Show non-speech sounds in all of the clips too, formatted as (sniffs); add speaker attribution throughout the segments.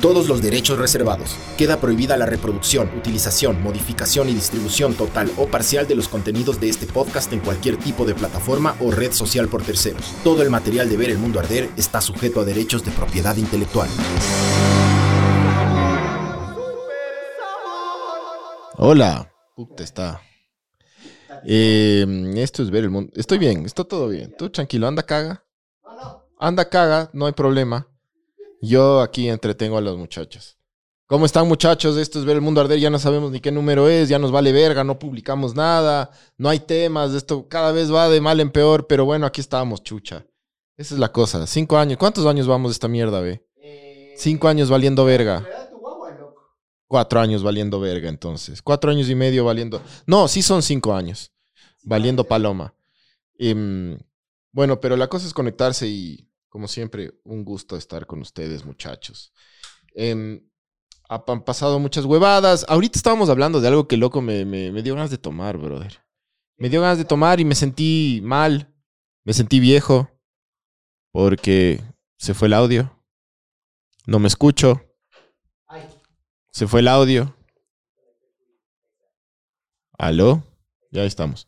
Speaker 1: Todos los derechos reservados. Queda prohibida la reproducción, utilización, modificación y distribución total o parcial de los contenidos de este podcast en cualquier tipo de plataforma o red social por terceros. Todo el material de Ver el Mundo Arder está sujeto a derechos de propiedad intelectual.
Speaker 2: Hola. Puta, está. Eh, esto es Ver el Mundo. Estoy bien, está todo bien. Tú tranquilo, anda caga. Anda caga, no hay problema. Yo aquí entretengo a los muchachos. ¿Cómo están muchachos? Esto es Ver el Mundo Arder, ya no sabemos ni qué número es, ya nos vale verga, no publicamos nada, no hay temas, esto cada vez va de mal en peor, pero bueno, aquí estamos, chucha. Esa es la cosa. Cinco años. ¿Cuántos años vamos de esta mierda, ve? Cinco años valiendo verga. Cuatro años valiendo verga, entonces. Cuatro años y medio valiendo. No, sí son cinco años. Valiendo paloma. Em, bueno, pero la cosa es conectarse y, como siempre, un gusto estar con ustedes, muchachos. Em, ha- han pasado muchas huevadas. Ahorita estábamos hablando de algo que loco me, me, me dio ganas de tomar, brother. Me dio ganas de tomar y me sentí mal. Me sentí viejo. Porque se fue el audio. No me escucho. Se fue el audio. ¿Aló? Ya estamos.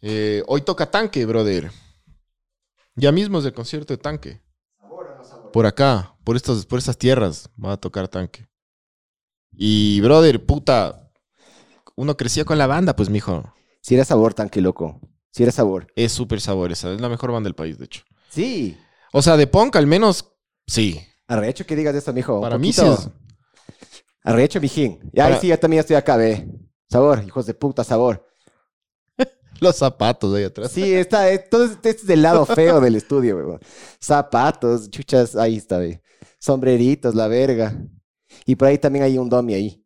Speaker 2: Eh, hoy toca tanque, brother. Ya mismo es el concierto de tanque. Por acá, por estas, por estas tierras, va a tocar tanque. Y, brother, puta, uno crecía con la banda, pues, mijo.
Speaker 3: Si era sabor, tanque loco. Si era sabor.
Speaker 2: Es súper sabor esa, es la mejor banda del país, de hecho.
Speaker 3: Sí.
Speaker 2: O sea, de punk al menos, sí.
Speaker 3: Arrecho que digas esto, mijo.
Speaker 2: Para mí sí es...
Speaker 3: Arrecho, mijín. Ya,
Speaker 2: Para-
Speaker 3: ahí sí, yo también estoy acá, ve. Sabor, hijos de puta, sabor.
Speaker 2: Los zapatos ahí atrás.
Speaker 3: Sí, está, eh, todo este este es del lado feo del estudio, weón. Zapatos, chuchas, ahí está, ve. Sombreritos, la verga. Y por ahí también hay un domi ahí.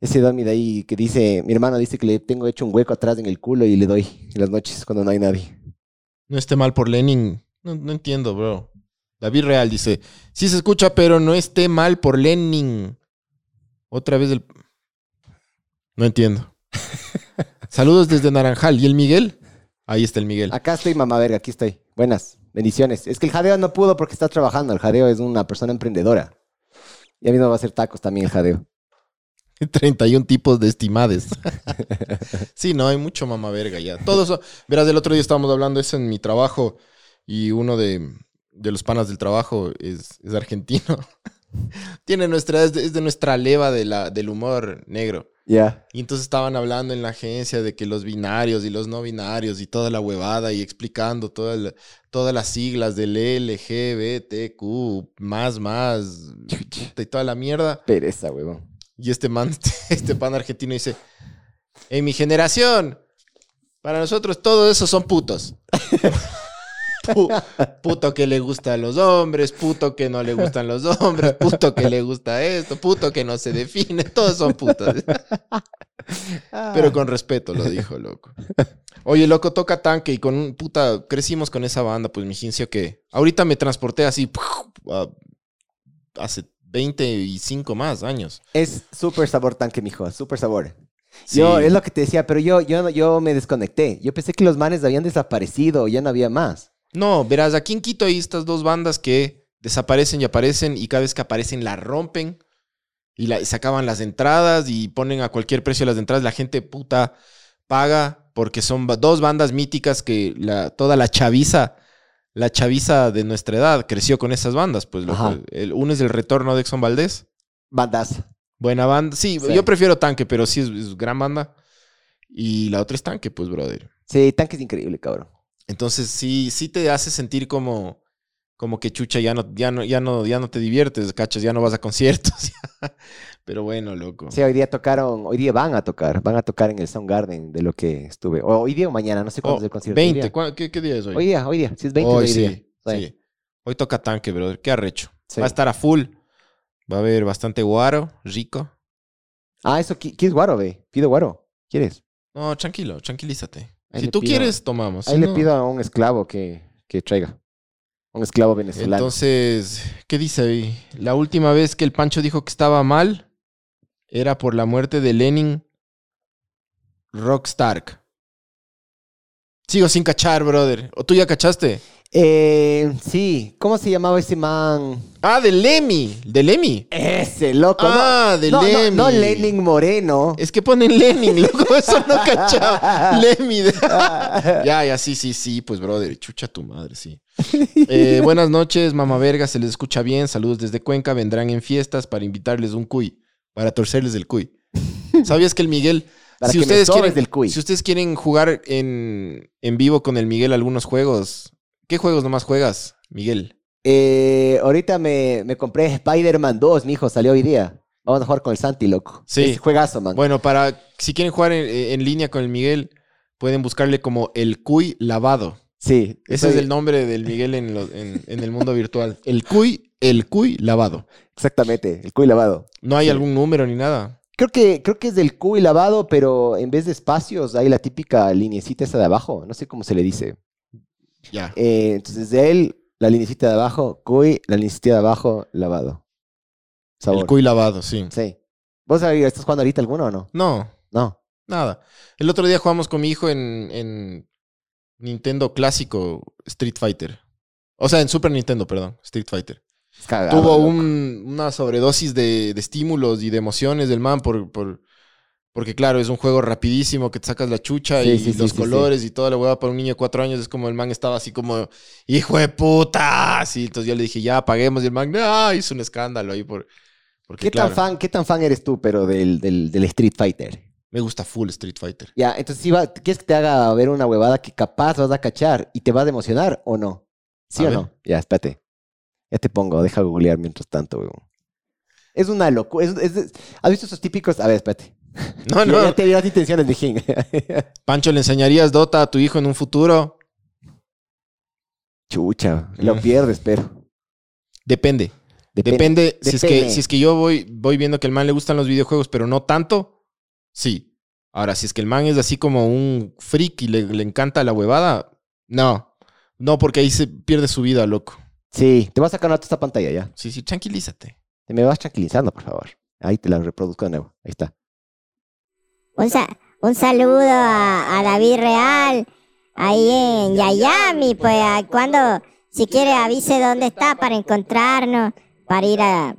Speaker 3: Ese domi de ahí que dice, mi hermano dice que le tengo hecho un hueco atrás en el culo y le doy en las noches cuando no hay nadie.
Speaker 2: No esté mal por Lenin. No, no entiendo, bro. David Real dice, sí se escucha, pero no esté mal por Lenin. Otra vez el... No entiendo. (laughs) Saludos desde Naranjal. ¿Y el Miguel? Ahí está el Miguel.
Speaker 3: Acá estoy, mamá verga, aquí estoy. Buenas, bendiciones. Es que el jadeo no pudo porque está trabajando. El jadeo es una persona emprendedora. Y a mí no va a hacer tacos también el jadeo. (laughs)
Speaker 2: 31 tipos de estimades. (laughs) sí, no, hay mucho mamá verga ya. Todos, verás, el otro día estábamos hablando eso en mi trabajo y uno de, de los panas del trabajo es, es argentino. (laughs) Tiene nuestra, es de, es de nuestra leva de la, del humor negro.
Speaker 3: Ya.
Speaker 2: Y entonces estaban hablando en la agencia de que los binarios y los no binarios y toda la huevada y explicando toda la- todas las siglas del LGBTQ, más, más, y toda la mierda.
Speaker 3: Pereza, huevón.
Speaker 2: Y este man, (laughs) este pan argentino dice, en mi generación, para nosotros todos esos son putos. (laughs) Pu- puto que le gusta a los hombres, puto que no le gustan los hombres, puto que le gusta esto, puto que no se define, todos son putos. Pero con respeto lo dijo, loco. Oye, loco, toca tanque y con un puta, crecimos con esa banda, pues mi gincio que ahorita me transporté así hace 25 más años.
Speaker 3: Es súper sabor tanque, mijo. Súper sabor.
Speaker 2: Sí.
Speaker 3: Yo, es lo que te decía, pero yo, yo, yo me desconecté. Yo pensé que los manes habían desaparecido, ya no había más.
Speaker 2: No, verás, aquí en Quito hay estas dos bandas que desaparecen y aparecen y cada vez que aparecen la rompen y la, sacaban las entradas y ponen a cualquier precio las entradas. La gente puta paga porque son dos bandas míticas que la, toda la chaviza, la chaviza de nuestra edad creció con esas bandas. Pues.
Speaker 3: Ajá.
Speaker 2: El, uno es el retorno de Exxon Valdés.
Speaker 3: Bandas.
Speaker 2: Buena banda. Sí,
Speaker 3: Sí.
Speaker 2: yo prefiero Tanque, pero sí es, es gran banda. Y la otra es Tanque, pues, brother.
Speaker 3: Sí, tanque es increíble, cabrón.
Speaker 2: Entonces sí, sí te hace sentir como, como que chucha, ya no, ya no, ya no, ya no te diviertes, cachas, ya no vas a conciertos. (laughs) Pero bueno, loco.
Speaker 3: Sí, hoy día tocaron, hoy día van a tocar, van a tocar en el Soundgarden de lo que estuve. O hoy día o mañana, no sé cuándo
Speaker 2: Oh,
Speaker 3: es el concierto. hoy
Speaker 2: 20,
Speaker 3: día.
Speaker 2: ¿cuá- ¿qué, qué día es hoy?
Speaker 3: Hoy día, hoy día. Si es 20,
Speaker 2: Hoy
Speaker 3: hoy día.
Speaker 2: sí,
Speaker 3: Sí.
Speaker 2: sí. Hoy toca tanque, brother. Qué arrecho.
Speaker 3: Sí.
Speaker 2: Va a estar a full. Va a haber bastante guaro, rico.
Speaker 3: Ah, eso, ¿qui- ¿quieres guaro, ve? Pido guaro. ¿Quieres?
Speaker 2: No, tranquilo, tranquilízate.
Speaker 3: Ahí
Speaker 2: si tú
Speaker 3: pido-
Speaker 2: quieres, tomamos.
Speaker 3: Ahí
Speaker 2: Si
Speaker 3: le
Speaker 2: no-
Speaker 3: pido a un esclavo que, que traiga. Un esclavo venezolano.
Speaker 2: Entonces, ¿qué dice ahí? La última vez que el Pancho dijo que estaba mal era por la muerte de Lenin Rockstark. Sigo sin cachar, brother. ¿O tú ya cachaste?
Speaker 3: Eh, sí, ¿cómo se llamaba ese man?
Speaker 2: Ah, de Lemmy. De Lemmy.
Speaker 3: Ese, loco. no-
Speaker 2: Ah, de
Speaker 3: no, no,
Speaker 2: Lemmy.
Speaker 3: no Lenin Moreno.
Speaker 2: Es que ponen Lenin, loco. (laughs) Eso no cachaba. Lemmy. de- (laughs) ya, ya, sí, sí, sí. Pues, brother, chucha tu madre, sí. Eh, buenas noches, mamá verga. Se les escucha bien. Saludos desde Cuenca. Vendrán en fiestas para invitarles un cuy. Para torcerles el cuy. ¿Sabías que el Miguel... (laughs)
Speaker 3: Para
Speaker 2: si
Speaker 3: que
Speaker 2: ustedes quieren,
Speaker 3: del cuy.
Speaker 2: Si ustedes quieren jugar en, en vivo con el Miguel algunos juegos, ¿qué juegos nomás juegas, Miguel?
Speaker 3: Eh, ahorita me, me compré Spider-Man 2, mijo, salió hoy día. Vamos a jugar con el Santi, loco.
Speaker 2: Sí.
Speaker 3: Es juegazo, man.
Speaker 2: Bueno, para si quieren jugar en, en línea con el Miguel, pueden buscarle como el cuy lavado.
Speaker 3: sí.
Speaker 2: Ese es el nombre del Miguel en, lo- en- en el mundo virtual. (laughs) El cuy, el cuy lavado.
Speaker 3: Exactamente, el cuy lavado.
Speaker 2: No hay
Speaker 3: Sí.
Speaker 2: algún número ni nada.
Speaker 3: Creo que, creo que es del cuy lavado, pero en vez de espacios hay la típica linecita esa de abajo. No sé cómo se le dice.
Speaker 2: Ya.
Speaker 3: Eh, entonces, de él, la linecita de abajo, cuy, la linecita de abajo, lavado. Sabor.
Speaker 2: El cuy lavado, sí.
Speaker 3: Sí. ¿Vos estás jugando ahorita alguno o no?
Speaker 2: No,
Speaker 3: No.
Speaker 2: nada. El otro día jugamos con mi hijo en, en Nintendo clásico Street Fighter. O sea, en Super Nintendo, perdón, Street Fighter.
Speaker 3: Cagado,
Speaker 2: Tuvo un- una sobredosis de, de estímulos y de emociones del man por, por- porque claro, es un juego rapidísimo que te sacas la chucha
Speaker 3: Sí,
Speaker 2: y
Speaker 3: sí,
Speaker 2: los
Speaker 3: sí,
Speaker 2: colores y toda la hueá para un niño de cuatro años es como el man estaba así como hijo de puta. Así, entonces yo le dije, ya apaguemos y el man ah, hizo un escándalo ahí por porque
Speaker 3: ¿Qué,
Speaker 2: claro,
Speaker 3: tan fan, ¿Qué tan fan eres tú, pero del, del, del Street Fighter?
Speaker 2: me gusta full Street Fighter.
Speaker 3: Ya, entonces, si va, ¿quieres que te haga ver una huevada que capaz vas a cachar y te vas a emocionar o no? ¿Sí
Speaker 2: A
Speaker 3: o
Speaker 2: ver.
Speaker 3: no? Ya, espérate. Ya te pongo, deja googlear mientras tanto, weón. Es una locura. es- es- ¿Has visto esos típicos? A ver, espérate. (laughs)
Speaker 2: No, no.
Speaker 3: Ya te vi las intenciones Jin. (laughs)
Speaker 2: Pancho, ¿le enseñarías Dota a tu hijo en un futuro?
Speaker 3: Chucha, lo
Speaker 2: Mm.
Speaker 3: pierdes, pero.
Speaker 2: Depende. Depende, si, es que, si es que yo voy, voy viendo que al man le gustan los videojuegos, pero no tanto, sí. Ahora, si es que el man es así como un freak y le, le encanta la huevada, no. No, porque ahí se pierde su vida, loco.
Speaker 3: Sí, te vas a esta pantalla ya.
Speaker 2: Sí, sí, tranquilízate.
Speaker 3: Te me vas tranquilizando, por favor. Ahí te la reproduzco de nuevo. Ahí está.
Speaker 4: Un, sa- un saludo a, a David Real, ahí en Yayami, pues a- cuando, si quiere avise dónde está para encontrarnos, para ir a...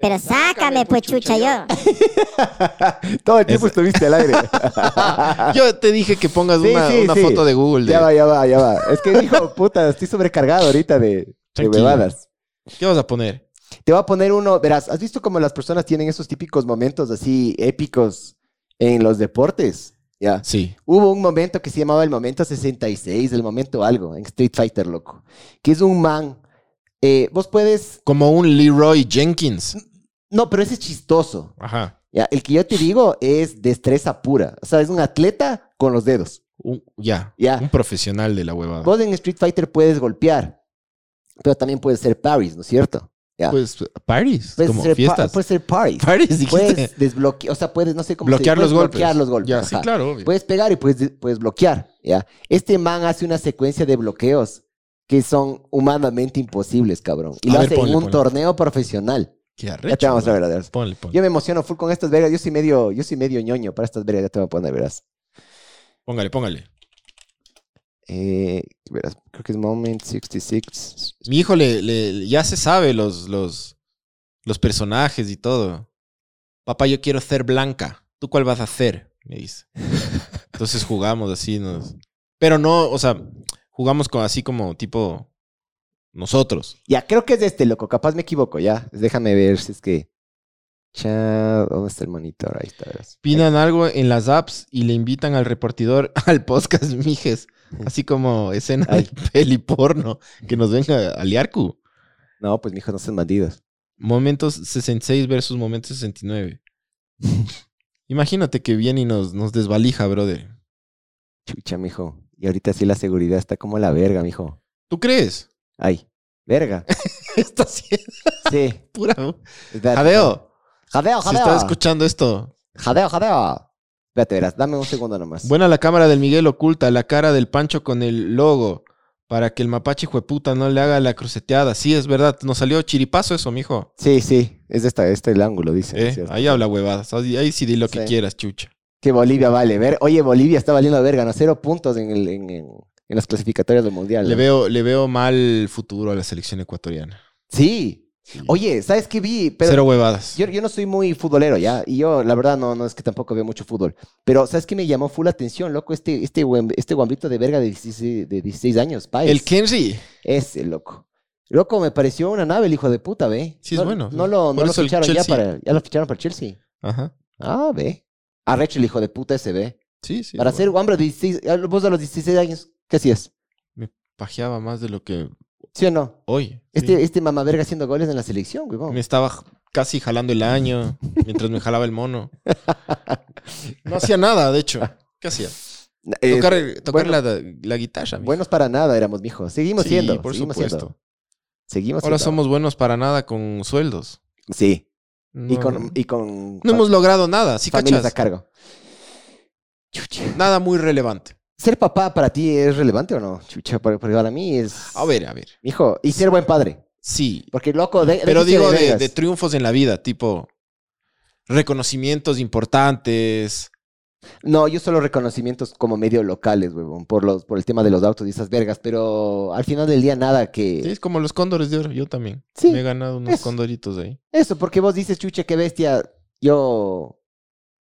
Speaker 4: Pero sácame, pues chucha, yo. (laughs)
Speaker 3: Todo el tiempo estuviste al aire. (laughs)
Speaker 2: Yo te dije que pongas
Speaker 3: Sí,
Speaker 2: una,
Speaker 3: sí,
Speaker 2: una
Speaker 3: sí.
Speaker 2: foto de Google. De,
Speaker 3: ya va, ya va, ya va. Es que dijo, (laughs) puta, estoy sobrecargado ahorita de, de huevadas.
Speaker 2: ¿Qué vas a poner?
Speaker 3: Te voy a poner uno, verás, ¿has visto cómo las personas tienen esos típicos momentos así épicos en los deportes? Ya.
Speaker 2: Sí.
Speaker 3: Hubo un momento que se llamaba el momento 66, el momento algo, en Street Fighter, loco. Que es un man. eh, vos puedes.
Speaker 2: Como un Leroy Jenkins.
Speaker 3: No, pero ese es chistoso.
Speaker 2: Ajá.
Speaker 3: Ya, el que yo te digo es destreza pura. O sea, es un atleta con los dedos.
Speaker 2: Ya.
Speaker 3: Ya.
Speaker 2: Un profesional de la huevada.
Speaker 3: Vos en Street Fighter puedes golpear, pero también puedes ser parries, ¿no es cierto? Ya.
Speaker 2: Pues, parties.
Speaker 3: puedes,
Speaker 2: como
Speaker 3: ser pa-
Speaker 2: fiestas.
Speaker 3: puedes ser.
Speaker 2: Parties, dijiste.
Speaker 3: Puedes desbloquear, o sea, puedes, no sé cómo
Speaker 2: bloquear
Speaker 3: se
Speaker 2: los golpes.
Speaker 3: bloquear los golpes.
Speaker 2: Ya, sí, claro. obvio.
Speaker 3: Puedes pegar y puedes, puedes bloquear, ¿ya? Este man hace una secuencia de bloqueos que son humanamente imposibles, cabrón. Y
Speaker 2: A
Speaker 3: lo
Speaker 2: ver,
Speaker 3: hace
Speaker 2: ponle,
Speaker 3: en un
Speaker 2: ponle.
Speaker 3: torneo profesional.
Speaker 2: Qué
Speaker 3: Ya
Speaker 2: arrecho,
Speaker 3: te vamos a ver.
Speaker 2: Ponle, ponle.
Speaker 3: Yo me emociono full con estas vergas. Yo soy medio, yo soy medio ñoño para estas vergas. Ya te voy a poner, verás.
Speaker 2: Póngale, póngale.
Speaker 3: Eh, creo que es Moment 66.
Speaker 2: Mi hijo le, le- ya se sabe los, los, los personajes y todo. Papá, yo quiero ser blanca. ¿Tú cuál vas a hacer? Me dice. (laughs) Entonces jugamos así. Nos... Pero no, o sea, jugamos con, así como tipo nosotros.
Speaker 3: Ya, creo que es este, loco. Capaz me equivoco, ya. Déjame ver si es que. Cha... ¿Dónde está el monitor? Ahí está, verás.
Speaker 2: Pinan algo en las apps y le invitan al repartidor (laughs) al podcast Mijes. Así como escena de
Speaker 3: Ay.
Speaker 2: peli porno. Que nos venga a liarcu.
Speaker 3: No, pues mijos, no sean bandidos.
Speaker 2: Momentos 66 versus momentos 69. (laughs) Imagínate que viene y nos, nos desvalija, brother.
Speaker 3: Chucha, mijo. Y ahorita sí la seguridad está como la verga, mijo.
Speaker 2: ¿Tú crees?
Speaker 3: Ay, verga. (laughs)
Speaker 2: Está haciendo
Speaker 3: Sí. (laughs)
Speaker 2: pura.
Speaker 3: Espérate.
Speaker 2: Jadeo,
Speaker 3: Jadeo,
Speaker 2: si
Speaker 3: jadeo.
Speaker 2: estás escuchando esto.
Speaker 3: Jadeo, jadeo. Espérate, verás. Dame un segundo nomás.
Speaker 2: Buena la cámara del Miguel oculta, la cara del Pancho con el logo. Para que el mapache jueputa no le haga la cruceteada. Sí, es verdad. Nos salió chiripazo eso, mijo.
Speaker 3: Sí, sí, es de esta, este el ángulo, dice.
Speaker 2: ¿Eh? Ahí habla huevadas. Ahí sí di lo que quieras, chucha.
Speaker 3: Que Bolivia vale. Ver, oye, Bolivia está valiendo verga, ¿no? Cero puntos en, el, en, en- en las clasificatorias del Mundial.
Speaker 2: Le
Speaker 3: ¿no?
Speaker 2: veo, le veo mal futuro a la selección ecuatoriana.
Speaker 3: Sí. Oye, ¿sabes qué vi? Pero
Speaker 2: Cero huevadas.
Speaker 3: yo, yo no soy muy futbolero, ¿ya? Y yo, la verdad, no, no es que tampoco veo mucho fútbol. Pero, ¿sabes qué me llamó full atención, loco? Este, este, este guambrito de verga de 16, de 16 años, Páez.
Speaker 2: El Kenry.
Speaker 3: Ese, loco. Loco, me pareció una nave el hijo de puta, ¿ve?
Speaker 2: Sí, es
Speaker 3: no,
Speaker 2: bueno.
Speaker 3: No lo, no lo ficharon ya para... Ya lo ficharon para Chelsea.
Speaker 2: Ajá.
Speaker 3: Ah, ve. Arrecho el hijo de puta ese, ve.
Speaker 2: Sí, sí.
Speaker 3: para ser
Speaker 2: bueno.
Speaker 3: hombre de 16... ah, Vos a los 16 años, ¿qué hacías?
Speaker 2: Me pajeaba más de lo que
Speaker 3: ¿Sí o no?
Speaker 2: hoy.
Speaker 3: Este,
Speaker 2: sí.
Speaker 3: este mamaverga haciendo goles en la selección, huevón.
Speaker 2: Me estaba casi jalando el año mientras me jalaba el mono. No hacía nada, de hecho. ¿Qué hacía?
Speaker 3: Eh,
Speaker 2: Tocar, tocar
Speaker 3: bueno,
Speaker 2: la, la guitarra. mijo.
Speaker 3: Buenos para nada éramos, mijo. Seguimos
Speaker 2: Sí,
Speaker 3: siendo.
Speaker 2: por
Speaker 3: seguimos
Speaker 2: supuesto.
Speaker 3: siendo. Seguimos
Speaker 2: Ahora
Speaker 3: siendo.
Speaker 2: somos buenos para nada con sueldos.
Speaker 3: Sí. Y con, y con
Speaker 2: no hemos logrado nada, ¿sí
Speaker 3: familias a cargo.
Speaker 2: Nada muy relevante.
Speaker 3: ¿Ser papá para ti es relevante o no? Chucha, porque para mí es...
Speaker 2: A ver, a ver.
Speaker 3: Mijo, y ser buen padre.
Speaker 2: Sí,
Speaker 3: Porque, loco, de,
Speaker 2: pero digo de, triunfos en la vida, tipo reconocimientos importantes.
Speaker 3: No, yo solo reconocimientos como medio locales, huevón, por, los, por el tema de los autos y esas vergas, pero al final del día nada que...
Speaker 2: Sí, es como los cóndores de oro, yo también.
Speaker 3: Sí,
Speaker 2: Me he ganado unos
Speaker 3: eso.
Speaker 2: condoritos ahí.
Speaker 3: Eso, porque vos dices, chucha, qué bestia, yo...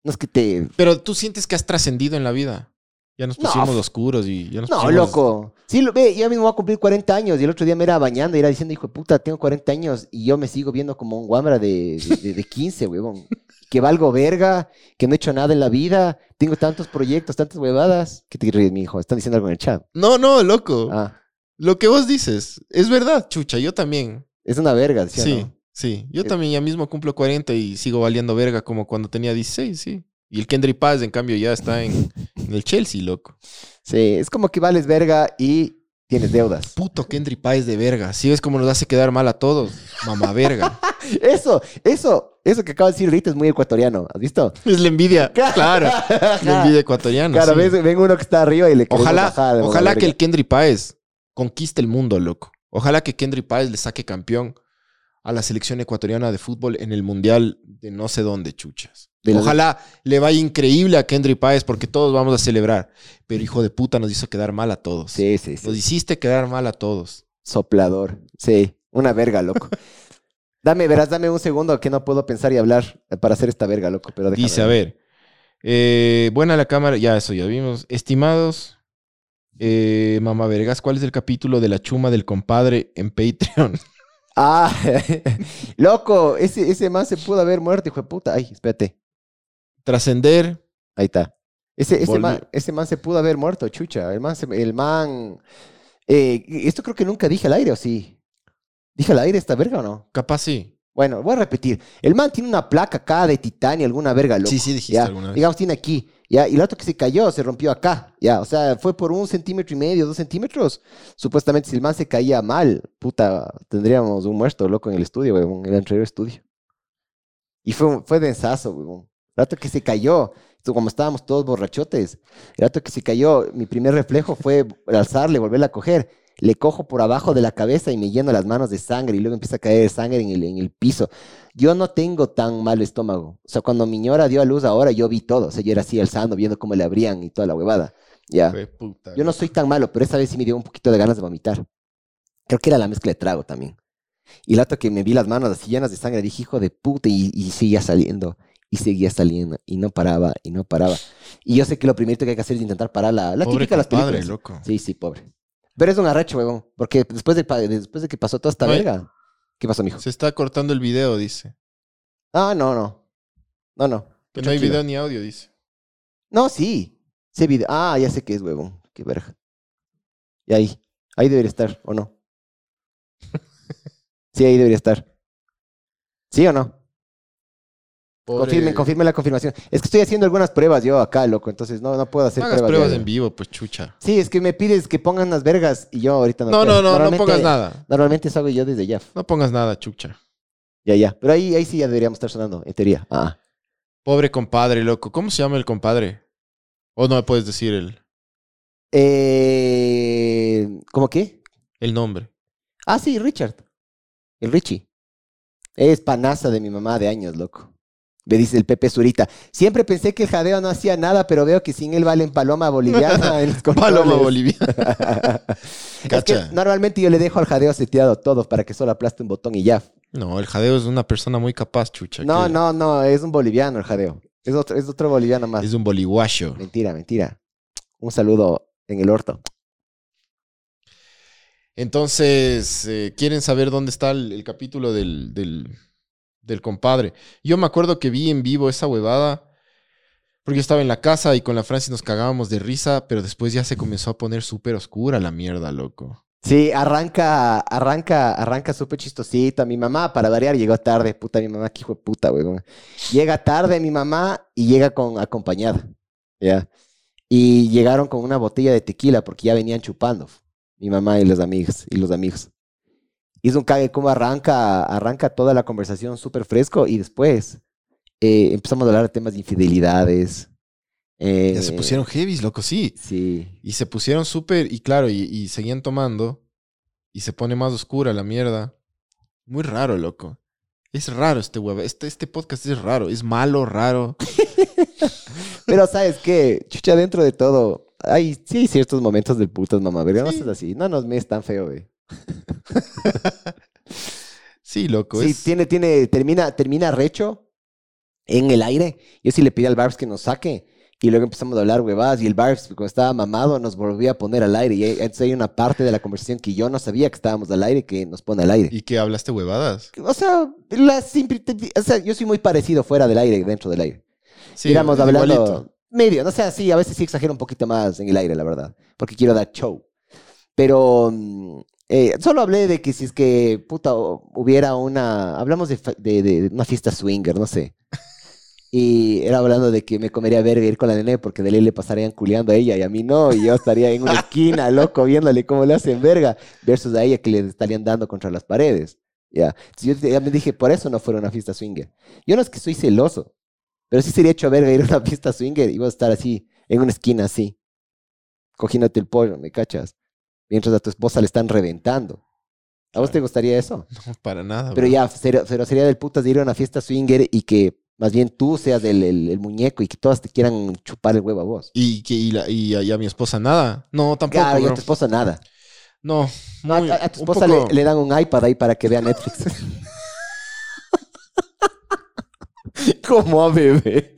Speaker 3: No es que te...
Speaker 2: Pero tú sientes que has trascendido en la vida. Ya nos
Speaker 3: No,
Speaker 2: pusimos
Speaker 3: f-
Speaker 2: oscuros y ya nos
Speaker 3: No,
Speaker 2: pusimos-
Speaker 3: loco. Sí, lo ve, yo mismo voy a cumplir 40 años y el otro día me era bañando y era diciendo, hijo de puta, tengo 40 años y yo me sigo viendo como un guambra de, de, de- de 15, huevón. Que valgo verga, que no he hecho nada en la vida, tengo tantos proyectos, tantas huevadas. ¿Qué te ríes, mi hijo? Están diciendo algo en el chat.
Speaker 2: No, no, loco.
Speaker 3: Ah,
Speaker 2: Lo que vos dices es verdad, chucha. Yo también.
Speaker 3: es una verga, ¿sí
Speaker 2: Sí,
Speaker 3: no?
Speaker 2: sí. Yo también ya mismo cumplo 40 y sigo valiendo verga como cuando tenía 16, sí. Y el Kendry Paz, en cambio, ya está en, en el Chelsea, loco.
Speaker 3: Sí, es como que vales verga y tienes deudas.
Speaker 2: Puto Kendry Paz de verga. ¿Sí ves cómo nos hace quedar mal a todos? Mamá verga. (laughs)
Speaker 3: Eso, eso, eso que acabo de decir ahorita es muy ecuatoriano, ¿has visto?
Speaker 2: es la envidia. (laughs) Claro. La envidia ecuatoriana.
Speaker 3: Claro,
Speaker 2: sí.
Speaker 3: ves, ven uno que está arriba y le
Speaker 2: Ojalá,
Speaker 3: bajar
Speaker 2: ojalá que el. Kendry Páez conquiste el mundo, loco. Ojalá que Kendry Páez le saque campeón a la selección ecuatoriana de fútbol en el mundial de no sé dónde, chuchas.
Speaker 3: De
Speaker 2: Ojalá le vaya increíble a Kendry Páez porque todos vamos a celebrar. Pero hijo de puta nos hizo quedar mal a todos.
Speaker 3: Sí, sí, sí.
Speaker 2: Nos hiciste quedar mal a todos.
Speaker 3: Soplador. Sí, una verga, loco. (laughs) dame, verás, dame un segundo que no puedo pensar y hablar para hacer esta verga, loco. Pero déjame
Speaker 2: Dice, a ver. eh, buena la cámara. Ya, eso ya vimos. Estimados. Eh, mamá Vergas, ¿cuál es el capítulo de la chuma del compadre en Patreon? (laughs)
Speaker 3: Ah, (laughs) loco, ese, ese man se pudo haber muerto, hijo de puta. Ay, espérate.
Speaker 2: Trascender.
Speaker 3: Ahí está. Ese, ese, man, ese man se pudo haber muerto, chucha. El man, se- el man... eh, esto creo que nunca dije al aire, ¿o sí? ¿Dije al aire esta verga o no?
Speaker 2: Capaz sí.
Speaker 3: Bueno, voy a repetir. El man tiene una placa acá de titanio, alguna verga, loco.
Speaker 2: Sí, sí dijiste
Speaker 3: ya,
Speaker 2: alguna vez.
Speaker 3: Digamos, tiene aquí. Ya, y el otro que se cayó se rompió acá. Ya, o sea, fue por un centímetro y medio, dos centímetros. Supuestamente, si el man se caía mal, puta, tendríamos un muerto, loco, en el estudio, weón, en el anterior estudio. Y fue, fue densazo, weón. El rato que se cayó, como estábamos todos borrachotes, el rato que se cayó, mi primer reflejo fue alzarle, volverla a coger. Le cojo por abajo de la cabeza y me lleno las manos de sangre y luego empieza a caer sangre en el, en el piso. Yo no tengo tan mal estómago. O sea, cuando mi ñora dio a luz ahora, yo vi todo. O sea, yo era así alzando, viendo cómo le abrían y toda la huevada. Ya.
Speaker 2: Puta.
Speaker 3: Yo no soy tan malo, pero esa vez sí me dio un poquito de ganas de vomitar. Creo que era la mezcla de trago también. Y el rato que me vi las manos así llenas de sangre, dije, hijo de puta, y, y seguía saliendo, y seguía saliendo, y no paraba, y no paraba. Y yo sé que lo primero que hay que hacer es intentar parar la, la
Speaker 2: Pobre
Speaker 3: típica de las
Speaker 2: compadre,
Speaker 3: películas.
Speaker 2: loco.
Speaker 3: Sí, sí, pobre. Pero es un arrecho, huevón. Porque después de, después de que pasó toda esta
Speaker 2: hay-
Speaker 3: verga. ¿Qué pasó, mijo?
Speaker 2: Se está cortando el video, dice.
Speaker 3: Ah, no, no. No, no.
Speaker 2: Que no hay video ni audio, dice.
Speaker 3: No, sí. Sí, video. Ah, ya sé qué es, huevón. Qué verga. Y ahí. Ahí debería estar, ¿o no? (laughs) Sí, ahí debería estar. ¿Sí o no?
Speaker 2: Pobre-
Speaker 3: Confirmen, confirmen la confirmación. Es que estoy haciendo algunas pruebas yo acá, loco. Entonces no, no puedo hacer
Speaker 2: hagas
Speaker 3: pruebas.
Speaker 2: pruebas en vivo, pues chucha.
Speaker 3: Sí, es que me pides que pongan las vergas y yo ahorita no
Speaker 2: No,
Speaker 3: puedo.
Speaker 2: no, no, no pongas nada.
Speaker 3: Normalmente eso hago yo desde ya.
Speaker 2: No pongas nada, chucha.
Speaker 3: Ya, ya. Pero ahí, ahí sí ya deberíamos estar sonando, en teoría. Ah.
Speaker 2: Pobre compadre, loco. ¿Cómo se llama el compadre? O no me puedes decir el.
Speaker 3: Eh, ¿Cómo qué?
Speaker 2: El nombre.
Speaker 3: Ah, sí, Richard. El Richie. Es panaza de mi mamá de años, loco. Me dice el Pepe Zurita. Siempre pensé que el jadeo no hacía nada, pero veo que sin él valen paloma boliviana (laughs) en los.
Speaker 2: Paloma boliviana. (laughs)
Speaker 3: Es que normalmente yo le dejo al jadeo seteado todo para que solo aplaste un botón y ya.
Speaker 2: No, el jadeo es una persona muy capaz, chucha.
Speaker 3: No,
Speaker 2: que
Speaker 3: no, no, es un boliviano el jadeo. Es otro, es otro boliviano más.
Speaker 2: Es un boliguacho.
Speaker 3: Mentira, mentira. Un saludo en el orto.
Speaker 2: Entonces, eh, ¿quieren saber dónde está el, el capítulo del, del, del compadre? Yo me acuerdo que vi en vivo esa huevada, porque yo estaba en la casa y con la Francis nos cagábamos de risa, pero después ya se comenzó a poner súper oscura la mierda, loco.
Speaker 3: Sí, arranca, arranca, arranca súper chistosita. Mi mamá, para variar, llegó tarde. Puta, mi mamá, que hijo de puta, weón. Llega tarde mi mamá y llega con acompañada. ¿Ya? Y llegaron con una botella de tequila porque ya venían chupando. Mi mamá y los amigos, y los amigos. Hizo un cague como arranca, arranca toda la conversación súper fresco y después eh, empezamos a hablar de temas de infidelidades. eh,
Speaker 2: Ya se pusieron heavies, loco, sí.
Speaker 3: Sí.
Speaker 2: Y se pusieron súper, y claro, y, y seguían tomando, y se pone más oscura la mierda. Muy raro, loco. Es raro este huevo. Este, este podcast es raro. Es malo, raro. (laughs)
Speaker 3: Pero ¿sabes qué? Chucha, dentro de todo, hay, sí hay ciertos momentos del putas, mamá, ¿verdad? No
Speaker 2: Sí.
Speaker 3: así. No nos mes tan feo, güey. (laughs)
Speaker 2: Sí, loco.
Speaker 3: Sí,
Speaker 2: es-
Speaker 3: tiene, tiene, termina, termina recho en el aire. Yo sí le pedí al Barbs que nos saque. Y luego empezamos a hablar huevadas. Y el Barbs, cuando estaba mamado, nos volvía a poner al aire. Y entonces hay una parte de la conversación que yo no sabía que estábamos al aire que nos pone al aire.
Speaker 2: ¿Y que hablaste huevadas?
Speaker 3: O sea, la simple- o sea, yo soy muy parecido fuera del aire, dentro del aire.
Speaker 2: Sí,
Speaker 3: Íbamos hablando
Speaker 2: igualito.
Speaker 3: medio, no sé, sí, a veces sí exagero un poquito más en el aire, la verdad, porque quiero dar show. Pero mm, eh, solo hablé de que si es que, puta, hubiera una, hablamos de, de, de una fiesta swinger, no sé. (laughs) Y era hablando de que me comería verga ir con la nene porque de ley le pasarían culeando a ella y a mí no, y yo estaría en una esquina, (laughs) loco, viéndole cómo le hacen verga, versus a ella que le estarían dando contra las paredes. Ya, yo ya me dije, por eso no fuera una fiesta swinger. Yo no es que soy celoso, pero sí sería hecho verga ir a una fiesta swinger y vos estar así, en una esquina así, cogiéndote el pollo, ¿me cachas? Mientras a tu esposa le están reventando. ¿A vos te gustaría eso? (laughs)
Speaker 2: No, para nada.
Speaker 3: Pero
Speaker 2: bro.
Speaker 3: ya, pero sería del putas de ir a una fiesta swinger y que más bien tú seas el, el- el muñeco y que todas te quieran chupar el huevo a vos.
Speaker 2: ¿Y, que, y, la- y a, y a mi esposa nada? No, tampoco.
Speaker 3: Claro, y a tu esposa nada.
Speaker 2: No.
Speaker 3: No, a- tu esposa
Speaker 2: poco-
Speaker 3: le, le dan un iPad ahí para que vea Netflix. (laughs) Como a bebé.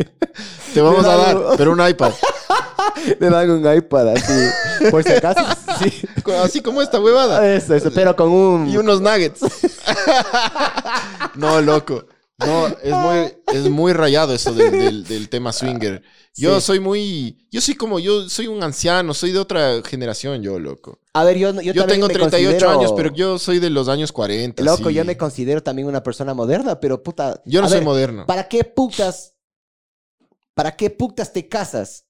Speaker 2: Te vamos
Speaker 3: le
Speaker 2: a dar,
Speaker 3: un-
Speaker 2: pero un iPad. (laughs)
Speaker 3: Le dan un iPad así. Por si acaso. Sí.
Speaker 2: Así como esta huevada.
Speaker 3: Eso, eso, pero con un.
Speaker 2: Y unos nuggets. no, loco. No, es muy, es muy rayado eso del, del- del tema swinger. Yo
Speaker 3: Sí.
Speaker 2: soy muy. Yo soy como. Yo soy un anciano, soy de otra generación, yo, loco.
Speaker 3: A ver, yo, yo,
Speaker 2: Yo, tengo
Speaker 3: me
Speaker 2: 38
Speaker 3: considero-
Speaker 2: años, pero yo soy de los años 40.
Speaker 3: Loco,
Speaker 2: sí.
Speaker 3: yo me considero también una persona moderna, pero puta.
Speaker 2: Yo no
Speaker 3: a
Speaker 2: soy
Speaker 3: ver,
Speaker 2: moderno.
Speaker 3: ¿Para qué putas? ¿Para qué putas te casas?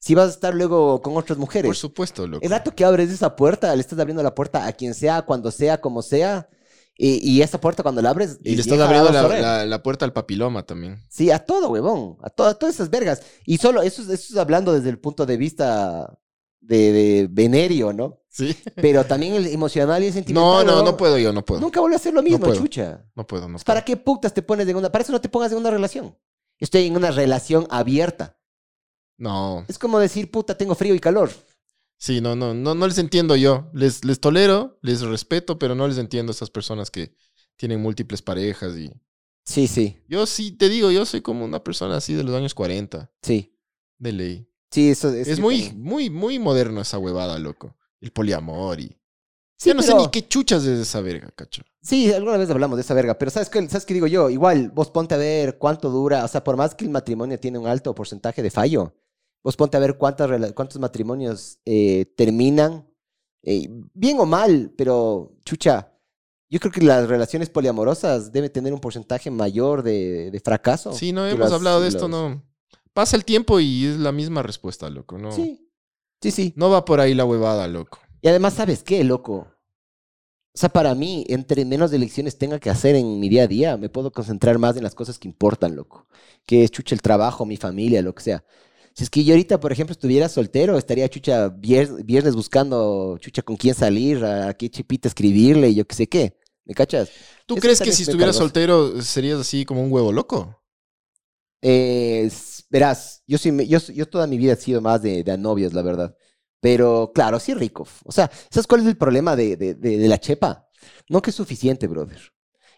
Speaker 3: Si vas a estar luego con otras mujeres.
Speaker 2: Por supuesto, loco.
Speaker 3: El rato que abres esa puerta, le estás abriendo la puerta a quien sea, cuando sea, como sea. Y, y esa puerta cuando la abres...
Speaker 2: Y le
Speaker 3: es
Speaker 2: estás abriendo la,
Speaker 3: ver.
Speaker 2: la- la puerta al papiloma también.
Speaker 3: Sí, a todo, huevón. A, to- a todas esas vergas. Y solo eso, es- eso es hablando desde el punto de vista de, de venerio, ¿no?
Speaker 2: Sí.
Speaker 3: Pero también el emocional y el (laughs) sentimental.
Speaker 2: No, no, no puedo yo, no puedo.
Speaker 3: Nunca vuelve a ser lo mismo,
Speaker 2: puedo.
Speaker 3: chucha.
Speaker 2: No puedo, no puedo.
Speaker 3: ¿Para qué putas te pones en una... Para eso no te pongas en una relación. Estoy en una relación abierta.
Speaker 2: No.
Speaker 3: Es como decir, puta, tengo frío y calor.
Speaker 2: Sí, no, no, no, no les entiendo yo. Les, les tolero, les respeto, pero no les entiendo a esas personas que tienen múltiples parejas y.
Speaker 3: Sí, sí,
Speaker 2: Yo sí te digo, yo soy como una persona así de los años 40,
Speaker 3: sí.
Speaker 2: de ley.
Speaker 3: Sí, eso
Speaker 2: Es,
Speaker 3: yo
Speaker 2: muy,
Speaker 3: también.
Speaker 2: muy, muy moderno esa huevada, loco. El poliamor y.
Speaker 3: Sí,
Speaker 2: ya no sé ni qué chuchas es esa verga, cacho.
Speaker 3: Sí, alguna vez hablamos de esa verga, pero ¿sabes qué, ¿sabes qué digo yo? Igual, vos ponte a ver cuánto dura, o sea, por más que el matrimonio tiene un alto porcentaje de fallo, vos ponte a ver cuántas, cuántos matrimonios eh, terminan, eh, bien o mal, pero chucha, yo creo que las relaciones poliamorosas deben tener un porcentaje mayor de, de fracaso.
Speaker 2: Sí, no hemos
Speaker 3: las-
Speaker 2: hablado de esto, no. Pasa el tiempo y es la misma respuesta, loco. No,
Speaker 3: Sí, sí, sí.
Speaker 2: no va por ahí la huevada, loco.
Speaker 3: Y además, ¿sabes qué, loco? O sea, para mí, entre menos elecciones tenga que hacer en mi día a día, me puedo concentrar más en las cosas que importan, loco. Que es chucha el trabajo, mi familia, lo que sea. Si es que yo ahorita, por ejemplo, estuviera soltero, estaría chucha vier- viernes buscando chucha con quién salir, a qué chipita escribirle, y yo qué sé qué. ¿Me cachas?
Speaker 2: ¿Tú
Speaker 3: Eso
Speaker 2: crees que si estuvieras soltero serías así como un huevo loco?
Speaker 3: Eh, verás, yo, sí yo, yo toda mi vida he sido más de, de novios, la verdad. Pero claro, sí rico. O sea, ¿sabes cuál es el problema de, de- de- de la chepa? No que es suficiente, brother.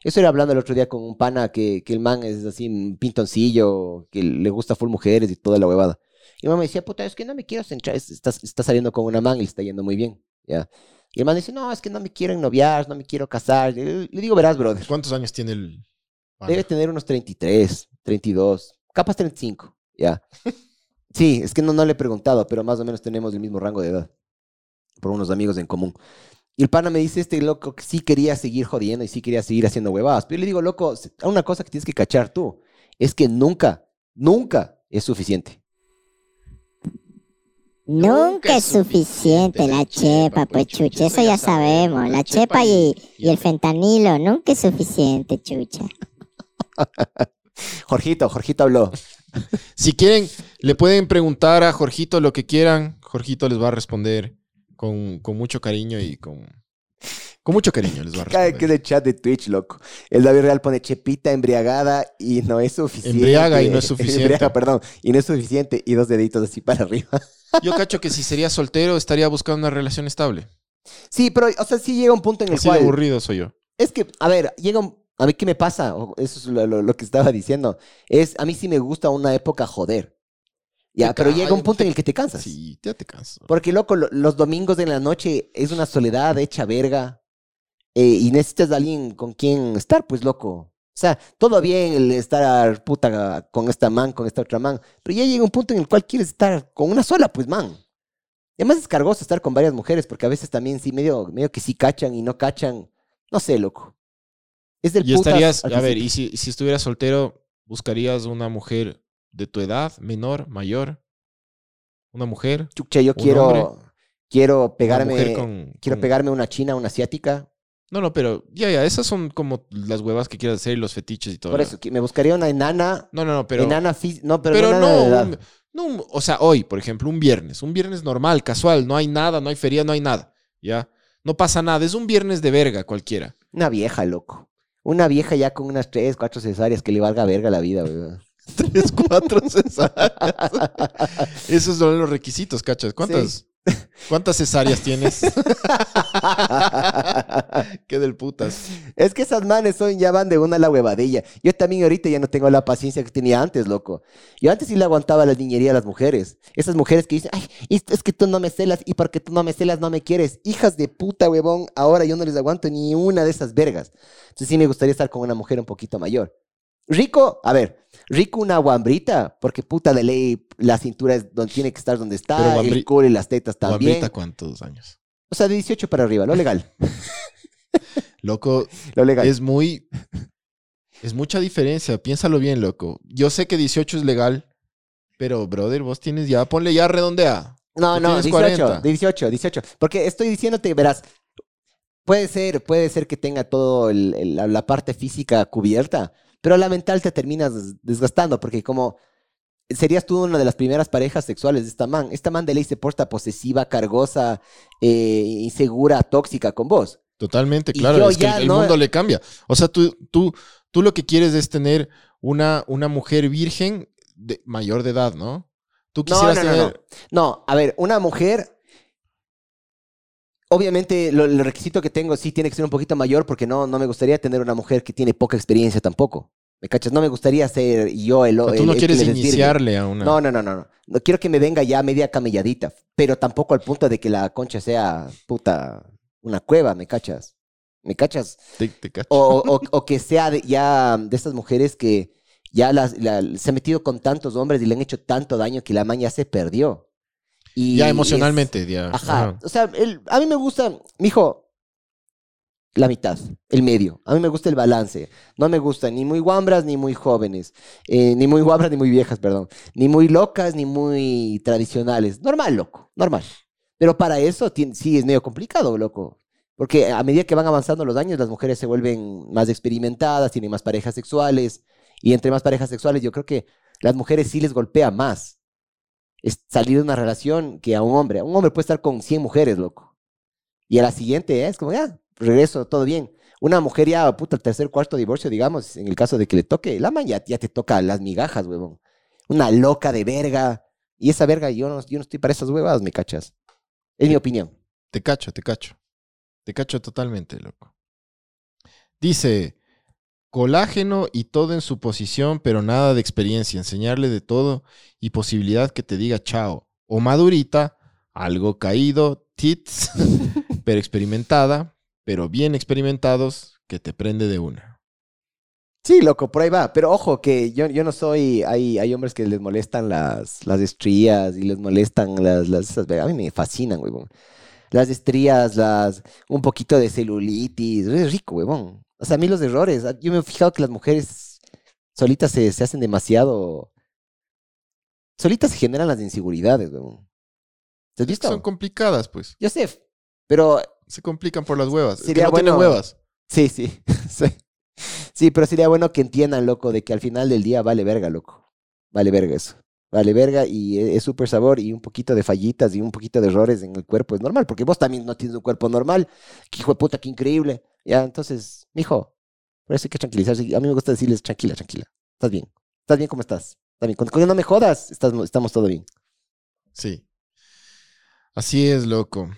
Speaker 3: Eso era hablando el otro día con un pana que, que el man es así, un pintoncillo, que le gusta full mujeres y toda la huevada. Y mi mamá me decía, puta, es que no me quiero centrar, es- estás, estás saliendo con una man y le está yendo muy bien, ¿ya? Y el man dice, no, es que no me quiero noviar, no me quiero casar. Le, le digo, verás, brother.
Speaker 2: ¿Cuántos años tiene el... pana?
Speaker 3: Debe tener unos 33, 32, capaz 35, ya. (laughs) Sí, es que no, no le he preguntado, pero más o menos tenemos el mismo rango de edad. Por unos amigos en común. Y el pana me dice, este loco, que sí quería seguir jodiendo y sí quería seguir haciendo huevadas. Pero yo le digo, loco, una cosa que tienes que cachar tú. Es que nunca, nunca es suficiente.
Speaker 4: Nunca es suficiente la chepa, pues chucha, eso ya sabemos. La chepa y, y el fentanilo, nunca es suficiente, chucha. (laughs)
Speaker 3: Jorgito, Jorgito habló. (laughs)
Speaker 2: Si quieren, le pueden preguntar a Jorgito lo que quieran. Jorgito les va a responder con, con mucho cariño y con... Con mucho cariño les va a
Speaker 3: Cada que el chat de Twitch, loco. El David Real pone chepita embriagada y no es suficiente.
Speaker 2: Embriaga y no es (laughs) suficiente.
Speaker 3: Embriaga, perdón, y no es suficiente. Y dos deditos así para arriba.
Speaker 2: Yo cacho que si sería soltero estaría buscando una relación estable.
Speaker 3: Sí, pero, o sea, sí llega un punto en el
Speaker 2: Así de
Speaker 3: cual.
Speaker 2: aburrido soy yo.
Speaker 3: Es que, a ver, llega un. A mí, ¿qué me pasa? Eso es lo, lo- lo que estaba diciendo. Es, a mí sí me gusta una época joder. Ya, pero llega un punto en el que te cansas.
Speaker 2: Sí, ya te canso.
Speaker 3: Porque, loco, lo- los domingos de la noche es una soledad hecha verga. eh, y necesitas a alguien con quien estar, pues, loco. O sea, todo bien el estar puta con esta man, con esta otra man. Pero ya llega un punto en el cual quieres estar con una sola, pues, man. Y además es cargoso estar con varias mujeres, porque a veces también sí, medio, medio que sí cachan y no cachan. No sé, loco. Es del
Speaker 2: Y estarías, a ver, y si, si estuvieras soltero, ¿buscarías una mujer de tu edad, menor, mayor? ¿Una mujer?
Speaker 3: Chucha, yo quiero,
Speaker 2: hombre,
Speaker 3: quiero pegarme,
Speaker 2: con-
Speaker 3: quiero
Speaker 2: con-
Speaker 3: pegarme una china, una asiática.
Speaker 2: No, no, pero ya, ya, esas son como las huevas que quieras hacer y los fetiches y todo.
Speaker 3: Por eso, que me buscaría una enana,
Speaker 2: No, no, no, pero...
Speaker 3: enana fí- no, pero,
Speaker 2: Pero,
Speaker 3: no,
Speaker 2: no, un- no, un- o sea, hoy, por ejemplo, un viernes, un viernes normal, casual, no hay nada, no hay feria, no hay nada, ¿ya? No pasa nada, es un viernes de verga cualquiera.
Speaker 3: Una vieja, loco. Una vieja ya con unas tres, cuatro cesáreas que le valga verga la vida, weón.
Speaker 2: Tres, cuatro (laughs) cesáreas. Esos son los requisitos, cachas. ¿Cuántas, ¿cuántas cesáreas tienes? (laughs) Qué del putas.
Speaker 3: Es que esas manes son, ya van de una a la huevadilla. Yo también ahorita ya no tengo la paciencia que tenía antes, loco. Yo antes sí le aguantaba la niñería a las mujeres. Esas mujeres que dicen, ay, es es que tú no me celas y porque tú no me celas no me quieres. Hijas de puta, huevón. Ahora yo no les aguanto ni una de esas vergas. Entonces sí me gustaría estar con una mujer un poquito mayor. Rico, a ver, rico una guambrita, porque puta de ley la cintura es donde tiene que estar donde
Speaker 2: Pero
Speaker 3: está,
Speaker 2: guambri-
Speaker 3: el culo y las tetas también.
Speaker 2: Guambrita, ¿cuántos años?
Speaker 3: O sea, de 18 para arriba, lo legal. (laughs)
Speaker 2: Loco,
Speaker 3: Lo legal.
Speaker 2: es muy... Es mucha diferencia, piénsalo bien, loco. Yo sé que 18 es legal, pero, brother, vos tienes ya, ponle ya redondea.
Speaker 3: No,
Speaker 2: Tú
Speaker 3: no,
Speaker 2: tienes
Speaker 3: 18,
Speaker 2: 40.
Speaker 3: 18, 18. Porque estoy diciéndote, verás, puede ser, puede ser que tenga todo el- el- la, la parte física cubierta, pero la mental te terminas des- desgastando, porque como serías tú una de las primeras parejas sexuales de esta man. Esta man de ley se porta posesiva, cargosa, eh, insegura, tóxica con vos.
Speaker 2: Totalmente,
Speaker 3: Y
Speaker 2: claro, es que el,
Speaker 3: no-
Speaker 2: mundo le cambia. O sea, tú, tú, tú lo que quieres es tener una, una mujer virgen de, mayor de edad, ¿no? Tú
Speaker 3: No,
Speaker 2: quisieras
Speaker 3: no, no,
Speaker 2: tener...
Speaker 3: no. No, a ver, una mujer. Obviamente, lo- el requisito que tengo sí tiene que ser un poquito mayor porque no, no me gustaría tener una mujer que tiene poca experiencia tampoco. ¿Me cachas? No me gustaría ser yo el.
Speaker 2: o sea,
Speaker 3: el-
Speaker 2: tú no
Speaker 3: el
Speaker 2: quieres iniciarle a una...
Speaker 3: No, no, no, no, no. No quiero que me venga ya media camelladita, pero tampoco al punto de que la concha sea puta una cueva, ¿me cachas? ¿Me cachas?
Speaker 2: Te- te cacho.
Speaker 3: O, o- o que sea de- ya de estas mujeres que ya las, la- se ha metido con tantos hombres y le han hecho tanto daño que la man ya se perdió. Y
Speaker 2: ya
Speaker 3: es-
Speaker 2: emocionalmente, ya.
Speaker 3: Ajá.
Speaker 2: ajá.
Speaker 3: O sea, el- a mí me gusta, mijo, la mitad, el medio. A mí me gusta el balance. No me gustan ni muy guambras ni muy jóvenes. Eh, ni muy guambras ni muy viejas, perdón. Ni muy locas ni muy tradicionales. Normal, loco. Normal. Pero para eso sí es medio complicado, loco. Porque a medida que van avanzando los años, las mujeres se vuelven más experimentadas, tienen más parejas sexuales. Y entre más parejas sexuales, yo creo que las mujeres sí les golpea más. Es salir de una relación que a un hombre. Un hombre puede estar con 100 mujeres, loco. Y a la siguiente es como, ya, regreso, todo bien. Una mujer ya, puta, el tercer, cuarto divorcio, digamos, en el caso de que le toque, la man ya, ya te toca las migajas, huevón. Una loca de verga. Y esa verga, yo no, yo no estoy para esas huevadas, me cachas. Es mi opinión.
Speaker 2: Te cacho, te cacho. Te cacho totalmente, loco. Dice, colágeno y todo en su posición, pero nada de experiencia. Enseñarle de todo y posibilidad que te diga chao. O madurita, algo caído, tits, (laughs) pero experimentada, pero bien experimentados, que te prende de una.
Speaker 3: Sí, loco, por ahí va. Pero ojo, que yo, yo no soy. Hay, hay hombres que les molestan las, las estrías y les molestan las, las esas. A mí me fascinan, huevón. Las estrías, las. Un poquito de celulitis. Es rico, huevón. O sea, a mí los errores. Yo me he fijado que las mujeres solitas se, se hacen demasiado. Solitas se generan las inseguridades, huevón. ¿Te has visto?
Speaker 2: Son complicadas, pues.
Speaker 3: Yo sé, pero
Speaker 2: Se complican por las huevas. Es que
Speaker 3: Sería
Speaker 2: no tienen huevas.
Speaker 3: Sí, sí. (laughs) sí. Sí, pero sería bueno que entiendan, loco, de que al final del día vale verga, loco. Vale verga eso. Vale verga y e- es súper sabor y un poquito de fallitas y un poquito de errores en el cuerpo es normal, porque vos también no tienes un cuerpo normal. Que hijo de puta, qué increíble. Ya, entonces, mijo, por eso hay que tranquilizarse. A mí me gusta decirles, tranquila, tranquila. Estás bien. Estás bien como estás. Estás bien. Que no me jodas, estás, estamos todo bien.
Speaker 2: Sí. Así es, loco.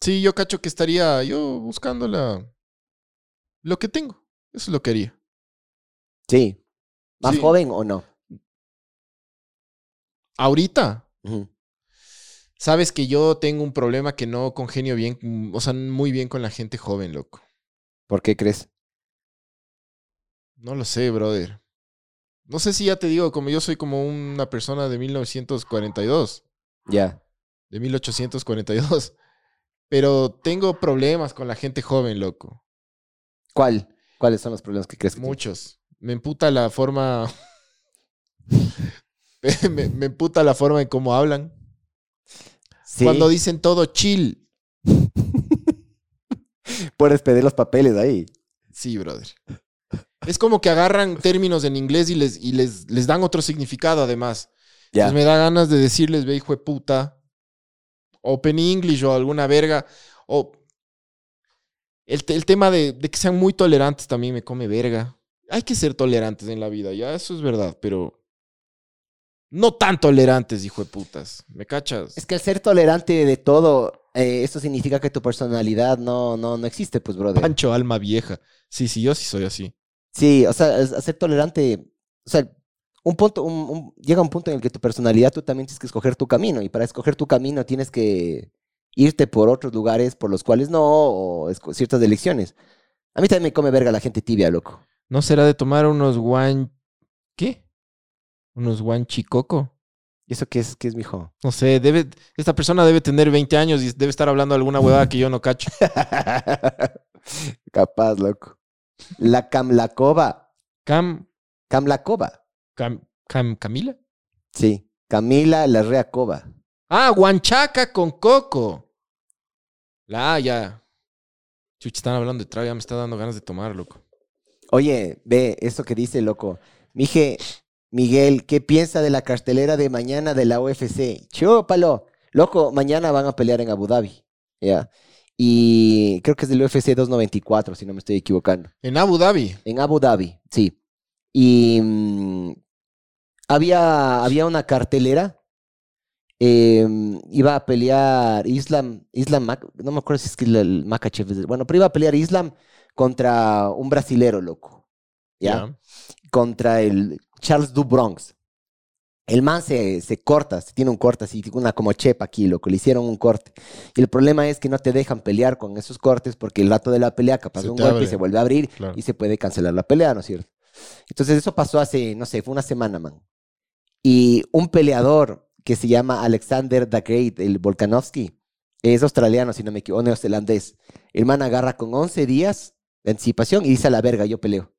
Speaker 2: Sí, yo cacho que estaría yo buscando la... lo que tengo. Eso es lo que haría.
Speaker 3: Sí. ¿Más
Speaker 2: Sí.
Speaker 3: joven o no?
Speaker 2: Ahorita, sabes que yo tengo un problema que no congenio bien, mm, o sea, muy bien con la gente joven, loco.
Speaker 3: ¿Por qué crees?
Speaker 2: No lo sé, brother. No sé si ya te digo, como yo soy como una persona de 1942,
Speaker 3: Ya.
Speaker 2: de 1842, pero tengo problemas con la gente joven, loco.
Speaker 3: ¿Cuál? ¿Cuáles son los problemas que crees que tienes?
Speaker 2: Muchos. Me emputa la forma. (laughs) (laughs) me, me emputa la forma en cómo hablan.
Speaker 3: Sí.
Speaker 2: Cuando dicen todo chill. (laughs)
Speaker 3: Puedes pedir los papeles ahí.
Speaker 2: Sí, brother. Es como que agarran términos en inglés y les, y les, les dan otro significado, además.
Speaker 3: Ya.
Speaker 2: Entonces me da ganas de decirles, ve, hijo de puta. Open English o alguna verga. O. El, el tema de, de que sean muy tolerantes también me come verga. Hay que ser tolerantes en la vida, ya, eso es verdad, pero. No tan tolerantes, hijo de putas. ¿Me cachas?
Speaker 3: Es que al ser tolerante de todo, eh, esto significa que tu personalidad no, no, no existe, pues, brother.
Speaker 2: Pancho, alma vieja. Sí, sí, yo sí soy así.
Speaker 3: Sí, o sea, al ser tolerante, o sea, un punto, un- un- llega un punto en el que tu personalidad tú también tienes que escoger tu camino y para escoger tu camino tienes que irte por otros lugares por los cuales no o ciertas elecciones. A mí también me come verga la gente tibia, loco.
Speaker 2: ¿No será de tomar unos guan... ¿Qué? ¿Unos guanchicoco?
Speaker 3: ¿Y eso qué es, qué es, mijo?
Speaker 2: No sé, debe... Esta persona debe tener 20 años y debe estar hablando alguna huevada que yo no cacho. (laughs)
Speaker 3: Capaz, loco. La Camlacova.
Speaker 2: Cam...
Speaker 3: Camlacova.
Speaker 2: Cam... Cam... ¿Camila?
Speaker 3: Sí. Camila Larrea Cova.
Speaker 2: Ah, guanchaca con coco. La, ya. Chuchi, están hablando de trago, ya me está dando ganas de tomar, loco.
Speaker 3: Oye, ve eso que dice, loco. Mije, Miguel, ¿qué piensa de la cartelera de mañana de la UFC? Chúpalo. Loco, mañana van a pelear en Abu Dhabi. Ya. Y creo que es del UFC 294, si no me estoy equivocando.
Speaker 2: En Abu Dhabi.
Speaker 3: En Abu Dhabi, sí. Y mm, había, había una cartelera. eh, iba a pelear Islam, Islam, Mac- no me acuerdo si es que el, el Makachev bueno, pero iba a pelear Islam contra un brasilero, loco. ¿Ya? Contra el Charles Du Bronx. El man se, se corta, se tiene un corte así, una como chepa aquí, loco. Le hicieron un corte. Y el problema es que no te dejan pelear con esos cortes porque el rato de la pelea capaz de un golpe y se vuelve a abrir
Speaker 2: Claro.
Speaker 3: y se puede cancelar la pelea, ¿no es cierto? Entonces eso pasó hace, no sé, fue una semana, man. Y un peleador que se llama Alexander the Great, el Volkanovski, es australiano, si no me equivoco, neozelandés. El man agarra con 11 días de anticipación y dice a la verga, yo peleo.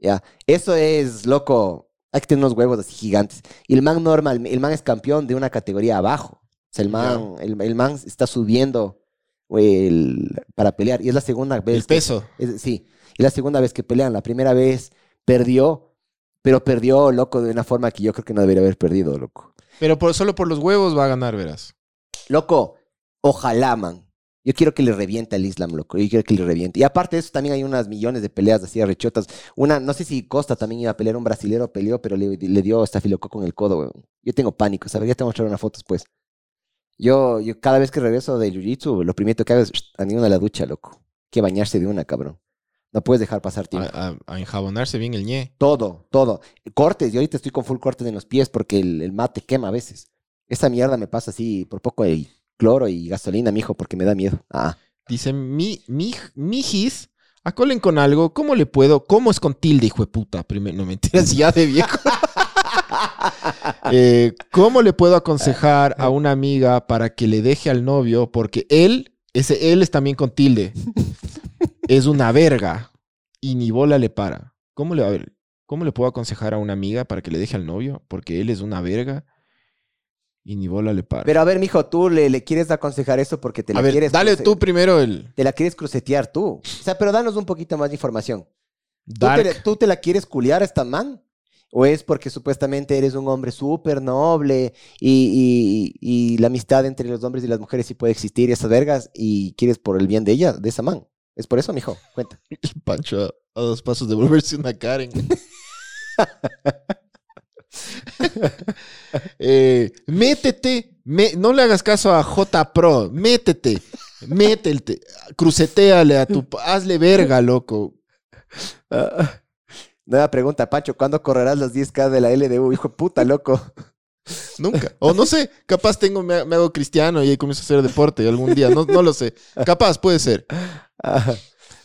Speaker 3: Ya, eso es, loco, hay que tener unos huevos así gigantes. Y el man normal, el man es campeón de una categoría abajo. O sea, el man, el, el man está subiendo el- para pelear. Y es la segunda vez.
Speaker 2: El
Speaker 3: que-
Speaker 2: peso.
Speaker 3: es- sí, es la segunda vez que pelean. La primera vez perdió, pero perdió, loco, de una forma que yo creo que no debería haber perdido, loco.
Speaker 2: Pero por, solo por los huevos va a ganar, verás.
Speaker 3: Loco, ojalá, man. Yo quiero que le reviente al Islam, loco. Yo quiero que le reviente. Y aparte de eso, también hay unas millones de peleas así rechotas. Una, no sé si Costa también iba a pelear, un brasilero peleó, pero le, le dio estafilococo en el codo, weón. Yo tengo pánico, ¿sabes? Ya te voy a mostrar una foto después. Yo, yo cada vez que regreso de Jiu-Jitsu, lo primero que hago es (sniffs) animo a la ducha, loco. Que bañarse de una, cabrón. No puedes dejar pasar tiempo.
Speaker 2: A, a- a enjabonarse bien el ñe.
Speaker 3: Todo, todo. Cortes, yo ahorita estoy con full cortes en los pies porque el, el mate quema a veces. Esa mierda me pasa así por poco de cloro y gasolina, mijo, porque me da miedo. Ah.
Speaker 2: Dice, mi, mi, mijis, acolen con algo. ¿Cómo le puedo? ¿Cómo es con tilde, hijo de puta? Primero, no mentiras, (laughs) ya de viejo. (laughs) Eh, ¿Cómo le puedo aconsejar a una amiga para que le deje al novio? Porque él, ese él es también con tilde. (laughs) Es una verga. Y ni bola le para. ¿Cómo le, a ver, ¿Cómo le puedo aconsejar a una amiga para que le deje al novio? Porque él es una verga. Y ni bola le para.
Speaker 3: Pero a ver, mijo, tú le, le quieres aconsejar eso porque te la
Speaker 2: ver,
Speaker 3: quieres.
Speaker 2: dale tú primero el
Speaker 3: Te la quieres crucetear tú. O sea, pero danos un poquito más de información. ¿Tú te, tú te la quieres culiar a esta man? ¿O es porque supuestamente eres un hombre súper noble y, y- y la amistad entre los hombres y las mujeres sí puede existir y esas vergas y quieres por el bien de ella, de esa man? ¿Es por eso, mijo? Cuenta. (laughs)
Speaker 2: Pancho a, a dos pasos de volverse una Karen. (laughs) (laughs) Eh, métete, me- no le hagas caso a J Pro, métete, métete, cruceteale a tu, hazle verga, loco.
Speaker 3: Ah, (laughs) Nueva pregunta, Pancho, ¿cuándo correrás los 10K de la LDU? Hijo de puta, loco.
Speaker 2: Nunca. O no sé, capaz tengo, me, me hago cristiano y ahí comienzo a hacer deporte algún día, no, no lo sé. Capaz, puede ser.
Speaker 3: Ah,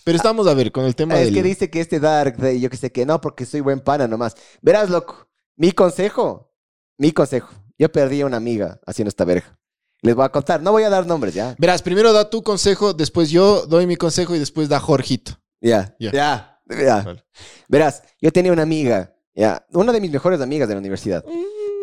Speaker 2: Pero estamos a ver con el tema
Speaker 3: es
Speaker 2: del...
Speaker 3: que dice que este Dark, de, yo que sé que no, porque soy buen pana nomás. Verás, loco, mi consejo, mi consejo. Yo perdí a una amiga haciendo esta verga. Les voy a contar, no voy a dar nombres, ¿ya?
Speaker 2: Verás, primero da tu consejo, después yo doy mi consejo y después da Jorgito.
Speaker 3: Ya,
Speaker 2: Ya.
Speaker 3: ya. Verás, yo tenía una amiga, ya, una de mis mejores amigas de la universidad.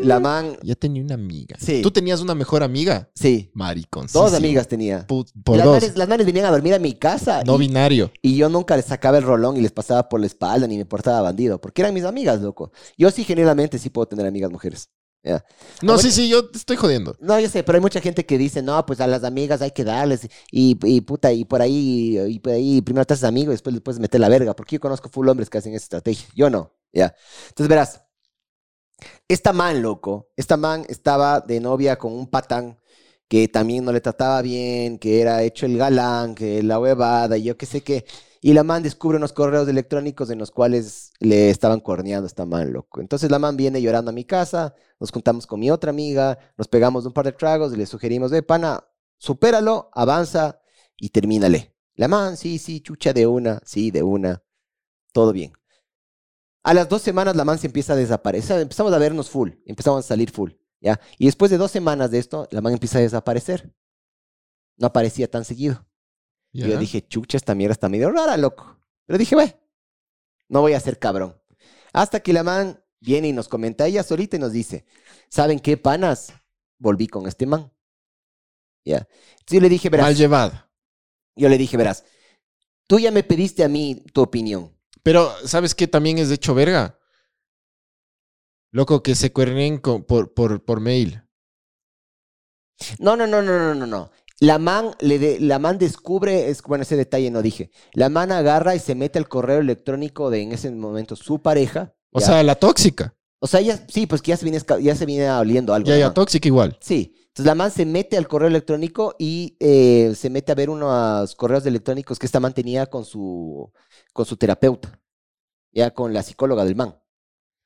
Speaker 3: La man,
Speaker 2: Ya tenía una amiga.
Speaker 3: Sí.
Speaker 2: ¿Tú tenías una mejor amiga?
Speaker 3: sí,
Speaker 2: Maricón.
Speaker 3: dos amigas tenía.
Speaker 2: por
Speaker 3: las,
Speaker 2: dos.
Speaker 3: Manes, las manes venían a dormir a mi casa
Speaker 2: No
Speaker 3: y,
Speaker 2: binario.
Speaker 3: y yo nunca les sacaba el rolón y les pasaba por la espalda ni me portaba bandido, porque eran mis amigas, loco. Yo sí, generalmente, sí puedo tener amigas mujeres. Ya.
Speaker 2: No, sí, sí, yo te estoy jodiendo.
Speaker 3: No, yo sé, pero hay mucha gente que dice, no, pues a las amigas hay que darles y, y puta, y por ahí, y por ahí primero te haces amigo y después le puedes meter la verga, porque yo conozco full hombres que hacen esa estrategia. Yo no, ya. Entonces verás, esta man, loco, esta man estaba de novia con un patán que también no le trataba bien, que era hecho el galán, que la huevada, y yo qué sé qué. Y la man descubre unos correos electrónicos en los cuales le estaban corneando a esta man, loco. Entonces la man viene llorando a mi casa, nos juntamos con mi otra amiga, nos pegamos un par de tragos y le sugerimos, ve, pana, supéralo, avanza y termínale. La man, sí, sí, chucha de una, sí, de una, todo bien. A las dos semanas la man se empieza a desaparecer, empezamos a vernos full, empezamos a salir full, ¿ya? Y después de dos semanas de esto, la man empieza a desaparecer. No aparecía tan seguido. Y yo dije, chucha, esta mierda está medio rara, loco. Pero dije, ve, no voy a ser cabrón. Hasta que la man viene y nos comenta ella solita y nos dice, ¿saben qué, panas? Volví con este man. Ya. Entonces yo le dije, verás,
Speaker 2: Mal llevado.
Speaker 3: yo le dije, verás, tú ya me pediste a mí tu opinión.
Speaker 2: Pero, ¿sabes qué? También es de hecho verga. Loco, que se cuernen con- por, por, por mail.
Speaker 3: No, no, no, no, no, no, no. La man, le de- la man descubre, es, bueno, ese detalle no dije. La man agarra y se mete al correo electrónico de en ese momento su pareja.
Speaker 2: O
Speaker 3: ya.
Speaker 2: sea, la tóxica.
Speaker 3: o sea, ya, sí, pues que ya se viene, ya se viene oliendo algo.
Speaker 2: Ya, ya, tóxica igual.
Speaker 3: Sí. Entonces la man se mete al correo electrónico y eh, se mete a ver unos correos electrónicos que esta man tenía con su, con su terapeuta, ya con la psicóloga del man.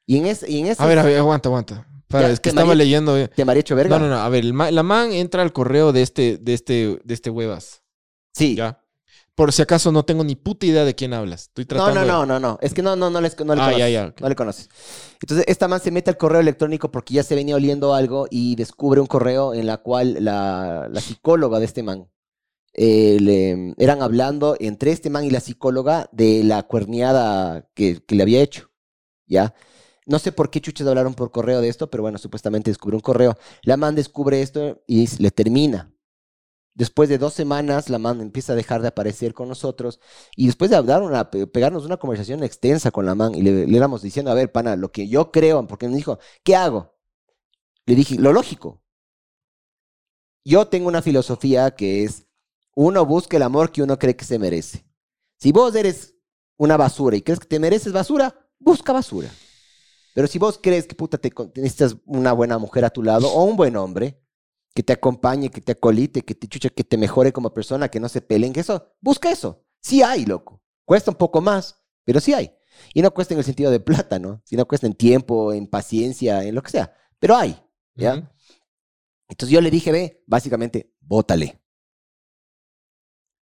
Speaker 3: Y en, ese y en ese
Speaker 2: A ver, a ver, aguanta, aguanta. Para,
Speaker 3: Ya,
Speaker 2: es que estaba leyendo. eh.
Speaker 3: ¿Te maría hecho verga?
Speaker 2: No, no, no. A ver, la man entra al correo de este, de este, de este huevas.
Speaker 3: Sí.
Speaker 2: Ya. Por si acaso no tengo ni puta idea de quién hablas. Estoy
Speaker 3: No,
Speaker 2: tratando.
Speaker 3: no,
Speaker 2: de-
Speaker 3: no, no, no. Es que no, no, no, les, no le
Speaker 2: Ah,
Speaker 3: conoces.
Speaker 2: ya, ya, ok.
Speaker 3: No le conoces. Entonces, esta man se mete al correo electrónico porque ya se venía oliendo algo y descubre un correo en la cual la, la psicóloga de este man eh, le, eran hablando entre este man y la psicóloga de la cuerneada que, que le había hecho. ¿Ya? No sé por qué chuches hablaron por correo de esto, pero bueno, supuestamente descubrió un correo. La man descubre esto y le termina. Después de dos semanas, la man empieza a dejar de aparecer con nosotros. Y después de hablar una, pe- pegarnos una conversación extensa con la man, y le, éramos diciendo, a ver, pana, lo que yo creo, porque nos dijo, ¿qué hago? Le dije, lo lógico. Yo tengo una filosofía que es, uno busca el amor que uno cree que se merece. Si vos eres una basura y crees que te mereces basura, busca basura. Pero si vos crees que puta te necesitas una buena mujer a tu lado o un buen hombre que te acompañe, que te acolite, que te chucha, que te mejore como persona, que no se peleen, que eso, busca eso. Sí hay, loco. Cuesta un poco más, pero sí hay. Y no cuesta en el sentido de plata, ¿no? Sino cuesta en tiempo, en paciencia, en lo que sea. Pero hay, ¿ya? Entonces yo le dije, ve, básicamente, bótale.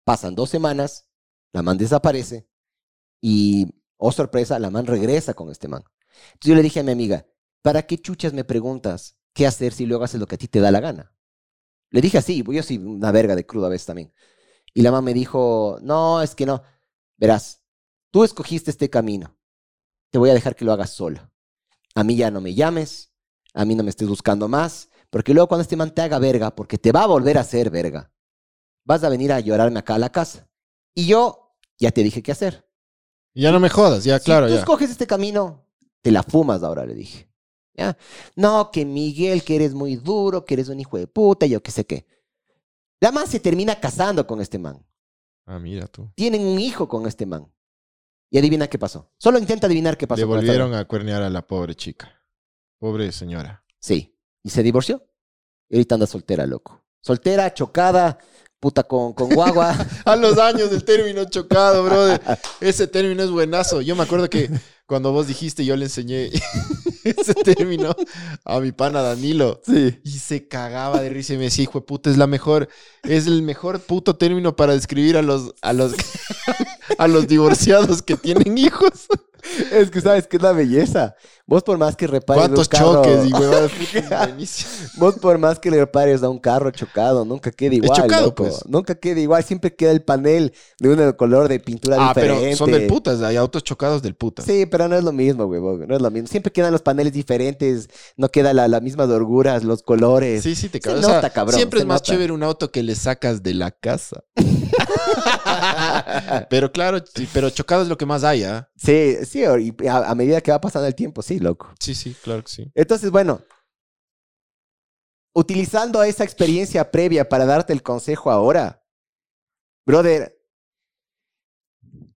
Speaker 3: Pasan dos semanas, la man desaparece y, oh sorpresa, la man regresa con este man. Entonces yo le dije a mi amiga, ¿para qué chuchas me preguntas qué hacer si luego haces lo que a ti te da la gana? Le dije así, yo soy una verga de crudo a veces también. Y la man me dijo, no, es que no. Verás, tú escogiste este camino. Te voy a dejar que lo hagas sola. A mí ya no me llames, a mí no me estés buscando más, porque luego cuando este man te haga verga, porque te va a volver a hacer verga, vas a venir a llorarme acá a la casa. Y yo ya te dije qué hacer.
Speaker 2: Ya no me jodas, ya, claro,
Speaker 3: si tú
Speaker 2: ya.
Speaker 3: escoges este camino, te la fumas ahora, le dije. ¿Ya? No, que Miguel, que eres muy duro, que eres un hijo de puta, yo qué sé qué. La man se termina casando con este man.
Speaker 2: Ah, mira tú.
Speaker 3: Tienen un hijo con este man. Y adivina qué pasó. Solo intenta adivinar qué pasó.
Speaker 2: Le volvieron a cuernear a la pobre chica. Pobre señora.
Speaker 3: Sí. Y se divorció. Y ahorita anda soltera, loco. Soltera, chocada, puta con, con guagua. (laughs)
Speaker 2: A los años del término chocado, brother. Ese término es buenazo. Yo me acuerdo que cuando vos dijiste, yo le enseñé (laughs) (laughs) ese término a mi pana Danilo.
Speaker 3: sí.
Speaker 2: Y se cagaba de risa y me decía, hijo de puta, es la mejor, es el mejor puto término para describir a los, a los, (laughs) a los divorciados que tienen hijos.
Speaker 3: Es que sabes que es la belleza. Vos por más que repares
Speaker 2: ¿Cuántos
Speaker 3: un carro,
Speaker 2: choques y huevadas? es.
Speaker 3: Vos por más que le repares a un carro chocado, nunca queda igual.
Speaker 2: chocado,
Speaker 3: loco.
Speaker 2: pues.
Speaker 3: Nunca queda igual. Siempre queda el panel de un color de pintura
Speaker 2: Ah,
Speaker 3: diferente.
Speaker 2: pero son del putas, hay autos chocados del putas.
Speaker 3: Sí, pero no es lo mismo, huevón. No es lo mismo. Siempre quedan los paneles diferentes. No queda la, la misma orguras, los colores.
Speaker 2: Sí, sí, te
Speaker 3: Se
Speaker 2: cabrón.
Speaker 3: nota, cabrón,
Speaker 2: Siempre
Speaker 3: se
Speaker 2: es más
Speaker 3: nota.
Speaker 2: chévere un auto que le sacas de la casa. (laughs) (laughs) pero claro, pero chocado es lo que más hay, ¿ah?
Speaker 3: Sí, sí. Y a, a medida que va pasando el tiempo, sí, loco.
Speaker 2: Sí, sí, claro que sí.
Speaker 3: Entonces, bueno, utilizando esa experiencia previa para darte el consejo ahora, brother,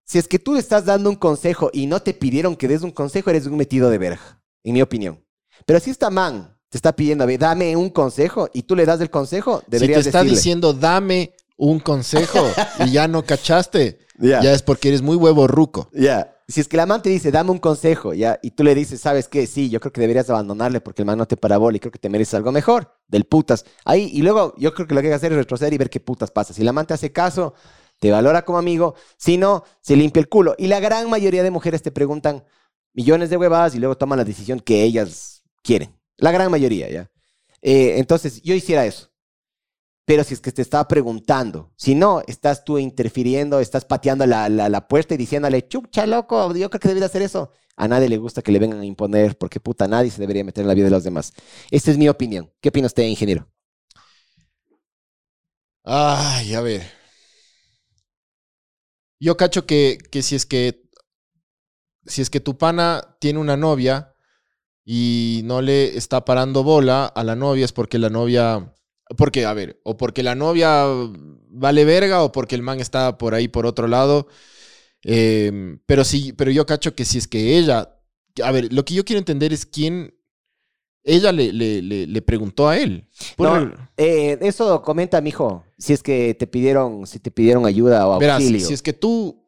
Speaker 3: si es que tú le estás dando un consejo y no te pidieron que des un consejo, eres un metido de verga, en mi opinión. Pero si esta man te está pidiendo, a ver, dame un consejo y tú le das el consejo,
Speaker 2: Si te
Speaker 3: deberías
Speaker 2: está
Speaker 3: decirle.
Speaker 2: diciendo, dame un consejo y ya no cachaste,
Speaker 3: Ya.
Speaker 2: ya es porque eres muy huevo ruco.
Speaker 3: Ya. Si es que la man te dice, dame un consejo, ya, y tú le dices, ¿sabes qué? Sí, yo creo que deberías abandonarle porque el man no te parabola y creo que te mereces algo mejor, del putas. Ahí, y luego yo creo que lo que hay que hacer es retroceder y ver qué putas pasa. Si la man te hace caso, te valora como amigo, si no, se limpia el culo. Y la gran mayoría de mujeres te preguntan millones de huevadas y luego toman la decisión que ellas quieren. La gran mayoría, ¿ya? Eh, entonces, yo hiciera eso. Pero si es que te está preguntando, si no, estás tú interfiriendo, estás pateando la, la, la puerta y diciéndole, chucha, loco, yo creo que debería hacer eso. A nadie le gusta que le vengan a imponer, porque puta, nadie se debería meter en la vida de los demás. Esta es mi opinión. ¿Qué opina usted, ingeniero?
Speaker 2: Ay, a ver. Yo cacho que, que si es que si es que tu pana tiene una novia y no le está parando bola a la novia es porque la novia porque a ver, o porque la novia vale verga o porque el man está por ahí por otro lado. Eh, pero sí, pero yo cacho que si es que ella, a ver, lo que yo quiero entender es quién ella le, le, le, le preguntó a él.
Speaker 3: No, Eh, eso comenta, mijo, si es que te pidieron, si te pidieron ayuda o
Speaker 2: Verás,
Speaker 3: auxilio.
Speaker 2: si es que tú,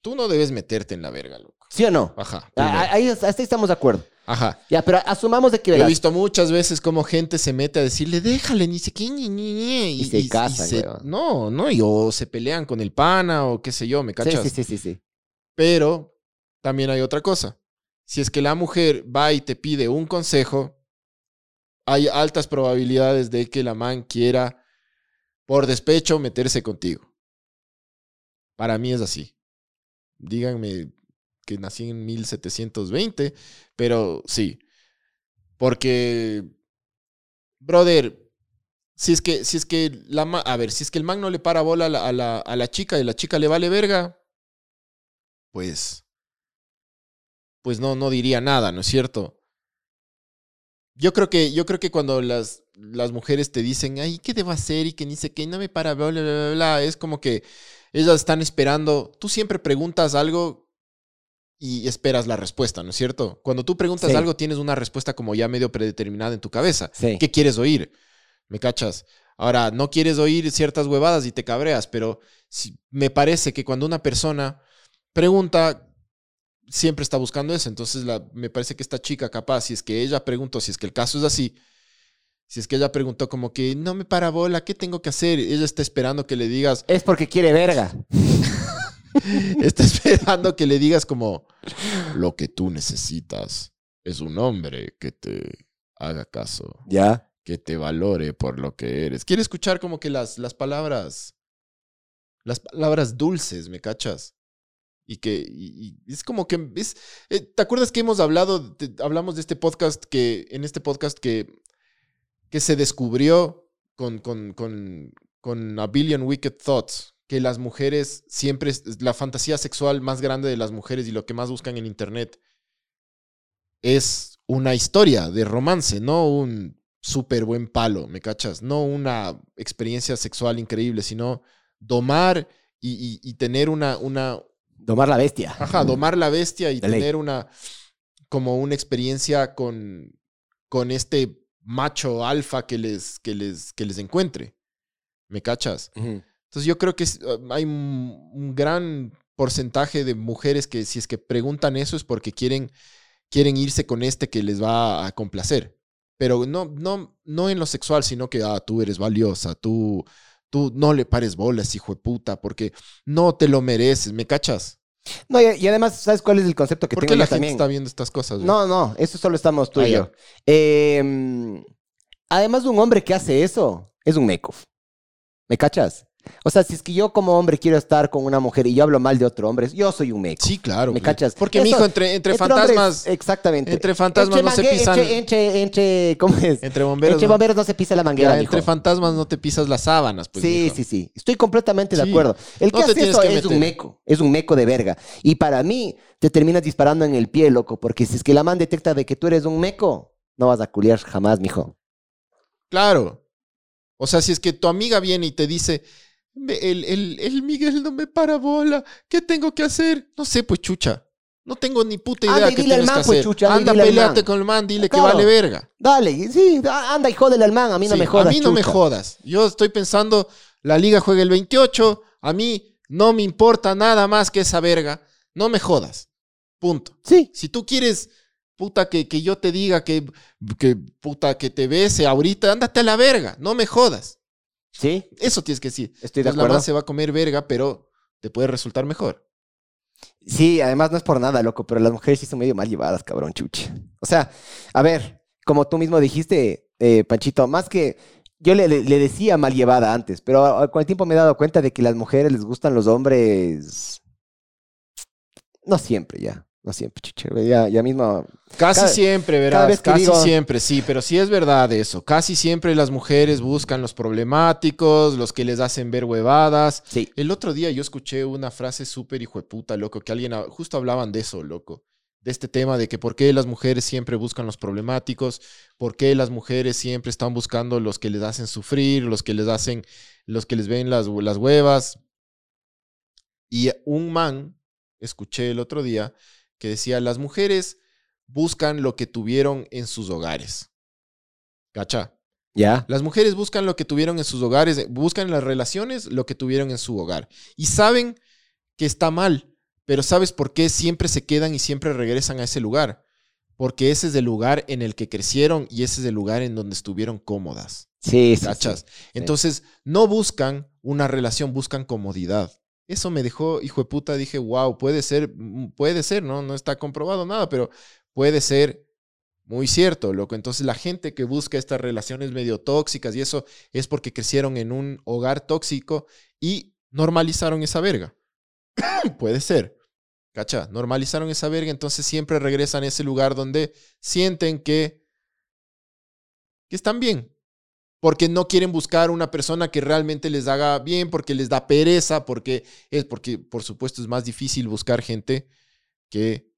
Speaker 2: tú no debes meterte en la verga, loco.
Speaker 3: ¿Sí o no?
Speaker 2: Ajá.
Speaker 3: Ah. Ahí, hasta ahí estamos de acuerdo.
Speaker 2: Ajá.
Speaker 3: Ya, pero asumamos de que
Speaker 2: Yo he visto muchas veces cómo gente se mete a decirle, déjale, ni sé qué, ni, ni, ni",
Speaker 3: Y se casan,
Speaker 2: se-
Speaker 3: weón.
Speaker 2: No, no, y o se pelean con el pana o qué sé yo, ¿me
Speaker 3: Sí,
Speaker 2: cachas?
Speaker 3: sí, sí, sí, sí.
Speaker 2: Pero también hay otra cosa. Si es que la mujer va y te pide un consejo, hay altas probabilidades de que la man quiera, por despecho, meterse contigo. Para mí es así. Díganme que nací en 1720, pero sí. Porque, brother, si es que, si es que la a ver, si es que el man no le para bola a la, a la, a la chica y la chica le vale verga, pues, pues no, no diría nada, ¿no es cierto? Yo creo que, yo creo que cuando las, las mujeres te dicen, ay, ¿qué debo hacer? Y que ni sé qué, no me para, bla, bla, bla, bla, es como que ellas están esperando. Tú siempre preguntas algo y esperas la respuesta, ¿no es cierto? Cuando tú preguntas
Speaker 3: Sí.
Speaker 2: algo, tienes una respuesta como ya medio predeterminada en tu cabeza.
Speaker 3: Sí.
Speaker 2: ¿Qué quieres oír? ¿Me cachas? Ahora, no quieres oír ciertas huevadas y te cabreas, pero si- me parece que cuando una persona pregunta, siempre está buscando eso. Entonces, la- me parece que esta chica capaz, si es que ella preguntó, si es que el caso es así, si es que ella preguntó como que no me para bola, ¿qué tengo que hacer? Ella está esperando que le digas,
Speaker 3: Es porque quiere verga. (laughs) (laughs)
Speaker 2: está esperando que le digas como, lo que tú necesitas es un hombre que te haga caso.
Speaker 3: Ya.
Speaker 2: que te valore por lo que eres. Quiere escuchar como que las, las palabras, las palabras dulces, ¿me cachas? Y que y- y es como que es, eh, ¿te acuerdas que hemos hablado, te- hablamos de este podcast que, en este podcast que, que se descubrió con, con, con, con A Billion Wicked Thoughts, que las mujeres siempre, la fantasía sexual más grande de las mujeres y lo que más buscan en internet es una historia de romance, no un súper buen palo, ¿me cachas? No una experiencia sexual increíble, sino domar y, y- y tener una, una,
Speaker 3: Domar la bestia.
Speaker 2: ajá, domar la bestia y
Speaker 3: De ley.
Speaker 2: tener una, como una experiencia con, con este macho alfa que les, que les, que les encuentre, ¿me cachas?
Speaker 3: Ujú.
Speaker 2: Entonces yo creo que uh, hay un, un gran porcentaje de mujeres que si es que preguntan eso es porque quieren, quieren irse con este que les va a complacer. Pero no, no, no en lo sexual, sino que ah, tú eres valiosa, tú, tú no le pares bolas, hijo de puta, porque no te lo mereces, ¿me cachas?
Speaker 3: No, y, y además, ¿sabes cuál es el concepto que
Speaker 2: ¿Por
Speaker 3: tengo
Speaker 2: qué la gente
Speaker 3: también?
Speaker 2: está viendo estas cosas?
Speaker 3: No, no, eso solo estamos tú
Speaker 2: Ah,
Speaker 3: y yo. Eh, además de un hombre que hace eso, es un meco. ¿Me cachas? O sea, si es que yo como hombre quiero estar con una mujer y yo hablo mal de otro hombre, yo soy un meco.
Speaker 2: Sí, claro.
Speaker 3: ¿Me cachas?
Speaker 2: Porque,
Speaker 3: Eso,
Speaker 2: mijo, entre, entre, fantasmas,
Speaker 3: exactamente.
Speaker 2: entre fantasmas no se pisan,
Speaker 3: Entre, entre, entre- ¿cómo es?
Speaker 2: entre bomberos,
Speaker 3: entre bomberos no se pisa la manguera,
Speaker 2: ya,
Speaker 3: mijo.
Speaker 2: entre fantasmas no te pisas las sábanas, pues.
Speaker 3: sí,
Speaker 2: mijo.
Speaker 3: sí, sí. Estoy completamente de acuerdo. El que
Speaker 2: No te
Speaker 3: hace eso
Speaker 2: que
Speaker 3: es un meco. Es un meco de verga. Y para mí, te terminas disparando en el pie, loco. Porque si es que la man detecta de que tú eres un meco, no vas a culiar jamás, mijo.
Speaker 2: Claro. O sea, si es que tu amiga viene y te dice, "Me- el, el, el Miguel no me para bola, ¿qué tengo que hacer? No sé, pues chucha. No tengo ni puta idea qué tienes que
Speaker 3: man, pues,
Speaker 2: hacer.
Speaker 3: chucha, anda
Speaker 2: peleate con el man, dile
Speaker 3: Claro.
Speaker 2: que vale verga.
Speaker 3: Dale, sí, anda y jódele al man. A mí no
Speaker 2: Sí,
Speaker 3: me jodas.
Speaker 2: a mí no me jodas. Yo estoy pensando, la liga juega el 28, a mí no me importa nada más que esa verga. No me jodas. Punto.
Speaker 3: Sí.
Speaker 2: Si tú quieres, puta, que, que yo te diga que, que, puta, que te bese ahorita, ándate a la verga. No me jodas.
Speaker 3: Sí,
Speaker 2: Eso tienes que decir.
Speaker 3: estoy de
Speaker 2: Entonces, la
Speaker 3: acuerdo.
Speaker 2: man se va a comer verga, pero te puede resultar mejor.
Speaker 3: Sí, además no es por nada, loco, pero las mujeres sí son medio mal llevadas, cabrón, chuchi. O sea, a ver, como tú mismo dijiste, eh, Panchito, más que yo le, decía mal llevada antes, pero con el tiempo me he dado cuenta de que las mujeres les gustan los hombres. No siempre, ya. No siempre, chuchi. Ya, ya mismo.
Speaker 2: Casi
Speaker 3: Cada-
Speaker 2: siempre, verás. Casi
Speaker 3: digo-
Speaker 2: siempre, sí, pero sí es verdad eso. Casi siempre las mujeres buscan los problemáticos, los que les hacen ver huevadas.
Speaker 3: Sí.
Speaker 2: El otro día yo escuché una frase súper hijo de puta, loco, que alguien, justo hablaban de eso, loco. De este tema de que por qué las mujeres siempre buscan los problemáticos, por qué las mujeres siempre están buscando los que les hacen sufrir, los que les hacen, los que les ven las, las huevas. Y un man, escuché el otro día, que decía, las mujeres buscan lo que tuvieron en sus hogares. ¿Cacha?
Speaker 3: Ya.
Speaker 2: Las mujeres buscan lo que tuvieron en sus hogares, buscan en las relaciones lo que tuvieron en su hogar. Y saben que está mal, pero ¿sabes por qué siempre se quedan y siempre regresan a ese lugar? Porque ese es el lugar en el que crecieron y ese es el lugar en donde estuvieron cómodas.
Speaker 3: Sí, sí.
Speaker 2: Entonces, no buscan una relación, buscan comodidad. Eso me dejó, hijo de puta, dije, wow, puede ser, mm, puede ser, ¿no? No está comprobado nada, pero puede ser muy cierto, loco. Entonces, la gente que busca estas relaciones medio tóxicas y eso es porque crecieron en un hogar tóxico y normalizaron esa verga. (coughs) puede ser. ¿Cacha? Normalizaron esa verga, entonces siempre regresan a ese lugar donde sienten que, que están bien, porque no quieren buscar una persona que realmente les haga bien, porque les da pereza, porque es porque, por supuesto, es más difícil buscar gente que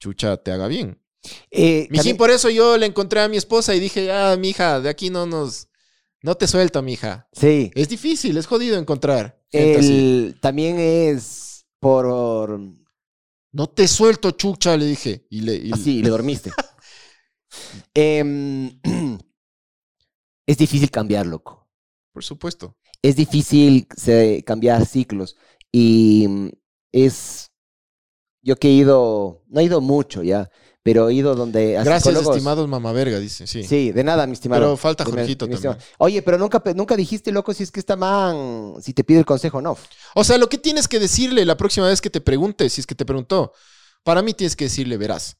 Speaker 2: chucha te haga bien.
Speaker 3: Eh,
Speaker 2: Mijín,
Speaker 3: también-
Speaker 2: por eso yo le encontré a mi esposa y dije, ah, mija, de aquí no nos... No te suelto, mija.
Speaker 3: sí.
Speaker 2: Es difícil, es jodido encontrar.
Speaker 3: El, también es por...
Speaker 2: No te suelto, chucha, le dije. Y le, y-
Speaker 3: Así, le dormiste. (laughs) Em, (clears throat) es difícil cambiar, loco.
Speaker 2: Por supuesto.
Speaker 3: Es difícil se- cambiar ciclos. Y mm, es... Yo que he ido... No he ido mucho ya, pero he ido donde... a
Speaker 2: Gracias,
Speaker 3: psicólogos-
Speaker 2: estimados mamaverga, dice. Sí.
Speaker 3: Sí, de nada, mi estimado.
Speaker 2: Pero falta
Speaker 3: mi-
Speaker 2: Jorgito
Speaker 3: mi
Speaker 2: también.
Speaker 3: estimado. Oye, pero nunca, nunca dijiste, loco, si es que esta man, si te pide el consejo no.
Speaker 2: O sea, lo que tienes que decirle la próxima vez que te pregunte, si es que te preguntó, para mí tienes que decirle, verás,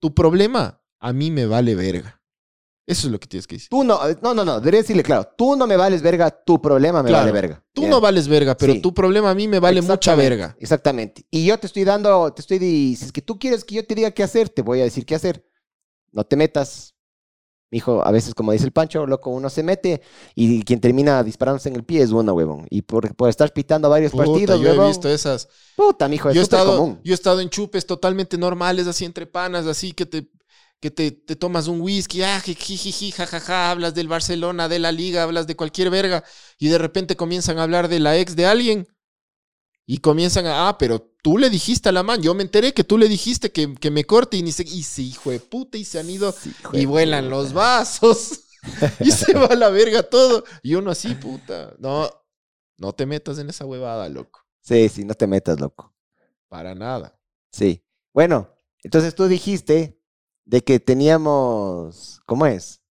Speaker 2: tu problema a mí me vale verga. Eso es lo que tienes que decir.
Speaker 3: Tú no, eh, no, no, no, debería decirle claro, tú no me vales verga, tu problema me
Speaker 2: Claro,
Speaker 3: vale verga.
Speaker 2: Tú
Speaker 3: Ya.
Speaker 2: no vales verga, pero
Speaker 3: Sí.
Speaker 2: tu problema a mí me vale mucha
Speaker 3: Exactamente,
Speaker 2: verga.
Speaker 3: Exactamente. Y yo te estoy dando, te estoy, di- si es que tú quieres que yo te diga qué hacer, te voy a decir qué hacer. No te metas. Hijo, a veces, como dice el Pancho, loco, uno se mete y quien termina disparándose en el pie es uno, huevón. Y por, por estar pitando varios
Speaker 2: Puta,
Speaker 3: partidos,
Speaker 2: yo he
Speaker 3: huevón.
Speaker 2: visto esas.
Speaker 3: Puta, mijo, es
Speaker 2: yo, he
Speaker 3: súper
Speaker 2: estado,
Speaker 3: común.
Speaker 2: yo he estado en chupes totalmente normales, así entre panas, así que te, que te, te tomas un whisky, ah, jijiji, jajaja, hablas del Barcelona, de la liga, hablas de cualquier verga, y de repente comienzan a hablar de la ex de alguien. Y comienzan a, ah, pero tú le dijiste a la man, yo me enteré que tú le dijiste que, que me corte y ni se, y se hijo de puta, y se han ido
Speaker 3: Sí,
Speaker 2: y vuelan
Speaker 3: puta.
Speaker 2: los vasos. (laughs) y se va a la verga todo. Y uno así, puta. No, no te metas en esa huevada, loco.
Speaker 3: Sí, sí, no te metas, loco.
Speaker 2: Para nada.
Speaker 3: Sí. Bueno, entonces tú dijiste de que teníamos, ¿cómo es?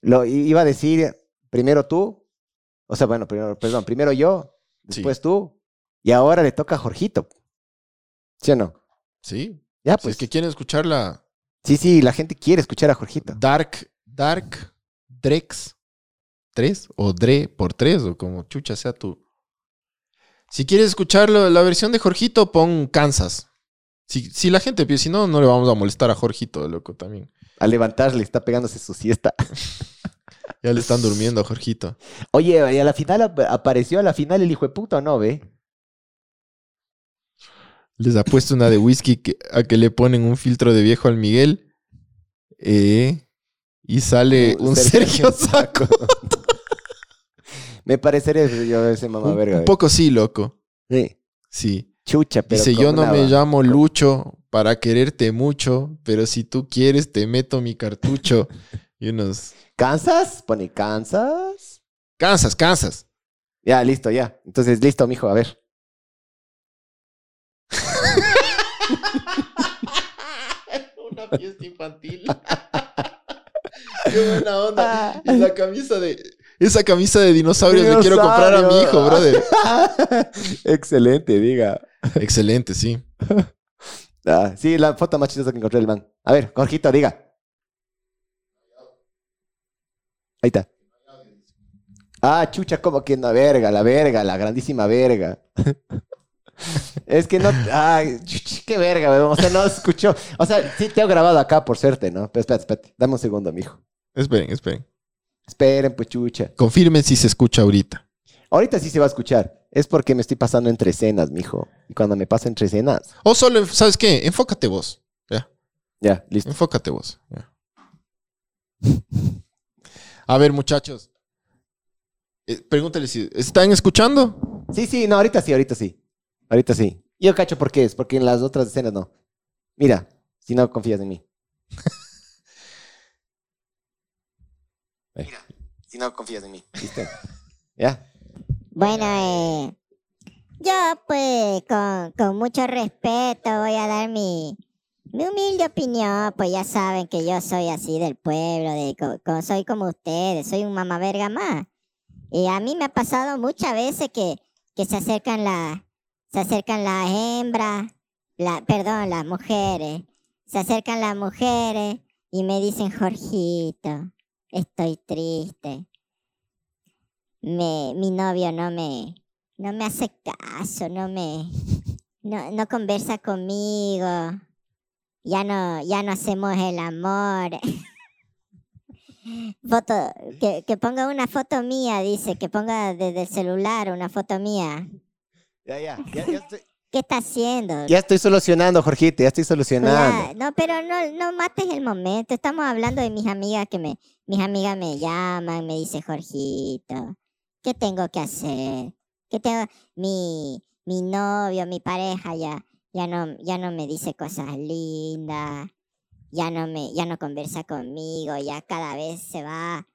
Speaker 3: Lo iba a decir primero tú, o sea, bueno, primero, perdón, primero yo, después tú, y ahora le toca a Jorgito. ¿Sí o no?
Speaker 2: Sí.
Speaker 3: Ya,
Speaker 2: Si
Speaker 3: pues.
Speaker 2: es que quieren escuchar la
Speaker 3: Sí, sí, la gente quiere escuchar a Jorgito.
Speaker 2: Dark, Dark Drex 3 o Dre por 3 o como chucha sea tu. Si quieres escuchar lo- la versión de Jorgito, pon Kansas. Si, si la gente pide, si no, no le vamos a molestar a Jorgito, loco, también.
Speaker 3: Al levantarle, está pegándose su siesta. (laughs)
Speaker 2: Ya le están durmiendo a Jorgito.
Speaker 3: Oye, y a la final ap- apareció a la final el hijo de puta, ¿o no, ve?
Speaker 2: Les ha puesto una de whisky que- a que le ponen un filtro de viejo al Miguel. eh, y sale un Sergio Saco. (laughs)
Speaker 3: Me parecería yo ese mamá
Speaker 2: Un,
Speaker 3: verga.
Speaker 2: un
Speaker 3: ve.
Speaker 2: poco sí, loco.
Speaker 3: Sí.
Speaker 2: Sí.
Speaker 3: Chucha, pero.
Speaker 2: Dice, yo no
Speaker 3: una
Speaker 2: me llamo Lucho para quererte mucho, pero si tú quieres te meto mi cartucho. (laughs) Y unos...
Speaker 3: ¿Kansas? Pone Kansas.
Speaker 2: Cansas, cansas.
Speaker 3: Ya, listo, ya. Entonces, listo, mijo, a ver. (laughs)
Speaker 2: Una fiesta infantil. (laughs) Qué buena onda. Y la camisa de... Esa camisa de dinosaurios le quiero comprar a mi hijo, brother.
Speaker 3: Excelente, diga. (laughs)
Speaker 2: Excelente, sí. (laughs)
Speaker 3: Ah, sí, la foto más chistosa que encontré el man. A ver, Jorgito, diga. Ahí está. Ah, chucha, como que una verga, la verga, la grandísima verga. (laughs) es que no. Ay, chuch, qué verga, weón. O sea, no escuchó. O sea, sí te he grabado acá por suerte, ¿no? Pero espérate, espérate. Dame un segundo, mijo.
Speaker 2: Esperen, esperen.
Speaker 3: Esperen, pues chucha.
Speaker 2: Confirmen si se escucha ahorita.
Speaker 3: Ahorita sí se va a escuchar. Es porque me estoy pasando entre escenas, mijo. Y cuando me paso entre escenas,
Speaker 2: O solo, ¿sabes qué? Enfócate vos. Ya.
Speaker 3: ya, listo.
Speaker 2: Enfócate vos. ya. A ver, muchachos. Eh, pregúntale si están escuchando.
Speaker 3: Sí, sí, no, ahorita sí, ahorita sí. Ahorita sí. Yo cacho por qué es, porque en las otras escenas no. Mira, si no confías en mí. Mira, si no confías en mí. ¿Viste? ¿Ya?
Speaker 4: Bueno, eh, yo pues con, con mucho respeto voy a dar mi, mi humilde opinión, pues ya saben que yo soy así del pueblo, de, co- soy como ustedes, soy un mamá verga más. Y a mí me ha pasado muchas veces que, que se acercan las acercan las hembras, la, perdón, las mujeres, se acercan las mujeres y me dicen, Jorgito, estoy triste me, mi novio no me, no me hace caso, no me, (laughs) no, no conversa conmigo, ya no, ya no hacemos el amor. (laughs) Foto, que, que ponga una foto mía, dice, que ponga desde el celular una foto mía.
Speaker 3: Ya, ya, ya, ya estoy, (laughs)
Speaker 4: ¿Qué está haciendo?
Speaker 3: Ya estoy solucionando, Jorgito, ya estoy solucionando.
Speaker 4: Ya, no, pero no, no mates el momento. Estamos hablando de mis amigas que me, mis amigas me llaman, me dice Jorgito, ¿qué tengo que hacer? ¿Qué tengo? Mi, mi novio, mi pareja ya, ya no, ya no me dice cosas lindas, ya no me, ya no conversa conmigo, ya cada vez se va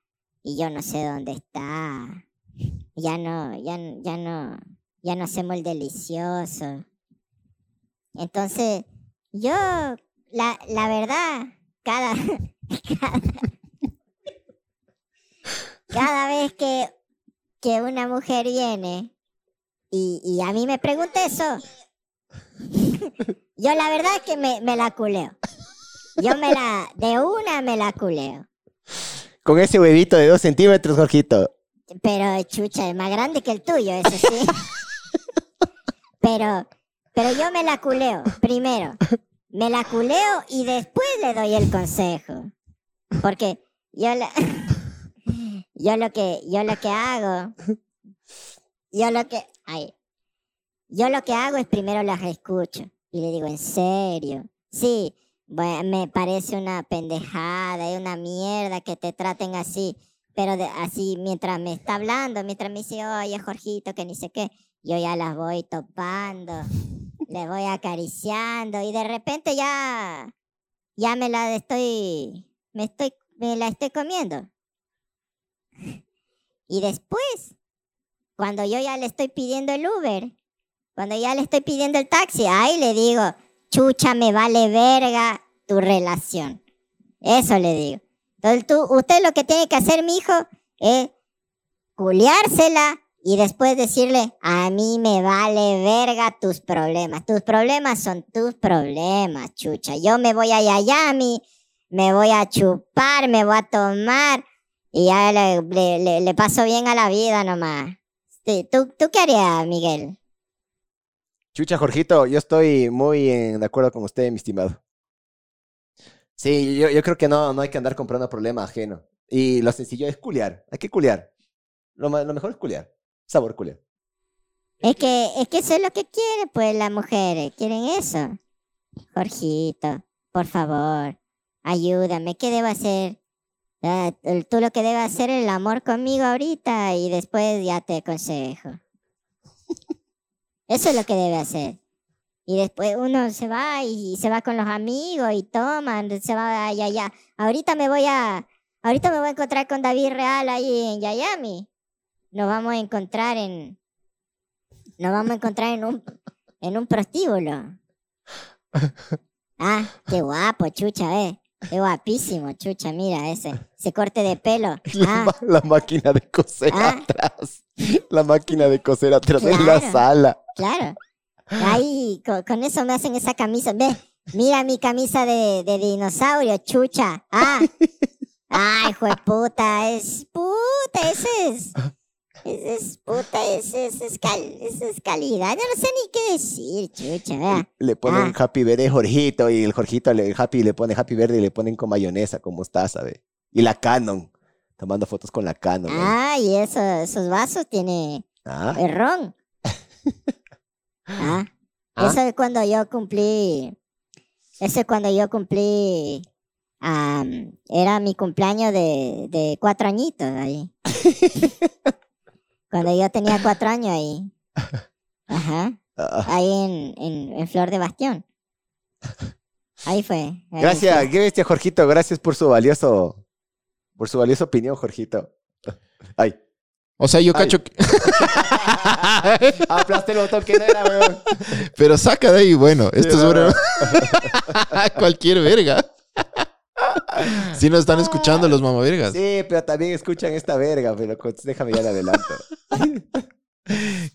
Speaker 4: y yo no sé dónde está. Ya no, ya, ya no, ya no hacemos el delicioso. Entonces, yo, la, la verdad, cada, (laughs) cada, (laughs) cada vez que, que una mujer viene y, y a mí me pregunta eso, (laughs) yo la verdad es que me, me la culeo. Yo me la, de una me la culeo.
Speaker 3: Con ese huevito de dos centímetros, Jorgito.
Speaker 4: Pero chucha, es más grande que el tuyo, eso sí. (laughs) Pero, pero yo me la culeo, primero. Me la culeo y después le doy el consejo. Porque yo la, yo lo que, yo lo que hago, yo lo que, ay, yo lo que hago es primero las escucho y le digo, ¿en serio? Sí, bueno, me parece una pendejada y una mierda que te traten así, pero de- así mientras me está hablando, mientras me dice, oye, Jorgito, que ni sé qué, yo ya las voy topando, le voy acariciando y de repente ya, ya me la estoy, me estoy, me la estoy comiendo. Y después, cuando yo ya le estoy pidiendo el Uber, cuando ya le estoy pidiendo el taxi, ahí le digo, chucha, me vale verga tu relación. Eso le digo. Entonces tú, usted lo que tiene que hacer, mi hijo, es culiársela y después decirle, a mí me vale verga tus problemas. Tus problemas son tus problemas, chucha. Yo me voy a Yayami, me voy a chupar, me voy a tomar y ya le, le, paso bien a la vida nomás. ¿Tú, ¿Tú qué harías, Miguel?
Speaker 3: Chucha, Jorgito, yo estoy muy en- de acuerdo con usted, mi estimado. Sí, yo, yo creo que no, no hay que andar comprando problema ajeno. Y lo sencillo es culiar. Hay que culiar. Lo, lo mejor es culiar. Sabor culiar.
Speaker 4: Es que, es que eso es lo que quieren, pues, las mujeres. Quieren eso. Jorgito, por favor, ayúdame. ¿Qué debo hacer? Tú lo que debes hacer es el amor conmigo ahorita y después ya te aconsejo. Eso es lo que debe hacer. Y después uno se va y, se va con los amigos y toman, se va allá, allá. Ahorita me voy a, ahorita me voy a encontrar con David Real ahí en Yayami. Nos vamos a encontrar en, nos vamos a encontrar en un, en un prostíbulo. (laughs) Ah, qué guapo, chucha, eh. Qué guapísimo, chucha, mira ese, ese corte de pelo. (laughs)
Speaker 3: La,
Speaker 4: Ah,
Speaker 3: la máquina de coser
Speaker 4: Ah.
Speaker 3: atrás. La máquina de coser atrás en la
Speaker 4: Claro.
Speaker 3: sala.
Speaker 4: claro. Ahí, co- con, eso me hacen esa camisa. Ve, mira mi camisa de, de dinosaurio, chucha. Ah, (laughs) ay, hijo de puta, es puta, ese es. Ese es puta, ese es, es cal- es calidad. Yo no sé ni qué decir, chucha.
Speaker 3: Le ponen
Speaker 4: Ah.
Speaker 3: Happy Verde Jorgito y el Jorgito, le, Happy le pone Happy Verde y le ponen con mayonesa, con mostaza, ve. Y la Canon. Tomando fotos con la Canon.
Speaker 4: Ah, y eso, esos vasos tiene
Speaker 3: Ah,
Speaker 4: ron. (laughs) Ah,
Speaker 3: Ah.
Speaker 4: eso es cuando yo cumplí. Eso es cuando yo cumplí. am, era mi cumpleaños de, de cuatro añitos ahí. (laughs) cuando yo tenía cuatro años ahí. (laughs) Ajá.
Speaker 3: ah.
Speaker 4: Ahí en, en, en Flor de Bastión. Ahí fue. ahí
Speaker 3: Gracias,
Speaker 4: fue.
Speaker 3: qué bestia, Jorgito. Gracias por su valioso, por su valiosa opinión, Jorgito. (laughs) Ay.
Speaker 2: O sea, yo
Speaker 3: Ay.
Speaker 2: cacho que... (laughs)
Speaker 3: Aplaste el botón que no era, weón.
Speaker 2: Pero saca de ahí, bueno, esto es
Speaker 3: no,
Speaker 2: broma.
Speaker 3: no.
Speaker 2: Cualquier verga. (laughs) Si nos están escuchando los mamavergas.
Speaker 3: Sí, pero también escuchan esta verga, pero déjame ya la adelanto. (laughs)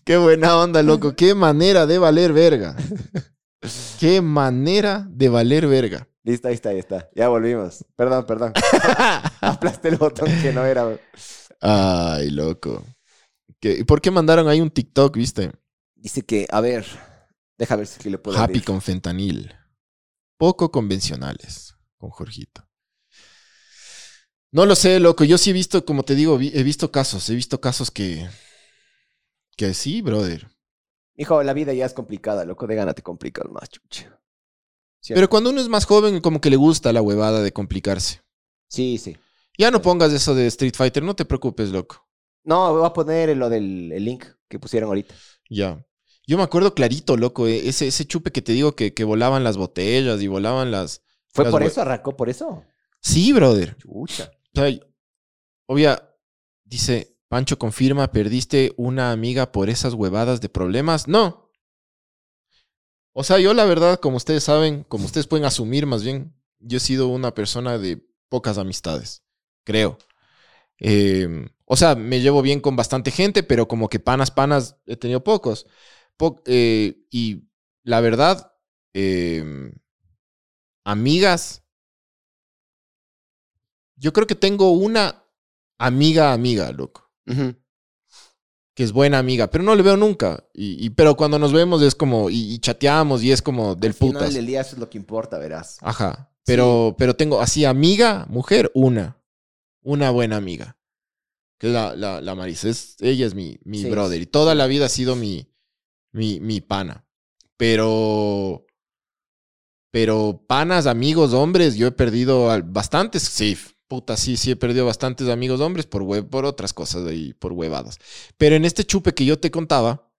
Speaker 2: Qué buena onda, loco. Qué manera de valer verga. (laughs) Qué manera de valer verga.
Speaker 3: Listo, ahí está, ahí está. Ya volvimos. Perdón, perdón. Aplaste el botón que no era.
Speaker 2: Ay, loco. ¿Qué- ¿Por qué mandaron ahí un TikTok, viste?
Speaker 3: Dice que, a ver, déjame ver si le puedo
Speaker 2: Happy
Speaker 3: abrir.
Speaker 2: con fentanil. Poco convencionales con Jorgito. No lo sé, loco. Yo sí he visto, como te digo, vi- he visto casos. He visto casos que. Que sí, brother.
Speaker 3: Hijo, la vida ya es complicada, loco. De gana te complicas más, chucha.
Speaker 2: Pero cuando uno es más joven, como que le gusta la huevada de complicarse.
Speaker 3: Sí, sí.
Speaker 2: Ya no pongas eso de Street Fighter, no te preocupes, loco.
Speaker 3: No, voy a poner lo del el link que pusieron ahorita.
Speaker 2: Ya. Yo me acuerdo clarito, loco, eh, ese, ese chupe que te digo que, que volaban las botellas y volaban las...
Speaker 3: ¿Fue
Speaker 2: Las
Speaker 3: por
Speaker 2: hue-
Speaker 3: eso? ¿Arrancó por eso?
Speaker 2: Sí, brother.
Speaker 3: Chucha.
Speaker 2: O sea, obvia, dice, Pancho confirma, ¿perdiste una amiga por esas huevadas de problemas? No. O sea, yo la verdad, como ustedes saben, como ustedes pueden asumir más bien, yo he sido una persona de pocas amistades, creo. Eh, o sea, me llevo bien con bastante gente, pero como que panas, panas, he tenido pocos. Po- eh, y la verdad, eh, amigas, yo creo que tengo una amiga, amiga, loco, que es buena amiga, pero no le veo nunca. Y, y- pero cuando nos vemos es como, y, y chateamos y es como del
Speaker 3: Al final
Speaker 2: putas.
Speaker 3: del día eso es lo que importa, verás.
Speaker 2: Ajá. Pero, pero tengo así amiga, mujer, una. Una buena amiga. Que es la, la, la Marisa. Es, ella es mi, mi
Speaker 3: Sí.
Speaker 2: brother. Y toda la vida ha sido mi, mi, mi pana. Pero. Pero panas, amigos, hombres, yo he perdido bastantes. Sí, puta, sí, sí he perdido bastantes amigos hombres por, hue- por otras cosas y por huevadas. Pero en este chupe que yo te contaba.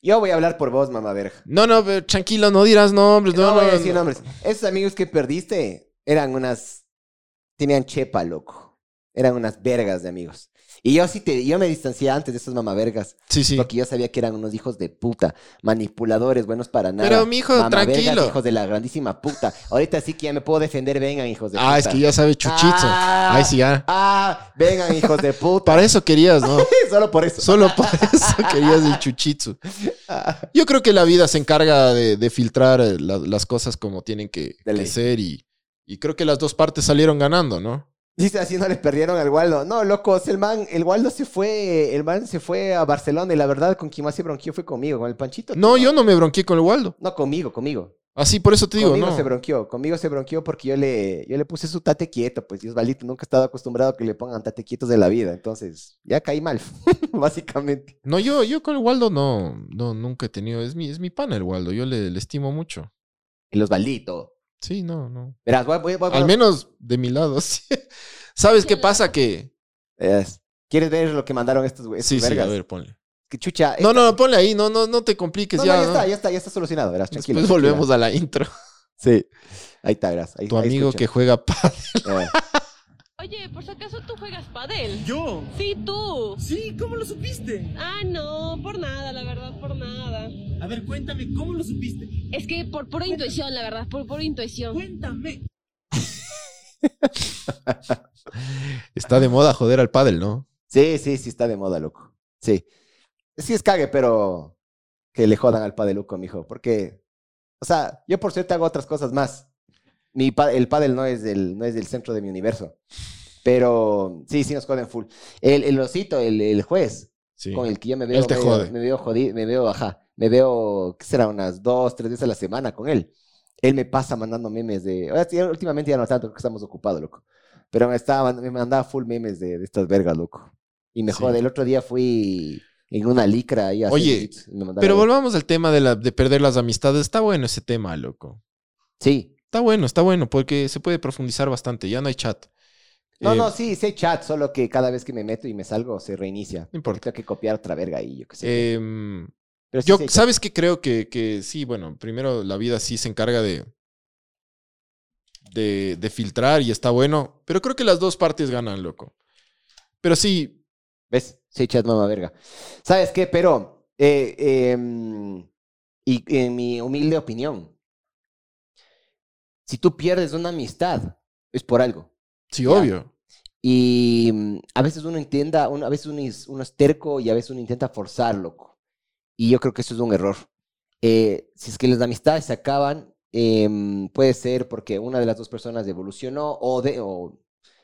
Speaker 3: Yo voy a hablar por vos, mamá verga.
Speaker 2: No, no, pero tranquilo, no dirás nombres.
Speaker 3: No,
Speaker 2: No, no,
Speaker 3: voy a decir
Speaker 2: no.
Speaker 3: nombres. Esos amigos que perdiste eran unas... Tenían chepa, loco. Eran unas vergas de amigos. Y yo sí te... Yo me distancié antes de esos mamavergas.
Speaker 2: Sí, sí.
Speaker 3: Porque yo sabía que eran unos hijos de puta. Manipuladores, buenos para nada.
Speaker 2: Pero, mijo,
Speaker 3: Mamavergas,
Speaker 2: tranquilo.
Speaker 3: hijos de la grandísima puta. Ahorita sí que ya me puedo defender. Vengan, hijos de puta.
Speaker 2: Ah, es que ya sabe Chuchito.
Speaker 3: Ah.
Speaker 2: Ahí sí, ya.
Speaker 3: Ah, vengan, hijos de puta.
Speaker 2: Para eso querías, ¿no? (laughs)
Speaker 3: Solo por eso.
Speaker 2: Solo para eso querías el chuchitsu. (laughs) Yo creo que la vida se encarga de, de filtrar eh, la- las cosas como tienen que, que ser y, y creo que las dos partes salieron ganando, ¿no?
Speaker 3: Dice así no le perdieron al Waldo. No, locos, el man, el Waldo se fue, el man se fue a Barcelona y la verdad con quien más se bronqueó fue conmigo, con el Panchito.
Speaker 2: No, yo no me bronqué con el Waldo.
Speaker 3: No, conmigo, conmigo.
Speaker 2: Así, por eso te digo,
Speaker 3: conmigo
Speaker 2: no.
Speaker 3: se bronqueó, conmigo se bronqueó porque yo le, yo le puse su tate quieto, pues y Osvaldito nunca ha estado acostumbrado a que le pongan tate quietos de la vida, entonces ya caí mal, (laughs) básicamente.
Speaker 2: No, yo, yo con el Waldo no, no, nunca he tenido. Es mi, es mi pana el Waldo. Yo le, le estimo mucho.
Speaker 3: El Osvaldito.
Speaker 2: Sí, no, no.
Speaker 3: Verás, voy, voy, voy,
Speaker 2: Al menos de mi lado, (laughs) sí. ¿Sabes qué pasa? Que.
Speaker 3: Verás, ¿Quieres ver lo que mandaron estos güeyes?
Speaker 2: Sí, sí,
Speaker 3: vergas?
Speaker 2: a ver, ponle.
Speaker 3: Que chucha.
Speaker 2: No,
Speaker 3: esta-
Speaker 2: no, no, ponle ahí, no, no, no te compliques
Speaker 3: no, no,
Speaker 2: ya.
Speaker 3: ya
Speaker 2: ¿no?
Speaker 3: está, ya está, ya está solucionado, verás, tranquilo.
Speaker 2: Después volvemos a la intro.
Speaker 3: Sí. Ahí está, verás. Ahí,
Speaker 2: Tu
Speaker 3: ahí
Speaker 2: amigo
Speaker 3: escucha.
Speaker 2: que juega pádel.
Speaker 3: Eh.
Speaker 5: Oye, por si acaso tú juegas padel.
Speaker 6: ¿Yo?
Speaker 5: Sí, tú.
Speaker 6: Sí, ¿cómo lo supiste?
Speaker 5: Ah, no, por nada, la verdad, por nada.
Speaker 6: A ver, cuéntame, ¿cómo lo supiste?
Speaker 5: Es que por pura intuición, la verdad, por pura intuición.
Speaker 6: Cuéntame. (laughs)
Speaker 2: Está de moda joder al pádel, ¿no?
Speaker 3: Sí, sí, sí, está de moda, loco. Sí. Sí es cague, pero que le jodan al padeluco, mijo. Porque, o sea, yo por suerte hago otras cosas más. Mi pa- el pádel no es, del, no es del centro de mi universo. Pero sí, sí nos joden full. El, el osito, el, el juez,
Speaker 2: Sí.
Speaker 3: con el que yo me veo,
Speaker 2: Él te
Speaker 3: medio-
Speaker 2: jode.
Speaker 3: me veo jodido, me veo, ajá, me veo, ¿qué será? Unas dos, tres veces a la semana con él. Él me pasa mandando memes de, últimamente ya no tanto, porque estamos ocupados, loco. Pero me, estaba, me mandaba full memes de, de estas vergas, loco. Y me
Speaker 2: Sí.
Speaker 3: jode, el otro día fui en una licra ahí
Speaker 2: Oye, Pero volvamos al tema de, la, de perder las amistades. Está bueno ese tema, loco.
Speaker 3: Sí.
Speaker 2: Está bueno, está bueno, porque se puede profundizar bastante. Ya no hay chat.
Speaker 3: No,
Speaker 2: Eh,
Speaker 3: no, sí, sí hay chat, solo que cada vez que me meto y me salgo se reinicia.
Speaker 2: No importa.
Speaker 3: Tengo que copiar otra verga ahí, yo qué sé.
Speaker 2: em,
Speaker 3: Pero sí,
Speaker 2: yo,
Speaker 3: sí.
Speaker 2: ¿sabes qué? Creo que, que sí, bueno, primero la vida sí se encarga de, de, de filtrar y está bueno. Pero creo que las dos partes ganan, loco. Pero sí,
Speaker 3: ¿Ves? Sí, chat mamá verga. ¿Sabes qué? Pero, eh, em, y en mi humilde opinión, si tú pierdes una amistad, es por algo.
Speaker 2: sí,
Speaker 3: Ya.
Speaker 2: obvio.
Speaker 3: Y mm, a veces uno intenta, uno, a veces uno es, uno es terco y a veces uno intenta forzar, loco. Y yo creo que eso es un error. Eh, si es que las amistades se acaban, em, puede ser porque una de las dos personas evolucionó o, de, o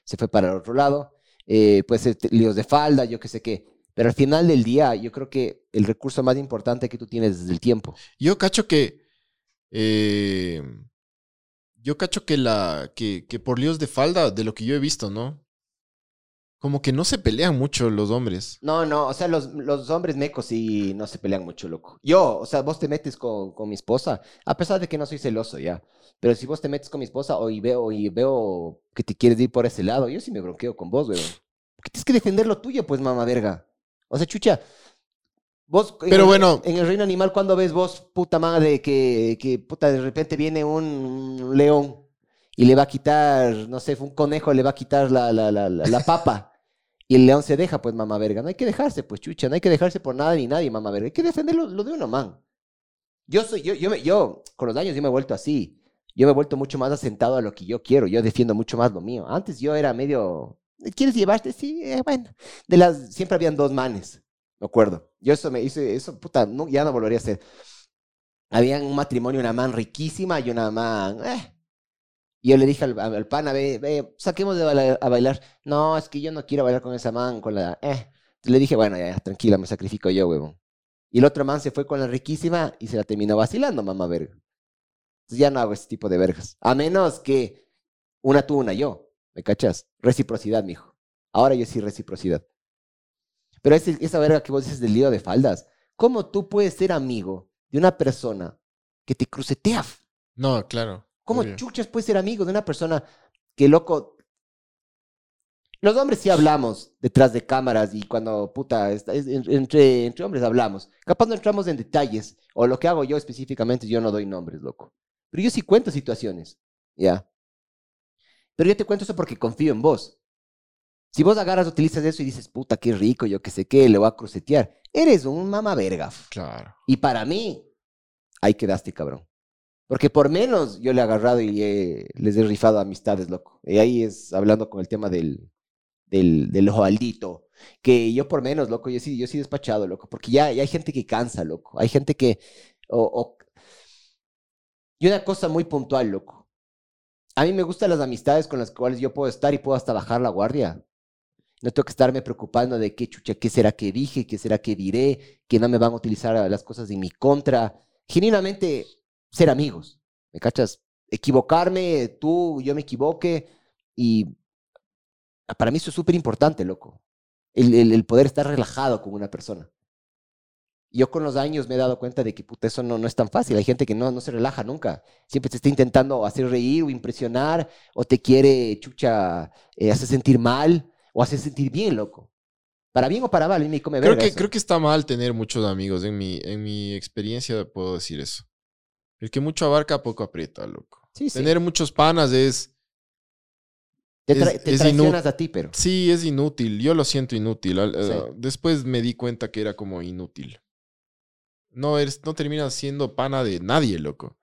Speaker 3: se fue para el otro lado. eh, puede ser líos de falda, yo qué sé qué. Pero al final del día, yo creo que el recurso más importante que tú tienes es el tiempo.
Speaker 2: Yo cacho que. Yo cacho que la. Que, que por líos de falda, de lo que yo he visto, ¿no? Como que no se pelean mucho los hombres.
Speaker 3: No, no, o sea, los, los hombres mecos sí no se pelean mucho, loco. Yo, o sea, vos te metes con, con mi esposa, a pesar de que no soy celoso ya. Pero si vos te metes con mi esposa o y veo, y veo que te quieres ir por ese lado, yo sí me bronqueo con vos, weón. Porque tienes que defender lo tuyo, pues, mamá verga. O sea, chucha. Vos, en
Speaker 2: Pero
Speaker 3: el-
Speaker 2: bueno.
Speaker 3: En el reino animal, cuando ves vos, puta madre, que, que puta, de repente viene un león y le va a quitar, no sé, un conejo le va a quitar la, la, la, la, papa. Y el león se deja, pues, mamá verga. No hay que dejarse, pues, chucha. No hay que dejarse por nada ni nadie, mamá verga. Hay que defender lo, lo de uno, man. Yo soy, yo, yo, me- yo, con los años yo me he vuelto así. Yo me he vuelto mucho más asentado a lo que yo quiero. Yo defiendo mucho más lo mío. Antes yo era medio, ¿quieres llevarte? Sí, eh, bueno. De las, siempre habían dos manes, me acuerdo. Yo eso me hice, eso, puta, no, ya no volvería a hacer. Habían un matrimonio, una man riquísima y una man, eh. Y yo le dije al, al pana, ve, saquemos de bailar- a bailar. No, es que yo no quiero bailar con esa man, con la, eh. Le dije, bueno, ya, ya, tranquila, me sacrifico yo, huevón. Y el otro man se fue con la riquísima y se la terminó vacilando, mamá verga. Entonces ya no hago ese tipo de vergas. A menos que una tú, una yo. ¿Me cachas? Reciprocidad, mijo. Ahora yo sí reciprocidad. Pero ese- esa verga que vos dices del lío de faldas. ¿Cómo tú puedes ser amigo de una persona que te crucetea?
Speaker 2: No, claro.
Speaker 3: ¿Cómo
Speaker 2: obvio.
Speaker 3: chuchas puedes ser amigo de una persona que loco... Los hombres sí hablamos detrás de cámaras y cuando, puta, es- en- entre, entre hombres hablamos. Capaz no entramos en detalles. O lo que hago yo específicamente, yo no doy nombres, loco. Pero yo sí cuento situaciones, ¿ya? Pero yo te cuento eso porque confío en vos. Si vos agarras, utilizas eso y dices, puta, qué rico, yo qué sé qué, le voy a crucetear. Eres un mamá verga.
Speaker 2: Claro.
Speaker 3: Y para mí, ahí quedaste, cabrón. Porque por menos yo le he agarrado y he- les he rifado amistades, loco. Y ahí es hablando con el tema del, del, del Joaldito. Que yo por menos, loco, yo sí, yo sí despachado, loco. Porque ya, ya hay gente que cansa, loco. Hay gente que... o- o- Y una cosa muy puntual, loco. A mí me gustan las amistades con las cuales yo puedo estar y puedo hasta bajar la guardia. No tengo que estarme preocupando de qué chucha, qué será que dije, qué será que diré, que no me van a utilizar las cosas en mi contra. Genuinamente, ser amigos. ¿Me cachas? Equivocarme, tú, yo me equivoque. Y para mí eso es súper importante, loco. El, el- el poder estar relajado con una persona. Yo con los años me he dado cuenta de que puta, eso no, no es tan fácil. Hay gente que no, no se relaja nunca. Siempre te está intentando hacer reír o impresionar o te quiere, chucha, eh, hacer sentir mal o hacer sentir bien, loco. Para bien o para mal, mí me come
Speaker 2: Creo
Speaker 3: verga
Speaker 2: que,
Speaker 3: eso.
Speaker 2: creo que está mal tener muchos amigos. En mi, en mi experiencia puedo decir eso. El que mucho abarca, poco aprieta, loco.
Speaker 3: Sí, sí.
Speaker 2: Tener muchos panas es...
Speaker 3: Te, tra-
Speaker 2: es-
Speaker 3: te
Speaker 2: es
Speaker 3: traicionas a ti, pero.
Speaker 2: Sí, es inútil. Yo lo siento inútil.
Speaker 3: Sí.
Speaker 2: eh, Después me di cuenta que era como inútil. No, eres, no terminas siendo pana de nadie, loco.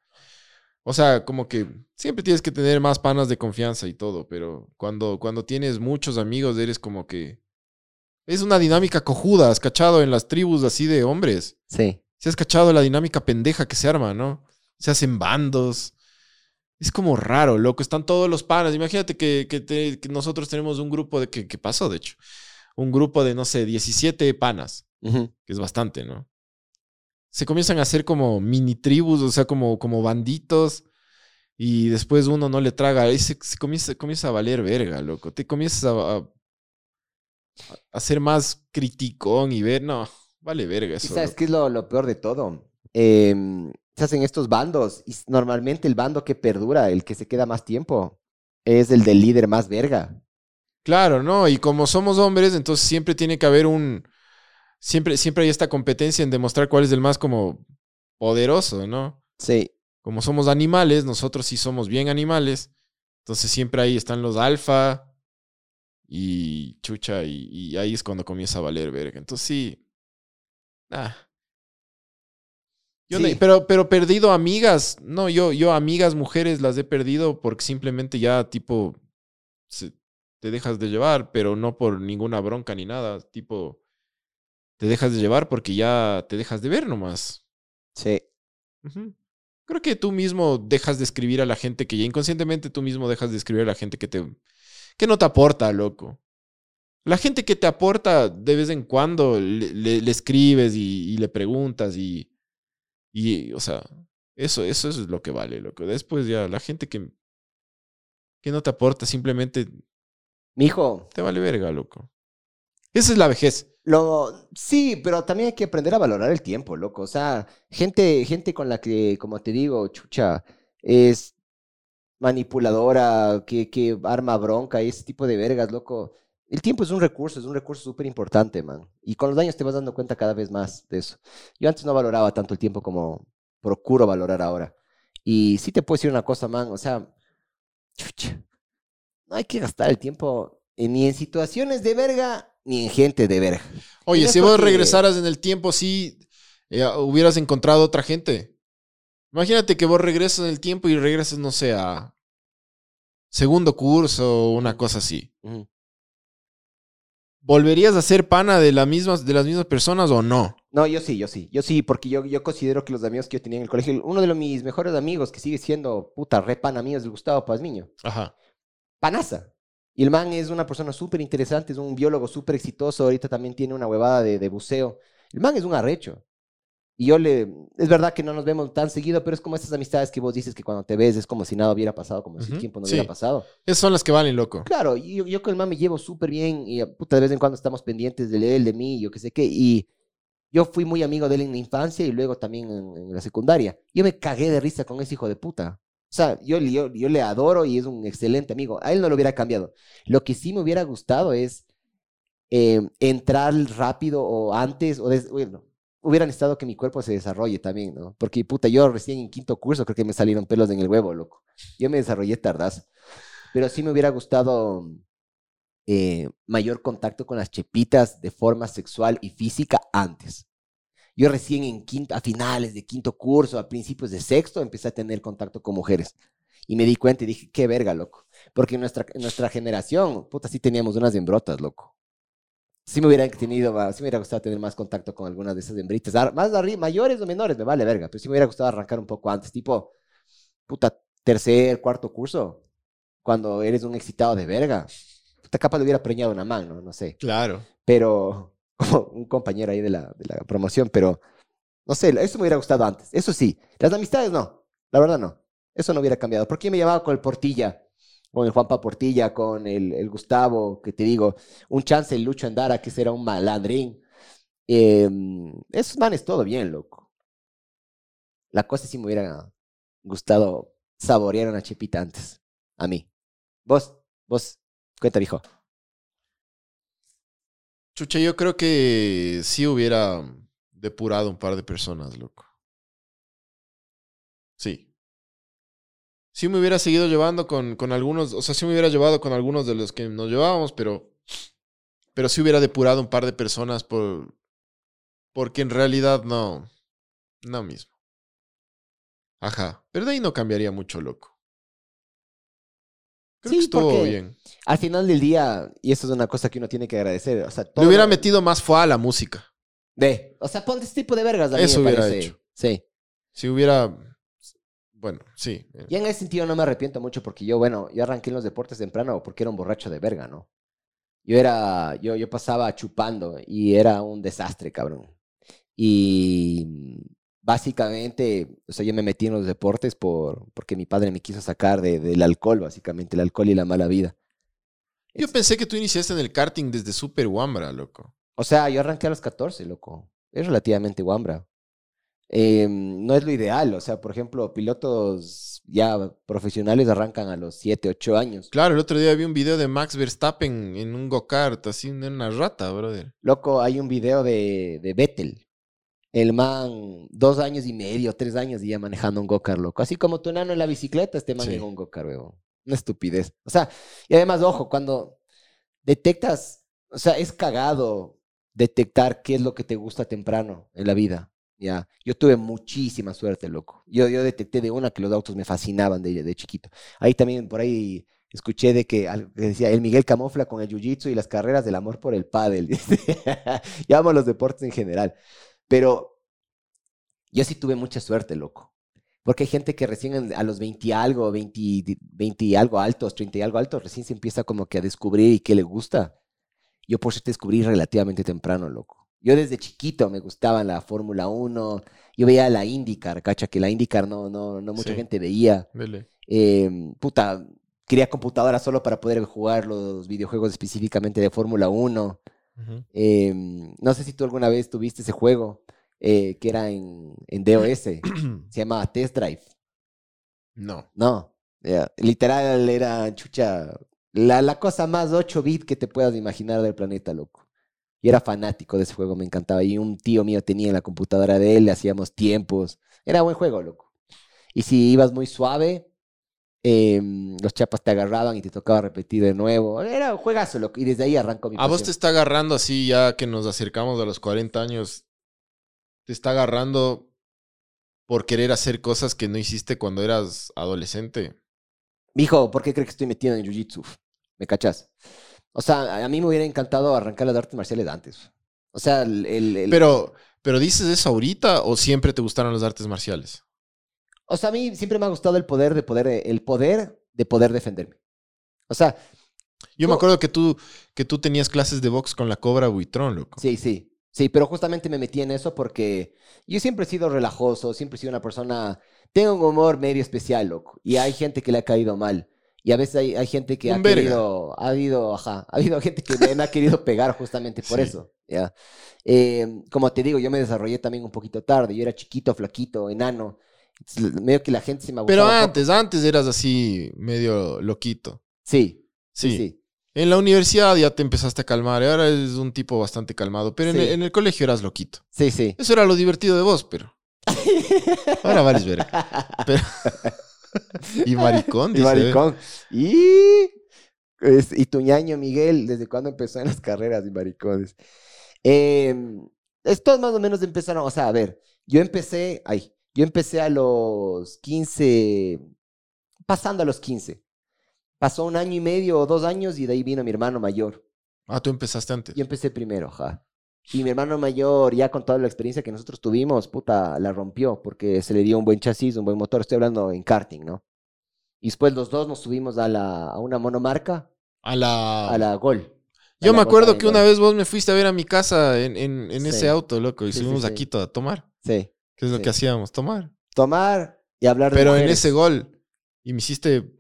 Speaker 2: O sea, como que siempre tienes que tener más panas de confianza y todo, pero cuando, cuando tienes muchos amigos eres como que... Es una dinámica cojuda, has cachado en las tribus así de hombres.
Speaker 3: Sí.
Speaker 2: Si has cachado la dinámica pendeja que se arma, ¿no? Se hacen bandos. Es como raro, loco. Están todos los panas. Imagínate que, que te- que nosotros tenemos un grupo de... que, que pasó, de hecho? Un grupo de, no sé, 17 panas, que es bastante, ¿no? Se comienzan a hacer como mini tribus, o sea, como, como banditos. Y después uno no le traga. Y se, se comienza, comienza a valer verga, loco. Te comienzas a, a, a ser más criticón y ver, no, vale verga
Speaker 3: ¿Y
Speaker 2: eso.
Speaker 3: sabes
Speaker 2: loco.
Speaker 3: qué es lo, lo peor de todo? Em, se hacen estos bandos y normalmente el bando que perdura, el que se queda más tiempo, es el del líder más verga.
Speaker 2: Claro, ¿no? Y como somos hombres, entonces siempre tiene que haber un... Siempre, siempre hay esta competencia en demostrar cuál es el más como poderoso, ¿no?
Speaker 3: Sí.
Speaker 2: Como somos animales, nosotros sí somos bien animales. Entonces siempre ahí están los alfa y chucha y, y ahí es cuando comienza a valer verga. Entonces sí. Ah. Yo no- pero, pero perdido amigas. No, yo, yo amigas mujeres las he perdido porque simplemente ya tipo se- te dejas de llevar, pero no por ninguna bronca ni nada. Tipo, te dejas de llevar porque ya te dejas de ver nomás.
Speaker 3: Sí.
Speaker 2: Creo que tú mismo dejas de escribir a la gente que ya inconscientemente tú mismo dejas de escribir a la gente que te que no te aporta, loco. La gente que te aporta de vez en cuando le, le- le escribes y, y le preguntas y, y, o sea, eso, eso es lo que vale, loco. Después ya la gente que, que no te aporta simplemente
Speaker 3: Mi hijo,
Speaker 2: Te vale verga, loco. Esa es la vejez.
Speaker 3: Lo, sí, pero también hay que aprender a valorar el tiempo, loco. O sea, gente, gente con la que, como te digo, chucha, es manipuladora, que, que arma bronca y ese tipo de vergas, loco. El tiempo es un recurso, es un recurso súper importante, man. Y con los años te vas dando cuenta cada vez más de eso. Yo antes no valoraba tanto el tiempo como procuro valorar ahora. Y sí te puedo decir una cosa, man. O sea, chucha, no hay que gastar el tiempo ni en situaciones de verga ni en gente de verga.
Speaker 2: Oye, si vos regresaras en el tiempo, sí eh, hubieras encontrado otra gente. Imagínate que vos regresas en el tiempo y regresas, no sé, a segundo curso o una cosa así. ¿Volverías a ser pana de, la mismas, de las mismas personas o no?
Speaker 3: No, yo sí, yo sí, yo sí, porque yo, yo considero que los amigos que yo tenía en el colegio, uno de los, mis mejores amigos que sigue siendo puta re pana mío es el Gustavo Pazmiño.
Speaker 2: Ajá.
Speaker 3: Panaza. Y el man es una persona súper interesante, es un biólogo súper exitoso, ahorita también tiene una huevada de, de buceo. El man es un arrecho. Y yo le, es verdad que no nos vemos tan seguido, pero es como esas amistades que vos dices que cuando te ves es como si nada hubiera pasado, como si el tiempo no
Speaker 2: sí.
Speaker 3: hubiera pasado.
Speaker 2: Esas son las que valen, loco.
Speaker 3: Claro, yo, yo con el man me llevo súper bien y puta, de vez en cuando estamos pendientes de él, de mí, yo qué sé qué. Y yo fui muy amigo de él en la infancia y luego también en, en la secundaria. Yo me cagué de risa con ese hijo de puta. O sea, yo, le adoro y es un excelente amigo. A él no lo hubiera cambiado. Lo que sí me hubiera gustado es eh, entrar rápido o antes, o des- bueno, hubiera necesitado que mi cuerpo se desarrolle también, ¿no? Porque puta, yo recién en quinto curso creo que me salieron pelos en el huevo, loco. Yo me desarrollé tardazo. Pero sí me hubiera gustado eh, mayor contacto con las chepitas de forma sexual y física antes. Yo recién en quinto, a finales de quinto curso, a principios de sexto, empecé a tener contacto con mujeres. Y me di cuenta y dije, qué verga, loco. Porque en nuestra, en nuestra generación, puta, sí teníamos unas hembrotas, loco. Sí me hubiera tenido, sí me hubiera gustado tener más contacto con algunas de esas hembritas. Más arriba, mayores o menores, me vale verga. Pero sí me hubiera gustado arrancar un poco antes, tipo, puta, tercer, cuarto curso. Cuando eres un excitado de verga. Puta, capaz le hubiera preñado una mano, no sé
Speaker 2: Claro.
Speaker 3: pero (laughs) como un compañero ahí de la, de la promoción, pero no sé, eso me hubiera gustado antes. Eso sí, las amistades no, la verdad no. Eso no hubiera cambiado. ¿Por qué me llamaba con el Portilla? Con el Juanpa Portilla, con el, el Gustavo, que te digo, un chance el Lucho Andara, que será un malandrín. Eh, esos manes, todo bien, loco. La cosa sí me hubiera gustado saborear una chepita antes. A mí. Vos, vos, cuenta, viejo.
Speaker 2: Chucha, yo creo que sí hubiera depurado un par de personas, loco. Sí. Sí me hubiera seguido llevando con, con algunos, o sea, sí me hubiera llevado con algunos de los que nos llevábamos, pero, pero sí hubiera depurado un par de personas por, porque en realidad no, no mismo. Ajá, pero de ahí no cambiaría mucho, loco. Creo
Speaker 3: Sí,
Speaker 2: que estuvo bien.
Speaker 3: Al final del día, y eso es una cosa que uno tiene que agradecer, o sea,
Speaker 2: Le
Speaker 3: todo
Speaker 2: hubiera
Speaker 3: lo-
Speaker 2: metido más fue a la música.
Speaker 3: De, o sea, ponte este tipo de vergas a mí
Speaker 2: Eso
Speaker 3: me
Speaker 2: hubiera
Speaker 3: parece.
Speaker 2: hecho.
Speaker 3: Sí.
Speaker 2: Si hubiera, bueno, sí. eh,
Speaker 3: Y en ese sentido no me arrepiento mucho porque yo, bueno, yo arranqué en los deportes temprano porque era un borracho de verga, ¿no? Yo era, yo, yo pasaba chupando y era un desastre, cabrón. Y básicamente, o sea, yo me metí en los deportes por, porque mi padre me quiso sacar de- del alcohol, básicamente, el alcohol y la mala vida.
Speaker 2: Yo pensé que tú iniciaste en el karting desde Super Wambra, loco.
Speaker 3: O sea, yo arranqué a los 14, loco. Es relativamente guambra. Eh, no es lo ideal. O sea, por ejemplo, pilotos ya profesionales arrancan a los 7, 8 años.
Speaker 2: Claro, el otro día vi un video de Max Verstappen en un go-kart, así en una rata, brother.
Speaker 3: Loco, hay un video de, de Vettel. El man, dos años y medio, tres años y ya manejando un go-kart, loco. Así como tu enano en la bicicleta, este man
Speaker 2: Sí.
Speaker 3: en un go-kart, weón. Una estupidez. O sea, y además, ojo, cuando detectas, o sea, es cagado detectar qué es lo que te gusta temprano en la vida. Ya, yo tuve muchísima suerte, loco. Yo, yo detecté de una que los autos me fascinaban de, de chiquito. Ahí también, por ahí escuché de que, decía, el Miguel camufla con el jiu-jitsu y las carreras del amor por el pádel. (laughs) Yo amo los deportes en general. Pero yo sí tuve mucha suerte, loco. Porque hay gente que recién a los 20 y algo, 20, 20 y algo altos, 30 y algo altos, recién se empieza como que a descubrir y qué le gusta. Yo por suerte descubrí relativamente temprano, loco. Yo desde chiquito me gustaba la Fórmula 1. Yo veía la IndyCar, cacha, que la IndyCar no, no, no mucha
Speaker 2: Sí.
Speaker 3: gente veía. Eh, puta, quería computadora solo para poder jugar los videojuegos específicamente de Fórmula 1. Eh, no sé si tú alguna vez tuviste ese juego eh, que era en, en DOS. (clears throat) se llamaba Test Drive.
Speaker 2: No.
Speaker 3: No, literal era chucha, la, la cosa más 8 bit que te puedas imaginar del planeta, loco. Y era fanático de ese juego, me encantaba. Y un tío mío tenía en la computadora de él, le hacíamos tiempos. Era buen juego, loco. Y si ibas muy suave, em, los chapas te agarraban y te tocaba repetir de nuevo. Era un juegazo, loco. Y desde ahí arrancó mi
Speaker 2: A vos te está agarrando así, ya que nos acercamos a los 40 años, te está agarrando por querer hacer cosas que no hiciste cuando eras adolescente.
Speaker 3: Mijo, ¿por qué crees que estoy metido en Jiu-Jitsu? ¿Me cachas? O sea, a mí me hubiera encantado arrancar las artes marciales antes. O sea, el... el- el-
Speaker 2: Pero, pero ¿dices eso ahorita o siempre te gustaron las artes marciales?
Speaker 3: O sea, a mí siempre me ha gustado el poder de poder, el poder de poder defenderme. O sea,
Speaker 2: Yo
Speaker 3: No.
Speaker 2: me acuerdo que tú, que tú tenías clases de box con la cobra buitrón, loco.
Speaker 3: sí, sí. Sí, pero justamente me metí en eso porque yo siempre he sido relajoso, siempre he sido una persona... Tengo un humor medio especial, loco. Y hay (sniffs) gente que le ha caído mal. Y a veces hay, hay gente que
Speaker 2: Un
Speaker 3: ha
Speaker 2: verga.
Speaker 3: querido... Ha habido, ajá, ha habido gente que me, me ha querido pegar justamente por
Speaker 2: Sí.
Speaker 3: eso. ¿ya? Eh, como te digo, yo me desarrollé también un poquito tarde. Yo era chiquito, flaquito, enano. Medio que la gente se me
Speaker 2: Pero
Speaker 3: poco.
Speaker 2: antes, antes eras así medio loquito.
Speaker 3: Sí,
Speaker 2: Sí.
Speaker 3: sí, sí.
Speaker 2: En la universidad ya te empezaste a calmar y ahora eres un tipo bastante calmado. Pero en, el, en el colegio eras loquito.
Speaker 3: Sí, sí.
Speaker 2: Eso era lo divertido de vos, pero. (laughs) Ahora vales ver. Pero... (laughs) y maricón,
Speaker 3: Y
Speaker 2: dice.
Speaker 3: maricón. Y, es- y tu ñaño Miguel, ¿desde cuándo empezó en las carreras de maricones? Eh, estos más o menos empezaron, o sea, a ver, yo empecé, ay, yo empecé a los 15, pasando a los 15. Pasó un año y medio o dos años y de ahí vino mi hermano mayor.
Speaker 2: Ah, tú empezaste antes.
Speaker 3: Yo empecé primero, ajá. Y mi hermano mayor, ya con toda la experiencia que nosotros tuvimos, puta, la rompió porque se le dio un buen chasis, un buen motor. Estoy hablando en karting, ¿no? Y después los dos nos subimos a, la, a una monomarca,
Speaker 2: A la.
Speaker 3: a la Gol.
Speaker 2: Yo me acuerdo que una vez vos me fuiste a ver a mi casa en, en, en
Speaker 3: Sí.
Speaker 2: ese auto, loco, y
Speaker 3: Sí,
Speaker 2: subimos a
Speaker 3: sí.
Speaker 2: Quito a tomar.
Speaker 3: Sí.
Speaker 2: ¿Qué es lo
Speaker 3: Sí.
Speaker 2: que hacíamos? Tomar.
Speaker 3: Tomar y hablar de
Speaker 2: Pero en ese gol. Y me hiciste.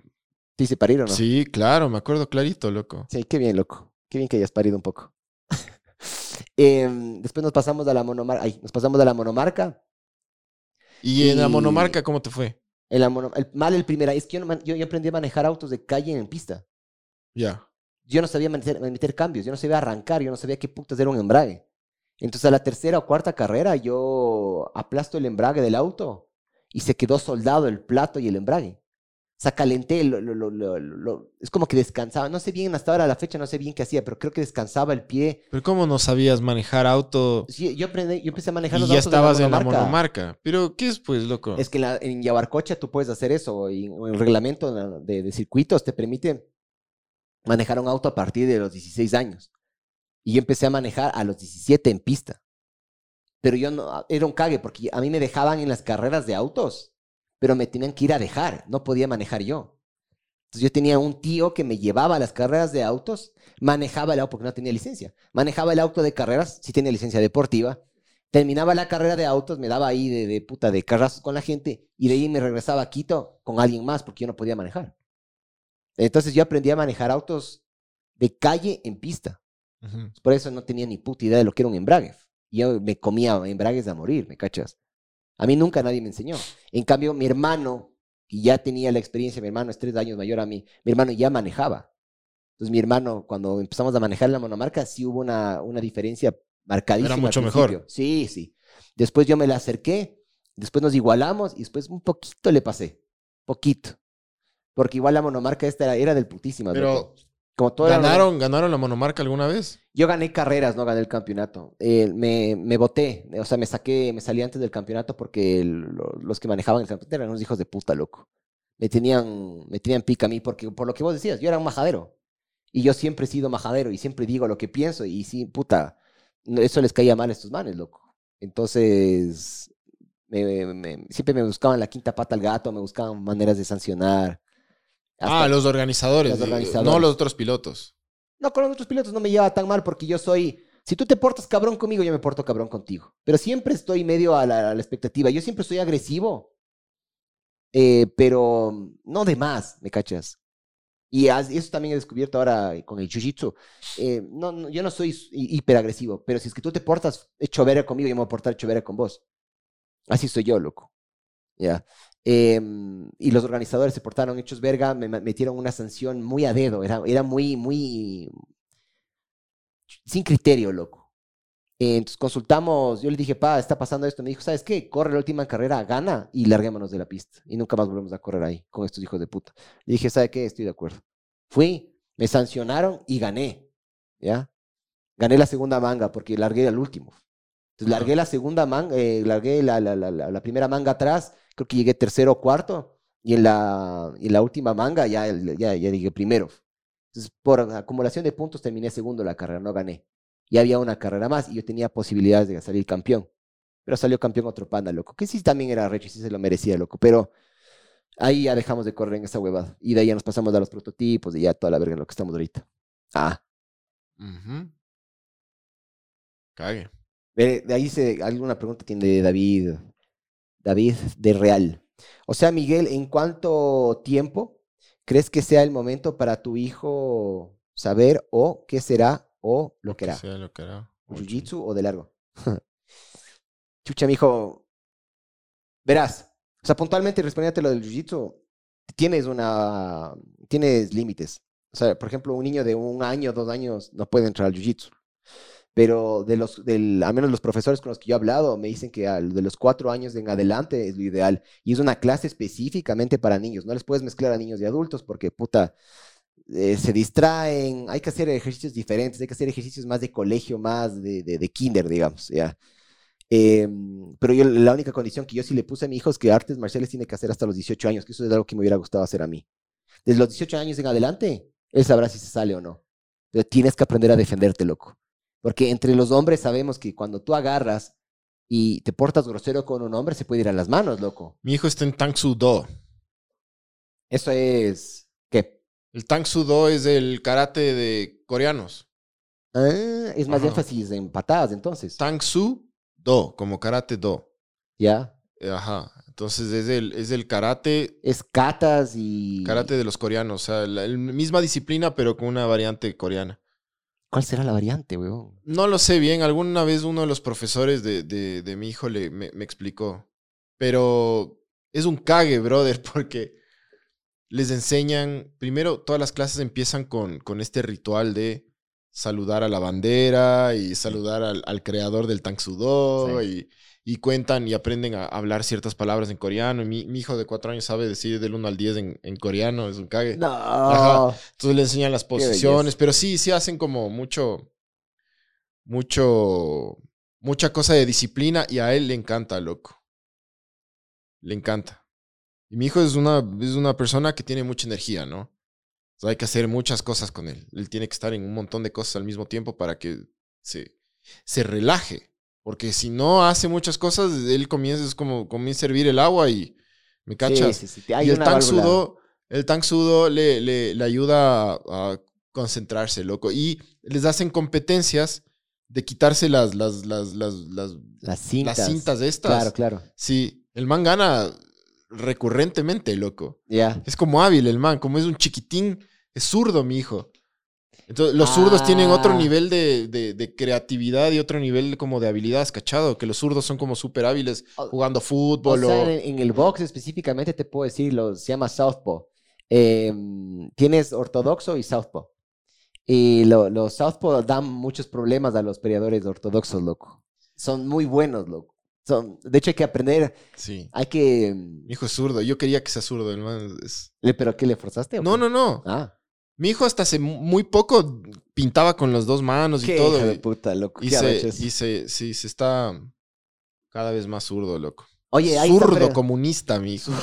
Speaker 3: ¿Sí se parieron, no?
Speaker 2: Sí, claro, me acuerdo clarito, loco.
Speaker 3: Sí, qué bien, loco. Qué bien que hayas parido un poco. (laughs) Em, después nos pasamos a la monomarca. Ay, nos pasamos a la monomarca.
Speaker 2: Y en la monomarca, ¿cómo te fue?
Speaker 3: En la mono- el- mal el primer. Es que yo, no yo, yo aprendí a manejar autos de calle en pista.
Speaker 2: Ya.
Speaker 3: Yo no sabía meter, meter cambios, yo no sabía arrancar, yo no sabía qué putas era un embrague. Entonces a la tercera o cuarta carrera yo aplasto el embrague del auto y se quedó soldado el plato y el embrague. O sea, calenté, lo- lo- lo- lo- lo- es como que descansaba. No sé bien, hasta ahora la fecha no sé bien qué hacía, pero creo que descansaba el pie.
Speaker 2: Pero ¿cómo no sabías manejar auto
Speaker 3: Sí, yo, aprendí, yo empecé a manejar
Speaker 2: y
Speaker 3: los
Speaker 2: ya
Speaker 3: autos de
Speaker 2: estabas en la
Speaker 3: monomarca.
Speaker 2: Pero, ¿qué es, pues, loco?
Speaker 3: Es que en, la- en Yabarcocha tú puedes hacer eso. Y el reglamento de, de circuitos te permite manejar un auto a partir de los 16 años. Y yo empecé a manejar a los 17 en pista. Pero yo no, era un cague porque a mí me dejaban en las carreras de autos, pero me tenían que ir a dejar, no podía manejar yo. Entonces yo tenía un tío que me llevaba a las carreras de autos, manejaba el auto porque no tenía licencia, manejaba el auto de carreras, sí tenía licencia deportiva, terminaba la carrera de autos, me daba ahí de, de puta de carrazos con la gente y de ahí me regresaba a Quito con alguien más porque yo no podía manejar. Entonces yo aprendí a manejar autos de calle en pista. Por eso no tenía ni puta idea de lo que era un embrague. Y Yo me comía embragues a morir, ¿me cachas? A mí nunca nadie me enseñó. En cambio, mi hermano, que ya tenía la experiencia, mi hermano es tres años mayor a mí, mi hermano ya manejaba. Entonces, mi hermano, cuando empezamos a manejar la monomarca, sí hubo una, una diferencia marcadísima.
Speaker 2: Era mucho mejor.
Speaker 3: Sí, sí. Después yo me la acerqué, después nos igualamos y después un poquito le pasé. Poquito. Porque igual la monomarca esta era, era del putísima.
Speaker 2: Pero,
Speaker 3: loco. Como todo era-
Speaker 2: ¿ganaron, ¿ganaron la monomarca alguna vez?
Speaker 3: yo gané carreras, no gané el campeonato. Eh, me, me boté, o sea, me saqué, me salí antes del campeonato porque el- los que manejaban el campeonato eran unos hijos de puta, loco. Me tenían, me tenían pica a mí porque, por lo que vos decías, yo era un majadero. Y yo siempre he sido majadero y siempre digo lo que pienso y sí, puta, eso les caía mal a estos manes, loco. Entonces, me- me- siempre me buscaban la quinta pata al gato, me buscaban maneras de sancionar.
Speaker 2: Ah,
Speaker 3: Hasta-
Speaker 2: los organizadores,
Speaker 3: los organizadores.
Speaker 2: no los otros pilotos.
Speaker 3: No, con los otros pilotos no me lleva tan mal porque yo soy. Si tú te portas cabrón conmigo, yo me porto cabrón contigo. Pero siempre estoy medio a la, a la expectativa. Yo siempre soy agresivo. eh, pero no de más, ¿me cachas? Y eso también he descubierto ahora con el jiu-jitsu. Eh, no, no, yo no soy hiperagresivo, pero si es que tú te portas hecho vera conmigo, yo me voy a portar hecho vera con vos. Así soy yo, loco. Ya. Em, y los organizadores se portaron hechos verga, me metieron una sanción muy a dedo, era, era muy, muy sin criterio, loco. Eh, entonces consultamos, yo le dije, pa, está pasando esto. Me dijo, ¿sabes qué? Corre la última carrera, gana y larguémonos de la pista. Y nunca más volvemos a correr ahí con estos hijos de puta. Le dije, ¿sabe qué? Estoy de acuerdo. Fui, me sancionaron y gané. ¿Ya? Gané la segunda manga porque largué al último. Entonces largué la segunda manga, eh, largué la, la, la, la, la primera manga atrás, creo que llegué tercero o cuarto, y en la, y en la última manga ya, ya, ya llegué primero. Entonces, por acumulación de puntos terminé segundo la carrera, no gané. Y había una carrera más y yo tenía posibilidades de salir campeón. Pero salió campeón otro panda, loco, que sí también era recho y sí se lo merecía, loco. Pero ahí ya dejamos de correr en esa huevada. Y de ahí ya nos pasamos a los prototipos y ya toda la verga en lo que estamos ahorita. Ah,
Speaker 2: Ujú. Cague.
Speaker 3: de, ahí se, alguna pregunta tiene David, David de Real. O sea, Miguel, ¿en cuánto tiempo crees que sea el momento para tu hijo saber o qué será o lo que
Speaker 2: Que sea lo que hará.
Speaker 3: ¿Jiu-jitsu o de largo? (laughs) Chucha, mijo. Verás. O sea, puntualmente respondiéndote lo del jiu-jitsu, tienes una. Tienes límites. O sea, por ejemplo, un niño de un año, dos años, no puede entrar al jiu-jitsu. Pero de los, del, al menos los profesores con los que yo he hablado, me dicen que de los cuatro años en adelante es lo ideal. Y es una clase específicamente para niños. No les puedes mezclar a niños y adultos porque, puta, eh, se distraen, hay que hacer ejercicios diferentes, hay que hacer ejercicios más de colegio, más de, de, de kinder, digamos, ¿ya? Em, pero la única condición que yo sí le puse a mi hijo es que artes marciales tiene que hacer hasta los 18 años, que eso es algo que me hubiera gustado hacer a mí. Desde los 18 años en adelante, él sabrá si se sale o no. Tienes que aprender a defenderte, loco. Porque entre los hombres sabemos que cuando tú agarras y te portas grosero con un hombre, se puede ir a las manos, loco.
Speaker 2: Mi hijo está en Tang Soo Do.
Speaker 3: Eso es... ¿Qué?
Speaker 2: El Tang Soo Do es el karate de coreanos.
Speaker 3: Ah, es más
Speaker 2: Ajá.
Speaker 3: énfasis en patadas, entonces.
Speaker 2: Tang Soo Do, como karate do.
Speaker 3: Ya.
Speaker 2: Eh, Ajá. Entonces es el, es el karate,
Speaker 3: Es katas y...
Speaker 2: karate de los coreanos. O sea, la, la misma disciplina, pero con una variante coreana.
Speaker 3: ¿Cuál será la variante, weón?
Speaker 2: No lo sé bien. Alguna vez uno de los profesores de, de, de mi hijo le, me, me explicó. Pero es un cague, brother, (laughs) porque les enseñan. Primero, todas las clases empiezan con, con este ritual de saludar a la bandera y saludar al, al creador del Tang Soo Do y, y cuentan y aprenden a hablar ciertas palabras en coreano. Y mi, mi hijo de cuatro años sabe decir del 1 al 10 en, en coreano, es un cague.
Speaker 3: No.
Speaker 2: Ajá. Entonces le enseñan las posiciones, pero sí, sí hacen como mucho, mucho, mucha cosa de disciplina y a él le encanta, loco. Le encanta. Y mi hijo es una, es una persona que tiene mucha energía, ¿no? O sea, hay que hacer muchas cosas con él. Él tiene que estar en un montón de cosas al mismo tiempo para que se, se relaje. Porque si no hace muchas cosas, él comienza, es como comienza a hervir el agua y me cachas.
Speaker 3: Sí, sí, sí. Hay
Speaker 2: y el
Speaker 3: válvula.
Speaker 2: Sudo, el Tang Sudo le, le, le ayuda a, a concentrarse, loco. Y les hacen competencias de quitarse las, las, las, las, las,
Speaker 3: Las cintas.
Speaker 2: las cintas estas.
Speaker 3: Claro, claro.
Speaker 2: Sí, el man gana recurrentemente, loco.
Speaker 3: Ya.
Speaker 2: Es como hábil el man, como es un chiquitín, es zurdo, mi hijo. Entonces, los zurdos tienen otro
Speaker 3: Ah.
Speaker 2: nivel de, de- de creatividad y otro nivel como de habilidades, ¿cachado? Que los zurdos son como súper hábiles
Speaker 3: O-
Speaker 2: jugando
Speaker 3: O
Speaker 2: fútbol o...
Speaker 3: sea, en, en el box específicamente te puedo decir, lo, se llama Southpaw. Eh, tienes ortodoxo y Southpaw. Y lo- los Southpaw dan muchos problemas a los peleadores ortodoxos, loco. Son muy buenos, loco. Son, de hecho, hay que aprender,
Speaker 2: Sí.
Speaker 3: hay que...
Speaker 2: Mi hijo es zurdo. Yo quería que sea zurdo, el man es-
Speaker 3: ¿Le- ¿Pero qué le forzaste? o
Speaker 2: No, no, no.
Speaker 3: Ah,
Speaker 2: Mi hijo hasta hace mu- muy poco pintaba con las dos manos y
Speaker 3: qué
Speaker 2: todo.
Speaker 3: hija de puta, loco.
Speaker 2: Y se, y se, sí, se está cada vez más zurdo, loco.
Speaker 3: Oye, está
Speaker 2: Zurdo comunista, mi hijo. (laughs)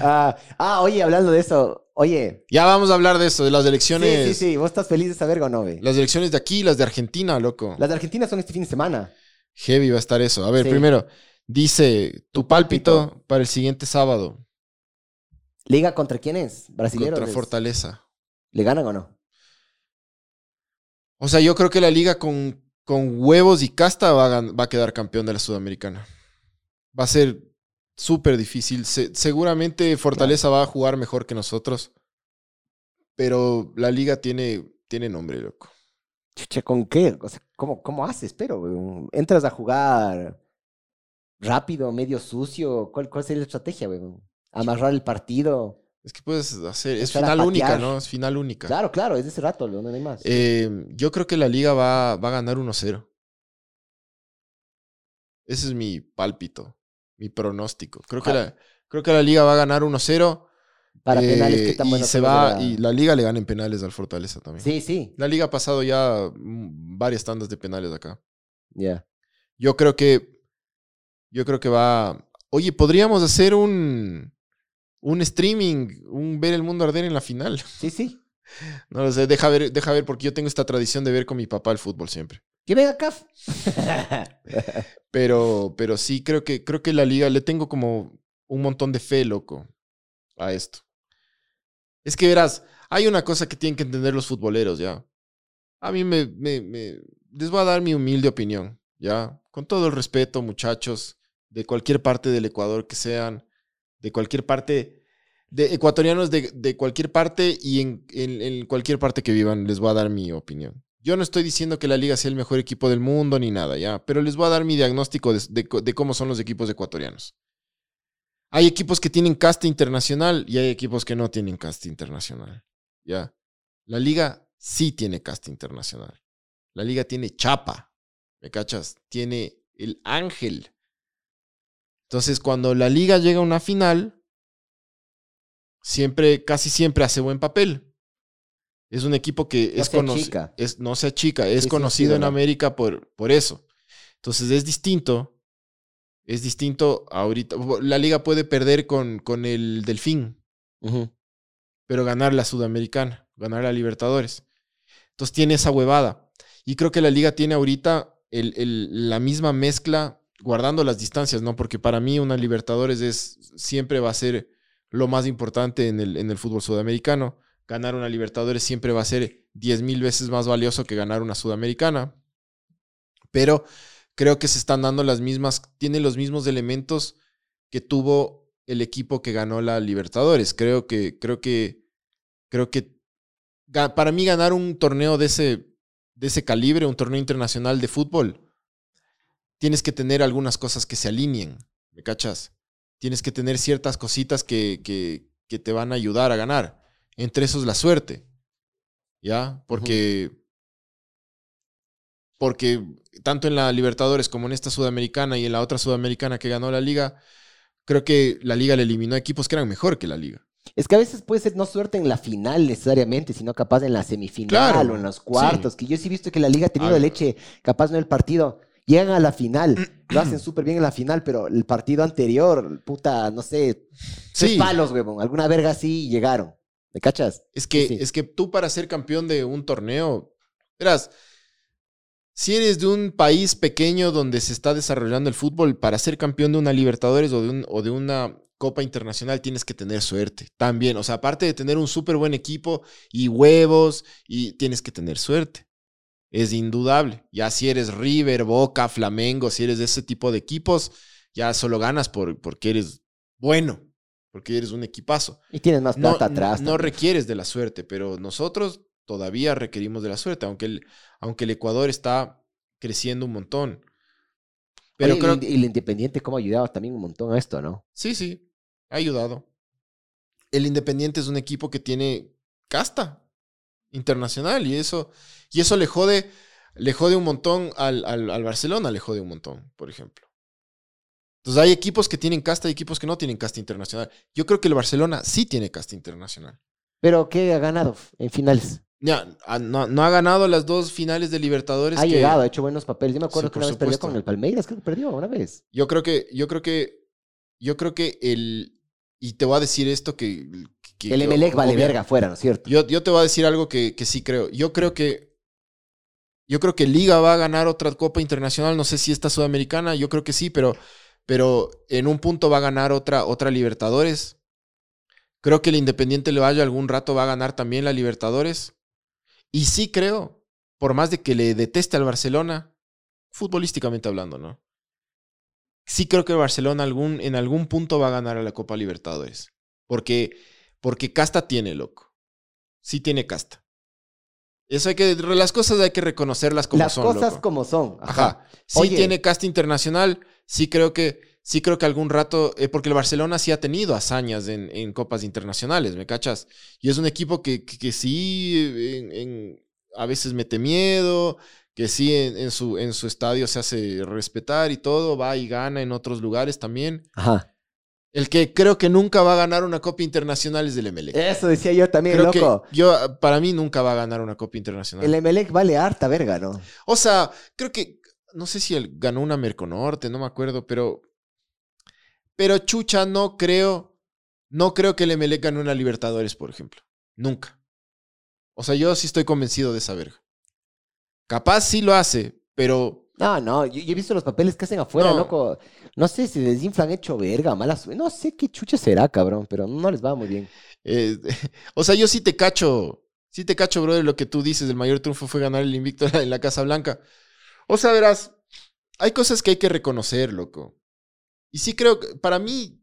Speaker 3: Ah, ah, oye, hablando de eso, oye.
Speaker 2: Ya vamos a hablar de eso, de las elecciones.
Speaker 3: Sí, sí, sí. ¿Vos estás feliz de esa verga no, ve?
Speaker 2: Las elecciones de aquí, las de Argentina, loco.
Speaker 3: Las de Argentina son este fin de semana.
Speaker 2: Heavy va a estar eso. A ver,
Speaker 3: Sí.
Speaker 2: primero, dice tu
Speaker 3: Tu
Speaker 2: pálpito,
Speaker 3: pálpito.
Speaker 2: para el siguiente sábado
Speaker 3: ¿Liga contra quién es? ¿Brasileños?
Speaker 2: contra Fortaleza.
Speaker 3: ¿Le ganan o no?
Speaker 2: O sea, yo creo que la liga con, con huevos y casta va a, va a quedar campeón de la Sudamericana. Va a ser súper difícil. Se- seguramente Fortaleza va a jugar mejor que nosotros. pero la liga tiene, tiene nombre, loco.
Speaker 3: Chucha, ¿con qué? O sea, ¿cómo, cómo haces? Pero? ¿Entras a jugar rápido, medio sucio? ¿Cuál, cuál sería la estrategia, weón? ¿Amarrar el partido?
Speaker 2: Es que puedes hacer, es final única. ¿no? Es final única.
Speaker 3: Claro, claro, es de ese rato, no hay más.
Speaker 2: Eh, yo creo que la liga va, va a ganar 1-0. Ese es mi pálpito, mi pronóstico. Creo que, la, creo que la liga va a ganar 1-0.
Speaker 3: Para penales, ¿qué
Speaker 2: eh,
Speaker 3: tan
Speaker 2: y
Speaker 3: bueno
Speaker 2: se
Speaker 3: fue lo
Speaker 2: va
Speaker 3: la-
Speaker 2: y la liga le gana en penales al Fortaleza también.
Speaker 3: Sí, sí,
Speaker 2: La liga ha pasado ya mm, varias tandas de penales acá.
Speaker 3: ya.
Speaker 2: Yo creo que yo creo que va Oye, podríamos hacer un un streaming, un ver el mundo arder en la final.
Speaker 3: Sí, sí. (laughs)
Speaker 2: No lo sé, deja ver, deja ver porque yo tengo esta tradición de ver con mi papá el fútbol siempre.
Speaker 3: Que venga acá. (laughs)
Speaker 2: Pero, pero sí, creo que, creo que la liga le tengo como un montón de fe, loco, a esto. Es que verás, hay una cosa que tienen que entender los futboleros, ¿ya? A mí me, me, me- les voy a dar mi humilde opinión, ¿ya? Con todo el respeto, muchachos, de cualquier parte del Ecuador que sean, de cualquier parte, de ecuatorianos de, de cualquier parte y en, en- cualquier parte que vivan, les voy a dar mi opinión. Yo no estoy diciendo que la liga sea el mejor equipo del mundo ni nada, ¿ya? Pero les voy a dar mi diagnóstico de, de cómo son los equipos ecuatorianos. Hay equipos que tienen casta internacional y hay equipos que no tienen casta internacional, ¿ya? La liga sí tiene casta internacional. La liga tiene chapa, ¿me cachas? Tiene el ángel. Entonces, cuando la liga llega a una final, siempre, casi siempre hace buen papel. Es un equipo que
Speaker 3: No
Speaker 2: es conocido. no se achica, es
Speaker 3: Sí, sí, sí,
Speaker 2: conocido en. América por, por eso. Entonces es distinto. Es distinto ahorita. La liga puede perder con, con el Delfín, pero ganar la Sudamericana, ganar la Libertadores. Entonces tiene esa huevada. Y creo que la liga tiene ahorita el- el- la misma mezcla, guardando las distancias, ¿no? Porque para mí una Libertadores es, siempre va a ser lo más importante en el, en el fútbol sudamericano. Ganar una Libertadores siempre va a ser 10 mil veces más valioso que ganar una Sudamericana. Pero creo que se están dando las mismas, tiene los mismos elementos que tuvo el equipo que ganó la Libertadores. Creo que, creo que, creo que para mí ganar un torneo de ese, de ese calibre, un torneo internacional de fútbol, tienes que tener algunas cosas que se alineen, ¿me cachas? Tienes que tener ciertas cositas que, que, que te van a ayudar a ganar. Entre esos la suerte, ¿ya? Porque, porque tanto en la Libertadores como en esta Sudamericana y en la otra Sudamericana que ganó la liga, creo que la liga le eliminó a equipos que eran mejor que la liga.
Speaker 3: Es que a veces puede ser no suerte en la final necesariamente, sino capaz en la semifinal
Speaker 2: Claro,
Speaker 3: o en los cuartos. Que yo sí he visto que la liga ha tenido leche, capaz no el partido. Llegan a la final, (clears throat) lo hacen súper bien en la final, pero el partido anterior, puta, no sé,
Speaker 2: Sí.
Speaker 3: palos, huevón. Alguna verga así llegaron. ¿Me cachas?
Speaker 2: Es que,
Speaker 3: Sí.
Speaker 2: es que tú para ser campeón de un torneo, verás, si eres de un país pequeño donde se está desarrollando el fútbol, para ser campeón de una Libertadores o de, un- o de una Copa Internacional tienes que tener suerte. También, o sea, aparte de tener un súper buen equipo y huevos, y tienes que tener suerte. Es indudable. Ya si eres River, Boca, Flamengo, si eres de ese tipo de equipos, ya solo ganas por, porque eres bueno, porque eres un equipazo
Speaker 3: Y tienes más
Speaker 2: no,
Speaker 3: plata atrás.
Speaker 2: no requieres de la suerte, pero nosotros todavía requerimos de la suerte, aunque el, aunque el Ecuador está creciendo un montón. Pero
Speaker 3: Oye,
Speaker 2: creo
Speaker 3: y el Independiente, ¿cómo ha ayudado también un montón a esto, no?
Speaker 2: sí, sí, ha ayudado. El Independiente es un equipo que tiene casta internacional y eso, y eso le jode, le jode un montón al, al, al Barcelona, le jode un montón, por ejemplo. Entonces hay equipos que tienen casta y equipos que no tienen casta internacional. Yo creo que el Barcelona sí tiene casta internacional.
Speaker 3: Pero ¿qué ha ganado en finales?
Speaker 2: Ya, ah, no, no ha ganado las dos finales de Libertadores.
Speaker 3: Ha
Speaker 2: que
Speaker 3: llegado, ha hecho buenos papeles. Yo me acuerdo
Speaker 2: Sí,
Speaker 3: que una vez perdió
Speaker 2: supuesto.
Speaker 3: con el Palmeiras, creo que perdió una vez.
Speaker 2: Yo creo que, yo creo que, yo creo que el, y te voy a decir esto que... que-
Speaker 3: el Emelec vale verga afuera, ¿no es cierto?
Speaker 2: Yo, yo te voy a decir algo que, que sí creo. Yo creo que, yo creo que Liga va a ganar otra Copa Internacional. No sé si esta Sudamericana, yo creo que sí, pero, pero en un punto va a ganar otra, otra Libertadores. Creo que el Independiente le vaya algún rato va a ganar también la Libertadores. Y sí creo, por más de que le deteste al Barcelona, futbolísticamente hablando, ¿no? Sí creo que el Barcelona algún, en algún punto va a ganar a la Copa Libertadores. Porque, porque casta tiene, loco. sí tiene casta. Eso hay que, las cosas hay que reconocerlas como
Speaker 3: Las
Speaker 2: son.
Speaker 3: cosas
Speaker 2: loco.
Speaker 3: como son.
Speaker 2: Ajá. Sí
Speaker 3: Oye.
Speaker 2: tiene casta internacional. Sí creo que, sí creo que algún rato, eh, porque el Barcelona sí ha tenido hazañas en, en copas internacionales, ¿me cachas? Y es un equipo que, que, que sí en- en- a veces mete miedo, que sí en, en su, en su estadio se hace respetar y todo, va y gana en otros lugares también.
Speaker 3: Ajá.
Speaker 2: El que creo que nunca va a ganar una copa internacional es del Emelec.
Speaker 3: Eso decía yo también,
Speaker 2: creo
Speaker 3: loco.
Speaker 2: que yo, para mí, nunca va a ganar una copa internacional.
Speaker 3: El Emelec vale harta verga, ¿no?
Speaker 2: O sea, creo que, no sé si él ganó una Merconorte, no me acuerdo, pero, pero chucha, no creo, no creo que el Emelec gane una Libertadores, por ejemplo. Nunca. O sea, yo sí estoy convencido de esa verga. Capaz sí lo hace, pero
Speaker 3: No, no, yo, yo he visto los papeles que hacen afuera,
Speaker 2: No.
Speaker 3: loco. No sé si desinflan hecho verga, mala su- No sé qué chucha será, cabrón, pero no les va muy bien.
Speaker 2: Eh, (laughs) o sea, yo sí te cacho, sí te cacho, brother, lo que tú dices, el mayor triunfo fue ganar el invicto en la- (laughs) en la Casa Blanca. O sea, verás, hay cosas que hay que reconocer, loco. Y sí creo que, para mí,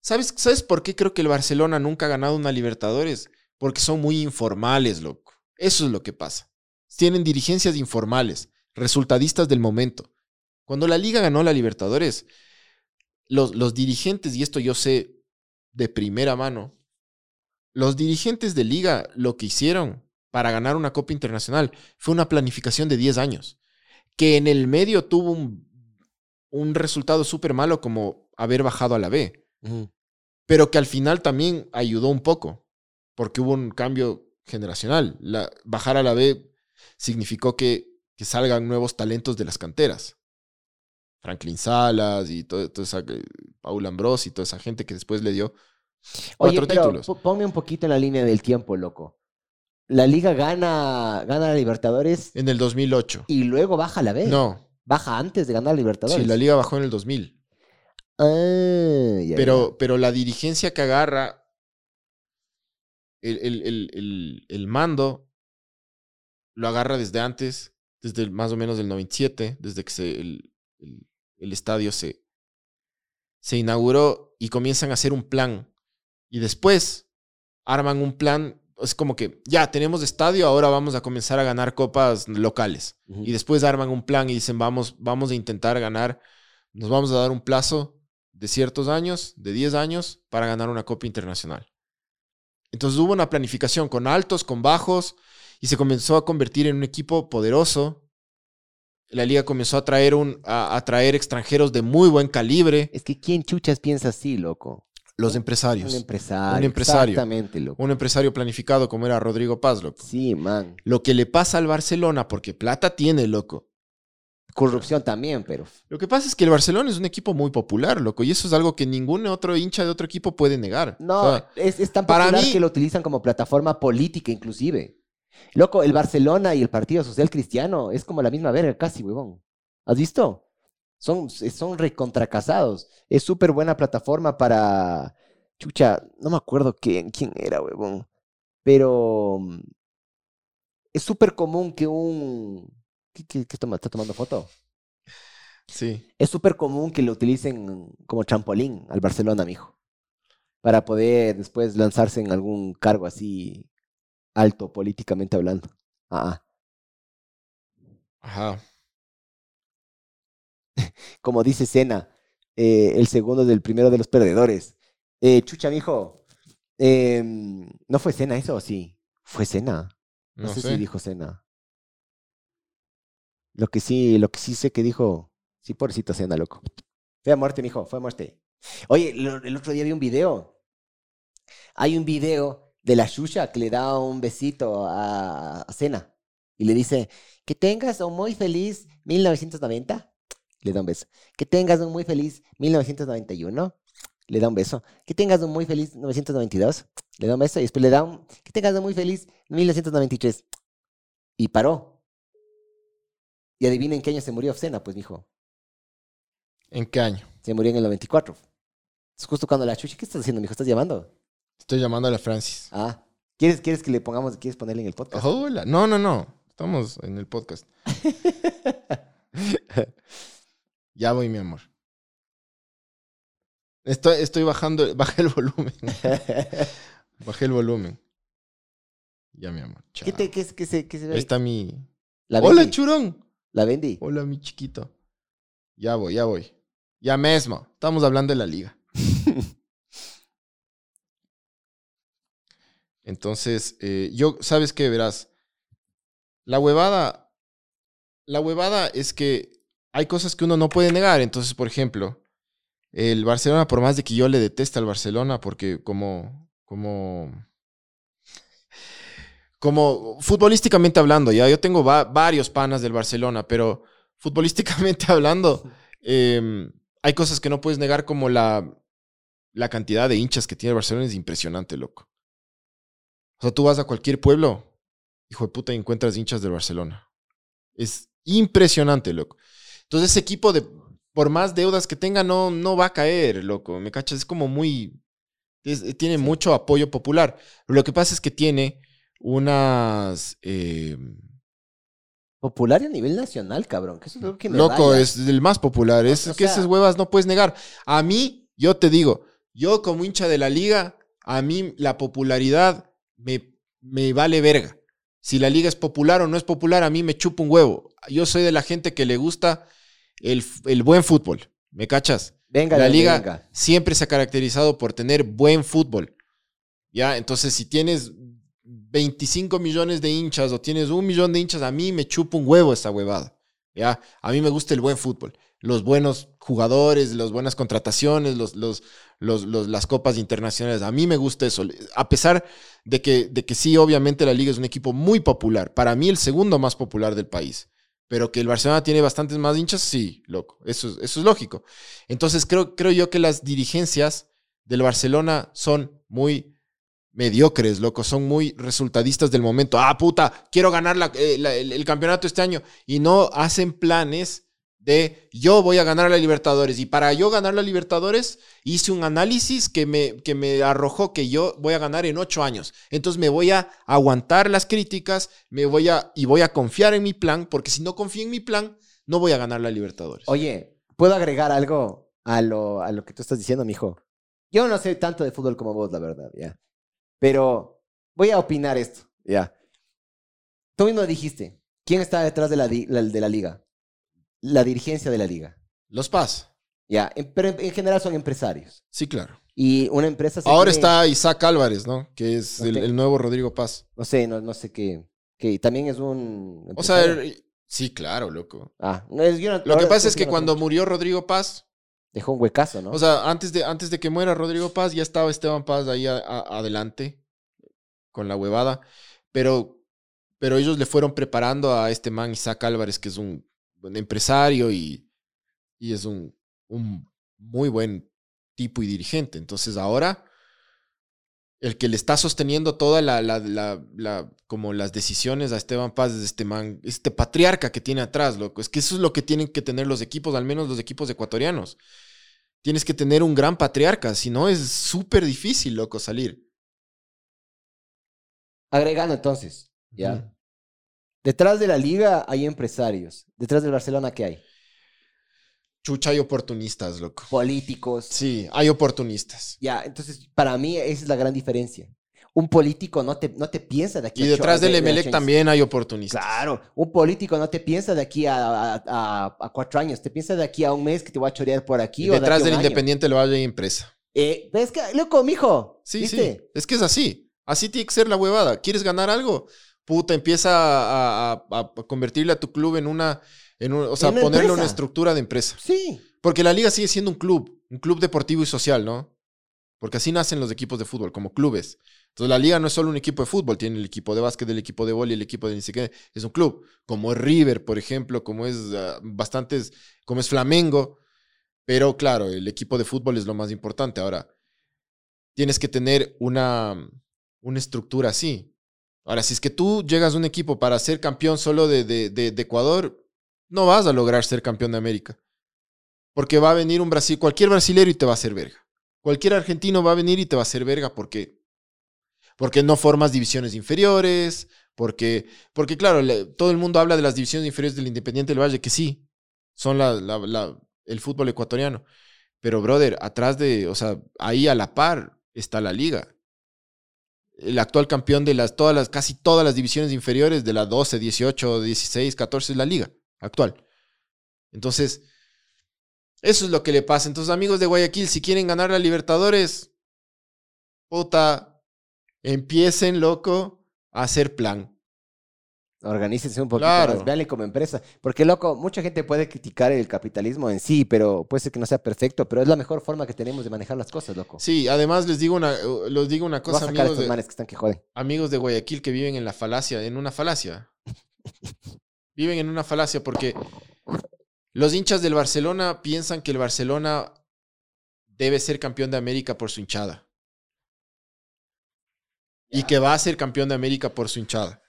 Speaker 2: ¿sabes, ¿sabes por qué creo que el Barcelona nunca ha ganado una Libertadores? Porque son muy informales, loco. Eso es lo que pasa. Tienen dirigencias informales, resultadistas del momento. Cuando la liga ganó la Libertadores, los, los dirigentes, y esto yo sé de primera mano, los dirigentes de liga lo que hicieron para ganar una Copa Internacional fue una planificación de 10 años, que en el medio tuvo un, un resultado súper malo como haber bajado a la B, pero que al final también ayudó un poco, porque hubo un cambio generacional. La, bajar a la B significó que, que salgan nuevos talentos de las canteras. Franklin Salas y todo, toda esa, eh, Paul Ambrose y toda esa gente que después le dio
Speaker 3: Oye,
Speaker 2: cuatro
Speaker 3: pero
Speaker 2: títulos.
Speaker 3: po- ponme un poquito en la línea del tiempo, loco. La liga gana, gana la Libertadores
Speaker 2: En el 2008.
Speaker 3: y luego baja la B.
Speaker 2: No,
Speaker 3: Baja antes de ganar la Libertadores.
Speaker 2: sí, la liga bajó en el 2000.
Speaker 3: Ah, ya,
Speaker 2: Pero, pero la dirigencia que agarra el- el- el- el mando lo agarra desde antes, desde el- más o menos del 97, desde que se, el, el- el estadio se, se inauguró y comienzan a hacer un plan. Y después arman un plan, es como que ya tenemos estadio, ahora vamos a comenzar a ganar copas locales. Y después arman un plan y dicen, vamos, vamos a intentar ganar, nos vamos a dar un plazo de ciertos años, de 10 años, para ganar una Copa Internacional. Entonces hubo una planificación con altos, con bajos, y se comenzó a convertir en un equipo poderoso. La liga comenzó a traer, un, a, a traer extranjeros de muy buen calibre,
Speaker 3: Es que ¿quién chuchas piensa así, loco?
Speaker 2: los empresarios.
Speaker 3: Un empresario.
Speaker 2: Un empresario.
Speaker 3: Exactamente, loco.
Speaker 2: Un empresario planificado como era Rodrigo Paz, loco.
Speaker 3: Sí, man.
Speaker 2: Lo que le pasa al Barcelona, porque plata tiene, loco.
Speaker 3: Corrupción también, pero.
Speaker 2: Lo que pasa es que el Barcelona es un equipo muy popular, loco, y eso es algo que ningún otro hincha de otro equipo puede negar.
Speaker 3: No,
Speaker 2: O sea,
Speaker 3: es, es tan
Speaker 2: para
Speaker 3: popular
Speaker 2: mí-
Speaker 3: que lo utilizan como plataforma política, inclusive. Loco, el Barcelona y el Partido Social Cristiano es como la misma verga, casi, huevón. ¿Has visto? Son, son recontracasados. Es súper buena plataforma para. Chucha, no me acuerdo quién, quién era, huevón. Pero. Es súper común que un. ¿Qué, qué- qué toma- está tomando foto?
Speaker 2: sí.
Speaker 3: Es súper común que lo utilicen como trampolín al Barcelona, mijo. Para poder después lanzarse en algún cargo así alto políticamente hablando. Ah, ah.
Speaker 2: Ajá. (laughs)
Speaker 3: Como dice Sena, eh, el segundo del primero de los perdedores. Eh, chucha, mijo. em, ¿No fue Sena eso o sí? Fue Sena. No,
Speaker 2: No,
Speaker 3: sé,
Speaker 2: sé.
Speaker 3: si dijo Sena. Lo que sí, lo que sí sé que dijo. Sí, pobrecito Sena, loco. Fue a muerte, mijo, fue a muerte. Oye, lo- el otro día vi un video. Hay un video de la Shusha que le da un besito a, a Sena. Y le dice, que tengas un muy feliz 1990. Le da un beso. Que tengas un muy feliz 1991. Le da un beso. Que tengas un muy feliz 1992. Le da un beso. Y después le da un, que tengas un muy feliz 1993. Y paró. Y adivinen en qué año se murió Sena, pues, mijo.
Speaker 2: ¿En qué año?
Speaker 3: Se murió en el 94. Es justo cuando la chucha, ¿qué estás haciendo, mijo? ¿Estás llamando?
Speaker 2: Estoy llamando a Francis.
Speaker 3: Ah. ¿Quieres, ¿Quieres que le pongamos, quieres ponerle en el podcast?
Speaker 2: Hola. No, no, no. Estamos en el podcast. (laughs) ya voy, mi amor. Estoy, estoy bajando, (laughs) bajé el volumen. Bajé el volumen. Ya, mi amor. chao.
Speaker 3: ¿Qué, te, qué, qué se, qué se ve?
Speaker 2: Ahí está mi...
Speaker 3: La
Speaker 2: Hola, churón.
Speaker 3: La vendí.
Speaker 2: Hola, mi chiquito. Ya voy, ya voy. Ya mismo. Estamos hablando de la liga. (laughs) Entonces, eh, yo, ¿sabes qué? Verás, la huevada, la huevada es que hay cosas que uno no puede negar. Entonces, por ejemplo, el Barcelona, por más de que yo le deteste al Barcelona, porque como, como, como futbolísticamente hablando, ya yo tengo va- varios panas del Barcelona, pero futbolísticamente (laughs) hablando, eh, hay cosas que no puedes negar como la, la cantidad de hinchas que tiene el Barcelona es impresionante, loco. O sea, tú vas a cualquier pueblo, hijo de puta, y encuentras hinchas del Barcelona. Es impresionante, loco. Entonces ese equipo, de, por más deudas que tenga, no, no va a caer, loco. ¿Me cachas? Es como muy... es- tiene mucho apoyo popular. Lo que pasa es que tiene unas... eh,
Speaker 3: Popular a nivel nacional, cabrón. Que eso es lo que me
Speaker 2: Loco, es el más popular. Es
Speaker 3: O
Speaker 2: que esas huevas no puedes negar. A mí, yo te digo, yo como hincha de la liga, a mí la popularidad me, me vale verga. Si la liga es popular o no es popular, a mí me chupa un huevo. Yo soy de la gente que le gusta el, el buen fútbol. ¿Me cachas?
Speaker 3: Venga,
Speaker 2: la liga
Speaker 3: venga.
Speaker 2: siempre se ha caracterizado por tener buen fútbol. ¿Ya? Entonces, si tienes 25 millones de hinchas o tienes un millón de hinchas, a mí me chupa un huevo esa huevada. ¿Ya? A mí me gusta el buen fútbol. Los buenos jugadores, las buenas contrataciones, las copas internacionales. A mí me gusta eso. A pesar de que, de que sí, obviamente la liga es un equipo muy popular. Para mí el segundo más popular del país. Pero que el Barcelona tiene bastantes más hinchas, sí, loco. Eso, es- eso es lógico. Entonces creo, creo yo que las dirigencias del Barcelona son muy mediocres, loco. Son muy resultadistas del momento. Ah, puta, quiero ganar eh, el campeonato este año. Y no hacen planes de yo voy a ganar la Libertadores. Y para yo ganar la Libertadores hice un análisis que me, que me arrojó que yo voy a ganar en ocho años. Entonces me voy a aguantar las críticas, me voy a, y voy a confiar en mi plan, porque si no confío en mi plan, no voy a ganar la Libertadores.
Speaker 3: Oye, ¿puedo agregar algo a lo, a lo que tú estás diciendo, mijo? Yo no sé tanto de fútbol como vos, la verdad, ya. Pero voy a opinar esto, ya. Tú mismo dijiste, ¿quién está detrás de la, de la liga? La dirigencia de la liga.
Speaker 2: Los Paz.
Speaker 3: Ya, en- pero en, en general son empresarios.
Speaker 2: Sí, claro.
Speaker 3: Y una empresa se
Speaker 2: Ahora está Isaac Álvarez, ¿no? Que es el, nuevo Rodrigo Paz.
Speaker 3: No sé, no, no sé qué. Que también es un.
Speaker 2: O sea, er- sí, claro, loco.
Speaker 3: Ah, no, es- yo no-
Speaker 2: Lo que pasa es que cuando murió Rodrigo Paz,
Speaker 3: Dejó un huecazo, ¿no?
Speaker 2: o sea, antes de, antes de que muera Rodrigo Paz, ya estaba Esteban Paz ahí a- a- adelante con la huevada. Pero, pero ellos le fueron preparando a este man Isaac Álvarez, que es un buen empresario y, y es un, un muy buen tipo y dirigente. Entonces ahora el que le está sosteniendo toda la, la, la, la- como las decisiones a Esteban Paz es este man, este patriarca que tiene atrás, loco. Es que eso es lo que tienen que tener los equipos, al menos los equipos ecuatorianos. Tienes que tener un gran patriarca, si no es súper difícil, loco, salir.
Speaker 3: Agregando entonces, ya. Detrás de la liga hay empresarios. Detrás del Barcelona, ¿qué hay?
Speaker 2: Chucha, hay oportunistas, loco.
Speaker 3: Políticos.
Speaker 2: Sí, hay oportunistas.
Speaker 3: Ya, entonces, para mí esa es la gran diferencia. Un político no te, no te piensa de aquí
Speaker 2: Y
Speaker 3: a ocho-
Speaker 2: detrás del
Speaker 3: de-
Speaker 2: Emelec también hay oportunistas.
Speaker 3: Claro, un político no te piensa de aquí a, a- a- a cuatro años, te piensa de aquí a un mes que te voy a chorear por aquí.
Speaker 2: Y
Speaker 3: o
Speaker 2: detrás del
Speaker 3: año.
Speaker 2: Independiente lo hay empresa.
Speaker 3: Eh, es que, loco, mijo.
Speaker 2: Sí,
Speaker 3: ¿viste?
Speaker 2: sí. Es que es así. Así tiene que ser la huevada. ¿Quieres ganar algo? Puta, empieza a, a- convertirle a tu club en una. En un- o sea,
Speaker 3: En una
Speaker 2: ponerle una estructura de empresa.
Speaker 3: Sí.
Speaker 2: Porque la liga sigue siendo un club, un club deportivo y social, ¿no? Porque así nacen los equipos de fútbol, como clubes. Entonces la liga no es solo un equipo de fútbol, tiene el equipo de básquet, el equipo de vóley, el equipo de ni siquiera, es un club. Como es River, por ejemplo, como es ah, bastantes, como es Flamengo. Pero claro, el equipo de fútbol es lo más importante. Ahora, tienes que tener una, una estructura así. Ahora, si es que tú llegas a un equipo para ser campeón solo de, de, de- Ecuador, no vas a lograr ser campeón de América. Porque va a venir un Brasil, cualquier brasilero y te va a hacer verga. Cualquier argentino va a venir y te va a hacer verga porque, porque no formas divisiones inferiores, porque, porque claro, todo el mundo habla de las divisiones inferiores del Independiente del Valle, que sí, son la, la- la- el fútbol ecuatoriano. Pero, brother, atrás de, o sea, ahí a la par está la liga. El actual campeón de las, todas las, casi todas las divisiones inferiores de la 12, 18, 16, 14 es la liga actual. Entonces, eso es lo que le pasa. Entonces, amigos de Guayaquil, si quieren ganar la Libertadores, puta, empiecen, loco, a hacer plan.
Speaker 3: Organícense un poquito
Speaker 2: Claro.
Speaker 3: más, véanle como empresa. Porque, loco, mucha gente puede criticar el capitalismo en sí, pero puede ser que no sea perfecto, pero es la mejor forma que tenemos de manejar las cosas, loco.
Speaker 2: Sí, además les digo una, les digo una cosa, amigos
Speaker 3: estos
Speaker 2: de,
Speaker 3: manes que están que joden.
Speaker 2: amigos de Guayaquil que viven en la falacia, en una falacia. (laughs) viven en una falacia porque los hinchas del Barcelona piensan que el Barcelona debe ser campeón de América por su hinchada. Y que va a ser campeón de América por su hinchada.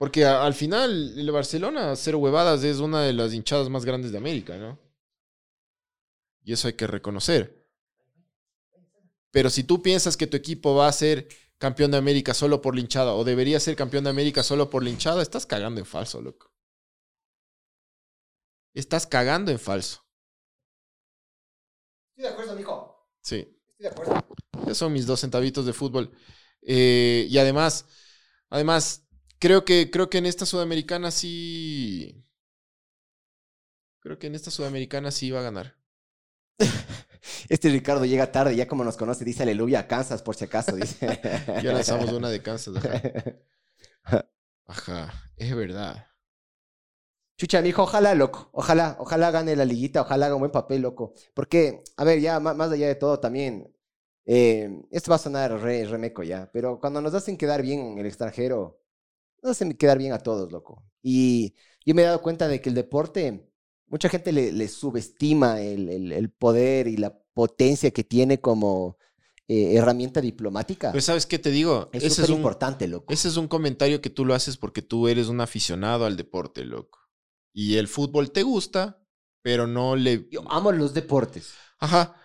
Speaker 2: Porque a- al final, el Barcelona, cero huevadas, es una de las hinchadas más grandes de América, ¿no? Y eso hay que reconocer. Pero si tú piensas que tu equipo va a ser campeón de América solo por la hinchada o debería ser campeón de América solo por la hinchada, estás cagando en falso, loco. Estás cagando en falso.
Speaker 3: Estoy de acuerdo, mijo.
Speaker 2: Sí.
Speaker 3: Estoy de acuerdo.
Speaker 2: Esos son mis dos centavitos de fútbol. Eh, y además, además, creo que, creo que en esta sudamericana sí. Creo que en esta sudamericana sí va a ganar. (laughs)
Speaker 3: Este Ricardo llega tarde, ya como nos conoce, dice aleluya a Kansas, por si acaso. Dice. (laughs)
Speaker 2: Ya lanzamos una de Kansas. Ajá. (laughs) Ajá, es verdad.
Speaker 3: Chucha, mijo, ojalá, loco. Ojalá, ojalá gane la liguita, ojalá haga un buen papel, loco. Porque, a ver, ya más allá de todo también, eh, esto va a sonar re, remeco ya, pero cuando nos hacen quedar bien en el extranjero, nos hacen quedar bien a todos, loco. Y yo me he dado cuenta de que el deporte, mucha gente le, le subestima el, el- el poder y la potencia que tiene como eh, herramienta diplomática.
Speaker 2: Pero ¿sabes qué te digo?
Speaker 3: es
Speaker 2: ese,
Speaker 3: súper
Speaker 2: es un,
Speaker 3: importante, loco.
Speaker 2: ese es un comentario que tú lo haces porque tú eres un aficionado al deporte, loco. Y el fútbol te gusta, pero no le...
Speaker 3: Yo amo los deportes.
Speaker 2: Ajá,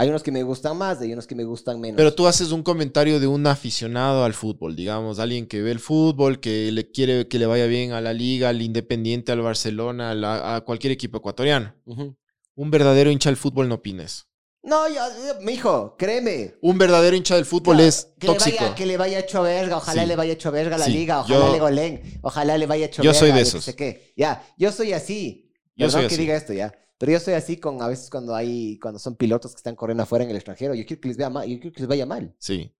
Speaker 3: Hay unos que me gustan más, hay unos que me gustan menos.
Speaker 2: Pero tú haces un comentario de un aficionado al fútbol, digamos, alguien que ve el fútbol, que le quiere que le vaya bien a la liga, al Independiente, al Barcelona, a, la- a cualquier equipo ecuatoriano.
Speaker 3: Ujú.
Speaker 2: Un verdadero hincha del fútbol no opines.
Speaker 3: No, yo, yo- mijo, créeme.
Speaker 2: Un verdadero hincha del fútbol es
Speaker 3: que le
Speaker 2: tóxico.
Speaker 3: vaya- que le vaya hecho verga, ojalá
Speaker 2: Sí.
Speaker 3: le vaya hecho verga a la
Speaker 2: Sí,
Speaker 3: liga, ojalá
Speaker 2: yo-
Speaker 3: le golen, ojalá le vaya hecho
Speaker 2: Yo
Speaker 3: verga.
Speaker 2: soy de
Speaker 3: yo
Speaker 2: esos.
Speaker 3: sé qué. Ya, yo soy así.
Speaker 2: Yo
Speaker 3: Perdón
Speaker 2: soy
Speaker 3: que
Speaker 2: así.
Speaker 3: diga esto ya. Pero yo soy así con a veces cuando hay, cuando son pilotos que están corriendo afuera en el extranjero. Yo quiero que les vea mal, yo quiero que les vaya mal.
Speaker 2: Sí.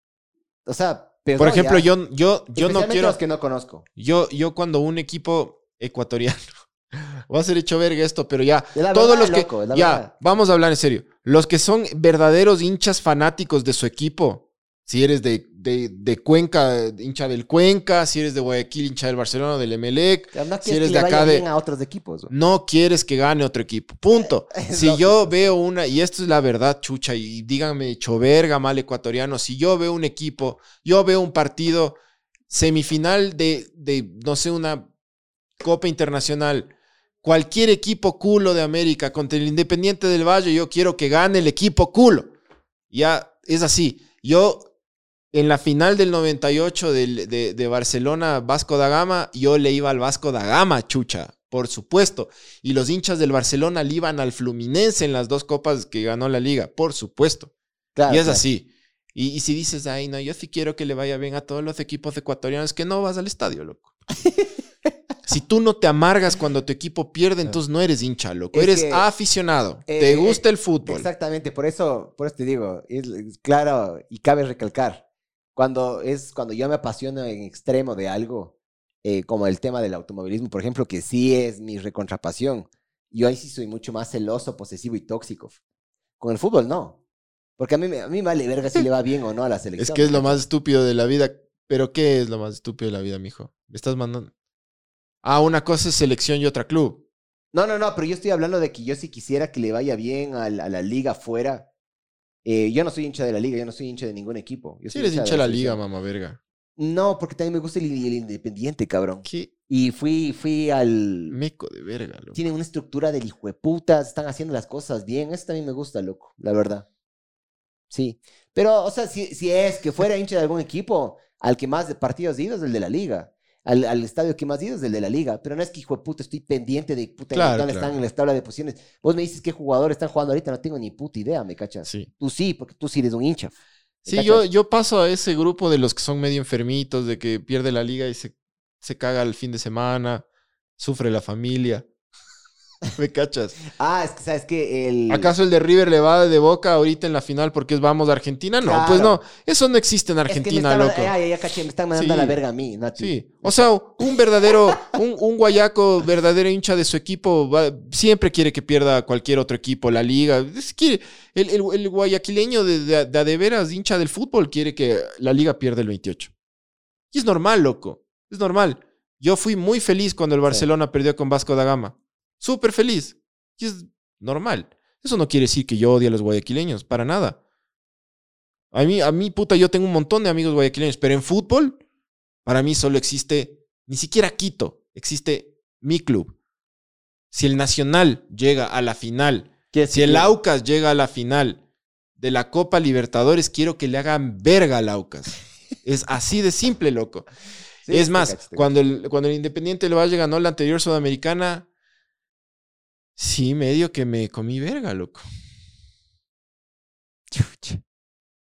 Speaker 3: O sea, perdón,
Speaker 2: Por ejemplo,
Speaker 3: ya.
Speaker 2: yo, yo, yo no quiero.
Speaker 3: los que no conozco.
Speaker 2: Yo, yo cuando un equipo ecuatoriano. (laughs) Va a ser hecho verga esto, pero ya.
Speaker 3: La
Speaker 2: Todos
Speaker 3: verdad,
Speaker 2: los que.
Speaker 3: loco, es la
Speaker 2: ya,
Speaker 3: verdad.
Speaker 2: vamos a hablar en serio. Los que son verdaderos hinchas fanáticos de su equipo. Si eres de, de, de Cuenca, hincha del Cuenca. Si eres de Guayaquil, hincha del Barcelona, del Emelec.
Speaker 3: No
Speaker 2: Si eres
Speaker 3: que
Speaker 2: de acá de-
Speaker 3: a otros equipos. ¿no?
Speaker 2: No quieres que gane otro equipo. Punto. (laughs) Si
Speaker 3: lógico.
Speaker 2: yo veo una, y esto es la verdad, chucha, y díganme, hecho verga, mal ecuatoriano, si yo veo un equipo, yo veo un partido semifinal de, de no sé, una Copa Internacional, cualquier equipo culo de América contra el Independiente del Valle, yo quiero que gane el equipo culo. Ya es así. Yo, en la final del 98 del- de, de Barcelona, Vasco da Gama, yo le iba al Vasco da Gama, chucha, por supuesto. Y los hinchas del Barcelona le iban al Fluminense en las dos copas que ganó la liga, por supuesto.
Speaker 3: Claro,
Speaker 2: y es
Speaker 3: claro.
Speaker 2: así. Y, y si dices, ay, no, yo sí quiero que le vaya bien a todos los equipos ecuatorianos, que no vas al estadio, loco. (laughs) si tú no te amargas cuando tu equipo pierde, entonces no eres hincha, loco.
Speaker 3: Es
Speaker 2: eres
Speaker 3: que,
Speaker 2: aficionado.
Speaker 3: eh,
Speaker 2: te
Speaker 3: eh,
Speaker 2: gusta el fútbol.
Speaker 3: Exactamente, por eso, por eso te digo, es claro y cabe recalcar, cuando es cuando yo me apasiono en extremo de algo, eh, como el tema del automovilismo, por ejemplo, que sí es mi recontrapasión, yo ahí sí soy mucho más celoso, posesivo y tóxico. Con el fútbol no, porque a mí, me- a mí vale verga si le va bien o no a la selección.
Speaker 2: Es que es lo
Speaker 3: ¿me
Speaker 2: más estúpido de la vida. Pero ¿qué es lo más estúpido de la vida, mijo? Me estás mandando. Ah, una cosa es selección y otra club.
Speaker 3: No, no, no, pero yo estoy hablando de que yo sí quisiera que le vaya bien a, la- a la liga afuera. Eh, yo no soy hincha de la liga, yo no soy hincha de ningún equipo. Yo
Speaker 2: Si
Speaker 3: soy
Speaker 2: eres hincha de la liga, mamá verga.
Speaker 3: No, porque también me gusta el, el independiente, cabrón.
Speaker 2: Qué
Speaker 3: Y fui, fui al...
Speaker 2: meco de verga, loco.
Speaker 3: Tienen una estructura del hijo de putas, están haciendo las cosas bien. Eso también me gusta, loco, la verdad. Sí. Pero, o sea, si, si es que fuera hincha de algún equipo, al que más de partidos ido es el de la liga. Al, al estadio que más ido es el de la liga. Pero no es que, hijo de puta, estoy pendiente de puta
Speaker 2: Claro,
Speaker 3: están en la tabla de posiciones. Vos me dices qué jugadores están jugando ahorita, no tengo ni puta idea, ¿me cachas?
Speaker 2: Sí.
Speaker 3: Tú sí, porque tú sí eres un hincha.
Speaker 2: Sí,
Speaker 3: ¿Cachas?
Speaker 2: yo, yo paso a ese grupo de los que son medio enfermitos, de que pierde la liga y se, se caga el fin de semana, sufre la familia. (laughs) ¿Me cachas?
Speaker 3: Ah, es que sabes que el.
Speaker 2: ¿Acaso el de River le va de boca ahorita en la final porque vamos a Argentina? No, pues no. Eso no existe en
Speaker 3: Es que me
Speaker 2: Argentina,
Speaker 3: estaban-
Speaker 2: loco.
Speaker 3: Ya, ya caché, me están mandando
Speaker 2: Sí.
Speaker 3: a la verga a mí.
Speaker 2: Sí, o sea, un verdadero, (laughs) un, un guayaco verdadero hincha de su equipo va- siempre quiere que pierda cualquier otro equipo, la liga. Es que el, el- el guayaquileño de, de, de a de veras hincha del fútbol quiere que la liga pierda el 28. Y es normal, loco, es normal. Yo fui muy feliz cuando el Barcelona perdió con Vasco da Gama. Súper feliz. Y es normal. Eso no quiere decir que yo odie a los guayaquileños, para nada. A mí, a mí, puta, yo tengo un montón de amigos guayaquileños, pero en fútbol, para mí solo existe, ni siquiera Quito, existe mi club. Si el Nacional llega a la final,
Speaker 3: ¿Qué-
Speaker 2: si el Aucas llega a la final de la Copa Libertadores, quiero que le hagan verga al Aucas. Es así de simple, loco. (laughs)
Speaker 3: Sí,
Speaker 2: es más, cuando el, cuando el Independiente Valle ganó la anterior Sudamericana, sí, medio que me comí verga, loco.
Speaker 3: Chucha.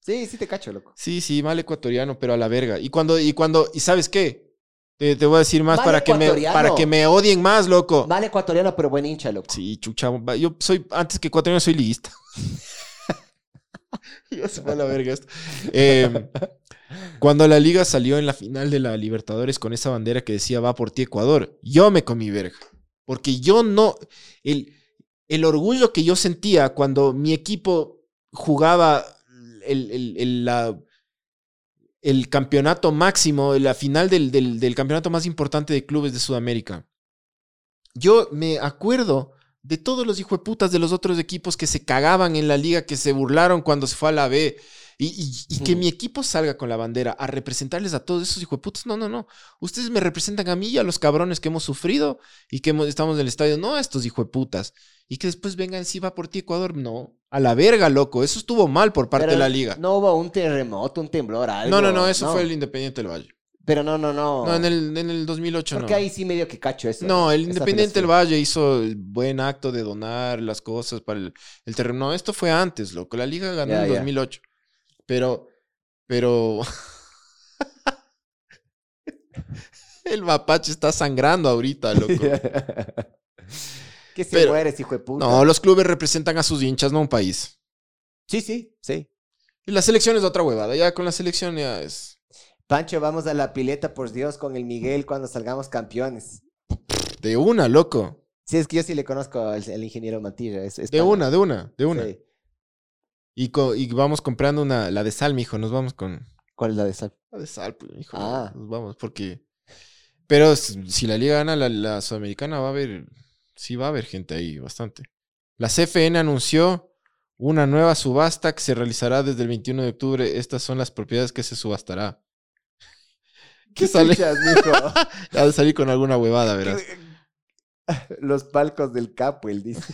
Speaker 3: Sí, sí te cacho, loco.
Speaker 2: Sí, sí, mal ecuatoriano, pero a la verga. Y cuando, y cuando, ¿y sabes qué? Te, te voy a decir más
Speaker 3: Mal
Speaker 2: para que, me, para que me odien más, loco.
Speaker 3: Mal ecuatoriano, pero buen hincha, loco.
Speaker 2: Sí, chucha. Yo soy, antes que ecuatoriano, soy liguista. (laughs) ya se fue a la verga esto. Eh, cuando la liga salió en la final de la Libertadores con esa bandera que decía va por ti Ecuador, yo me comí verga. Porque yo no. El, el orgullo que yo sentía cuando mi equipo jugaba el, el- el- campeonato máximo, la final del, del- del campeonato más importante de clubes de Sudamérica. Yo me acuerdo de todos los hijueputas de los otros equipos que se cagaban en la liga, que se burlaron cuando se fue a la B. Y, y- y que
Speaker 3: Mm.
Speaker 2: mi equipo salga con la bandera a representarles a todos esos hijueputas. No, no, no. Ustedes me representan a mí y a los cabrones que hemos sufrido y que hemos- estamos en el estadio. No a estos hijueputas. Y que después vengan, si va por ti Ecuador. No. A la verga, loco. Eso estuvo mal por parte
Speaker 3: Pero
Speaker 2: de la liga.
Speaker 3: No hubo un terremoto, un temblor, algo.
Speaker 2: No, no, no. Eso fue el Independiente del Valle.
Speaker 3: Pero no, no, no.
Speaker 2: No, en el, en el 2008
Speaker 3: Porque
Speaker 2: no.
Speaker 3: ahí sí medio que cacho eso.
Speaker 2: No, el Independiente del. Valle hizo el buen acto de donar las cosas para el, el terreno. No, esto fue antes, loco. La liga ganó en
Speaker 3: ya.
Speaker 2: 2008. Pero, pero... (laughs) el mapache está sangrando ahorita, loco. (laughs)
Speaker 3: que se
Speaker 2: Pero-
Speaker 3: mueres, hijo de puta.
Speaker 2: No, los clubes representan a sus hinchas, no a un país.
Speaker 3: Sí, sí, sí.
Speaker 2: Y la selección es otra huevada. Ya con la selección ya es...
Speaker 3: Pancho, vamos a la pileta, por Dios, con el Miguel cuando salgamos campeones.
Speaker 2: De una, loco.
Speaker 3: Sí, es que yo sí le conozco al ingeniero. Es, es
Speaker 2: De
Speaker 3: pana.
Speaker 2: una, de una, de una.
Speaker 3: Sí.
Speaker 2: Y, co- y vamos comprando una, la de sal, mijo. Nos vamos con...
Speaker 3: ¿Cuál es la de sal?
Speaker 2: La de sal, pues, hijo.
Speaker 3: Ah.
Speaker 2: Nos vamos, porque. Pero si la liga gana la, la sudamericana, va a haber. Sí, va a haber gente ahí, bastante. La CFN anunció una nueva subasta que se realizará desde el 21 de octubre. Estas son las propiedades que se subastará. (laughs) ¿Qué sale?
Speaker 3: chuchas, mijo? (laughs)
Speaker 2: Ha de salir con alguna huevada, verás. (laughs)
Speaker 3: Los palcos del capo, él dice.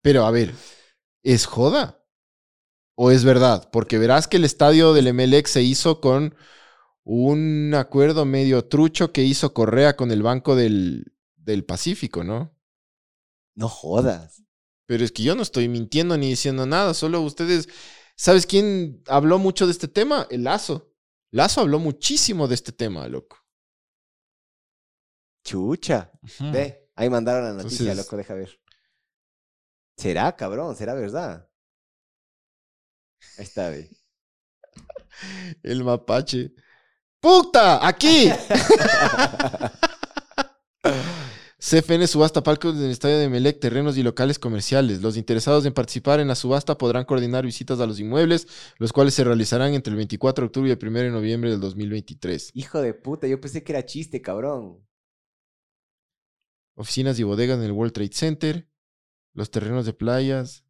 Speaker 2: Pero a ver, ¿es joda? ¿O es verdad? Porque verás que el estadio del MLX se hizo con un acuerdo medio trucho que hizo Correa con el Banco del, del Pacífico, ¿no?
Speaker 3: No jodas.
Speaker 2: Pero es que yo no estoy mintiendo ni diciendo nada, solo ustedes... ¿Sabes quién habló mucho de este tema? El Lazo. Lazo habló muchísimo de este tema, loco.
Speaker 3: Chucha. Ve, ahí mandaron la noticia,
Speaker 2: Entonces-
Speaker 3: loco, deja ver. ¿Será, cabrón? ¿Será verdad? Ahí está, ve.
Speaker 2: El mapache. ¡Puta! ¡Aquí! (laughs) CFN subasta palcos del estadio de Melec, terrenos y locales comerciales. Los interesados en participar en la subasta podrán coordinar visitas a los inmuebles, los cuales se realizarán entre el 24 de octubre y el 1 de noviembre del 2023.
Speaker 3: Hijo de puta, yo pensé que era chiste, cabrón.
Speaker 2: Oficinas y bodegas en el World Trade Center, los terrenos de playas.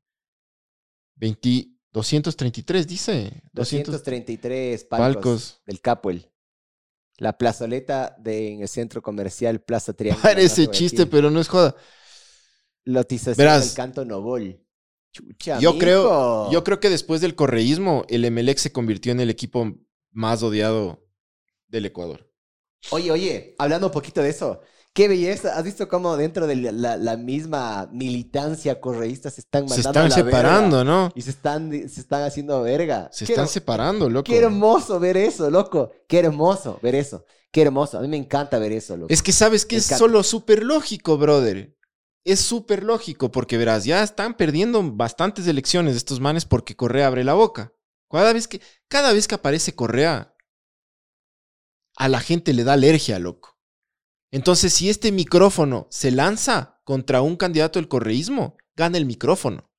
Speaker 2: 20 233, dice. 200
Speaker 3: 233 palcos,
Speaker 2: palcos.
Speaker 3: del Capuel. La plazoleta de, en el centro comercial Plaza Triángulo.
Speaker 2: Parece chiste, pero no es joda.
Speaker 3: Lotización
Speaker 2: Verás.
Speaker 3: del Canto Novol. Chucha,
Speaker 2: Yo creo, yo creo que después del correísmo, el Emelec se convirtió en el equipo más odiado del Ecuador.
Speaker 3: Oye, oye, hablando un poquito de eso. Qué belleza. ¿Has visto cómo dentro de la, misma militancia correísta se están
Speaker 2: Se
Speaker 3: mandando
Speaker 2: están
Speaker 3: a la
Speaker 2: separando,
Speaker 3: verga?
Speaker 2: ¿no?
Speaker 3: Y se están, se están haciendo verga.
Speaker 2: Se
Speaker 3: Qué
Speaker 2: están separando, loco.
Speaker 3: Qué hermoso ver eso, loco. Qué hermoso ver eso. Qué hermoso. A mí me encanta ver eso, loco.
Speaker 2: Es que sabes que
Speaker 3: Me
Speaker 2: es
Speaker 3: encanta.
Speaker 2: solo súper lógico, brother. Es súper lógico, porque verás, ya están perdiendo bastantes elecciones estos manes porque Correa abre la boca. Cada vez que, cada vez que aparece Correa, a la gente le da alergia, loco. Entonces, si este micrófono se lanza contra un candidato del correísmo, gana el micrófono.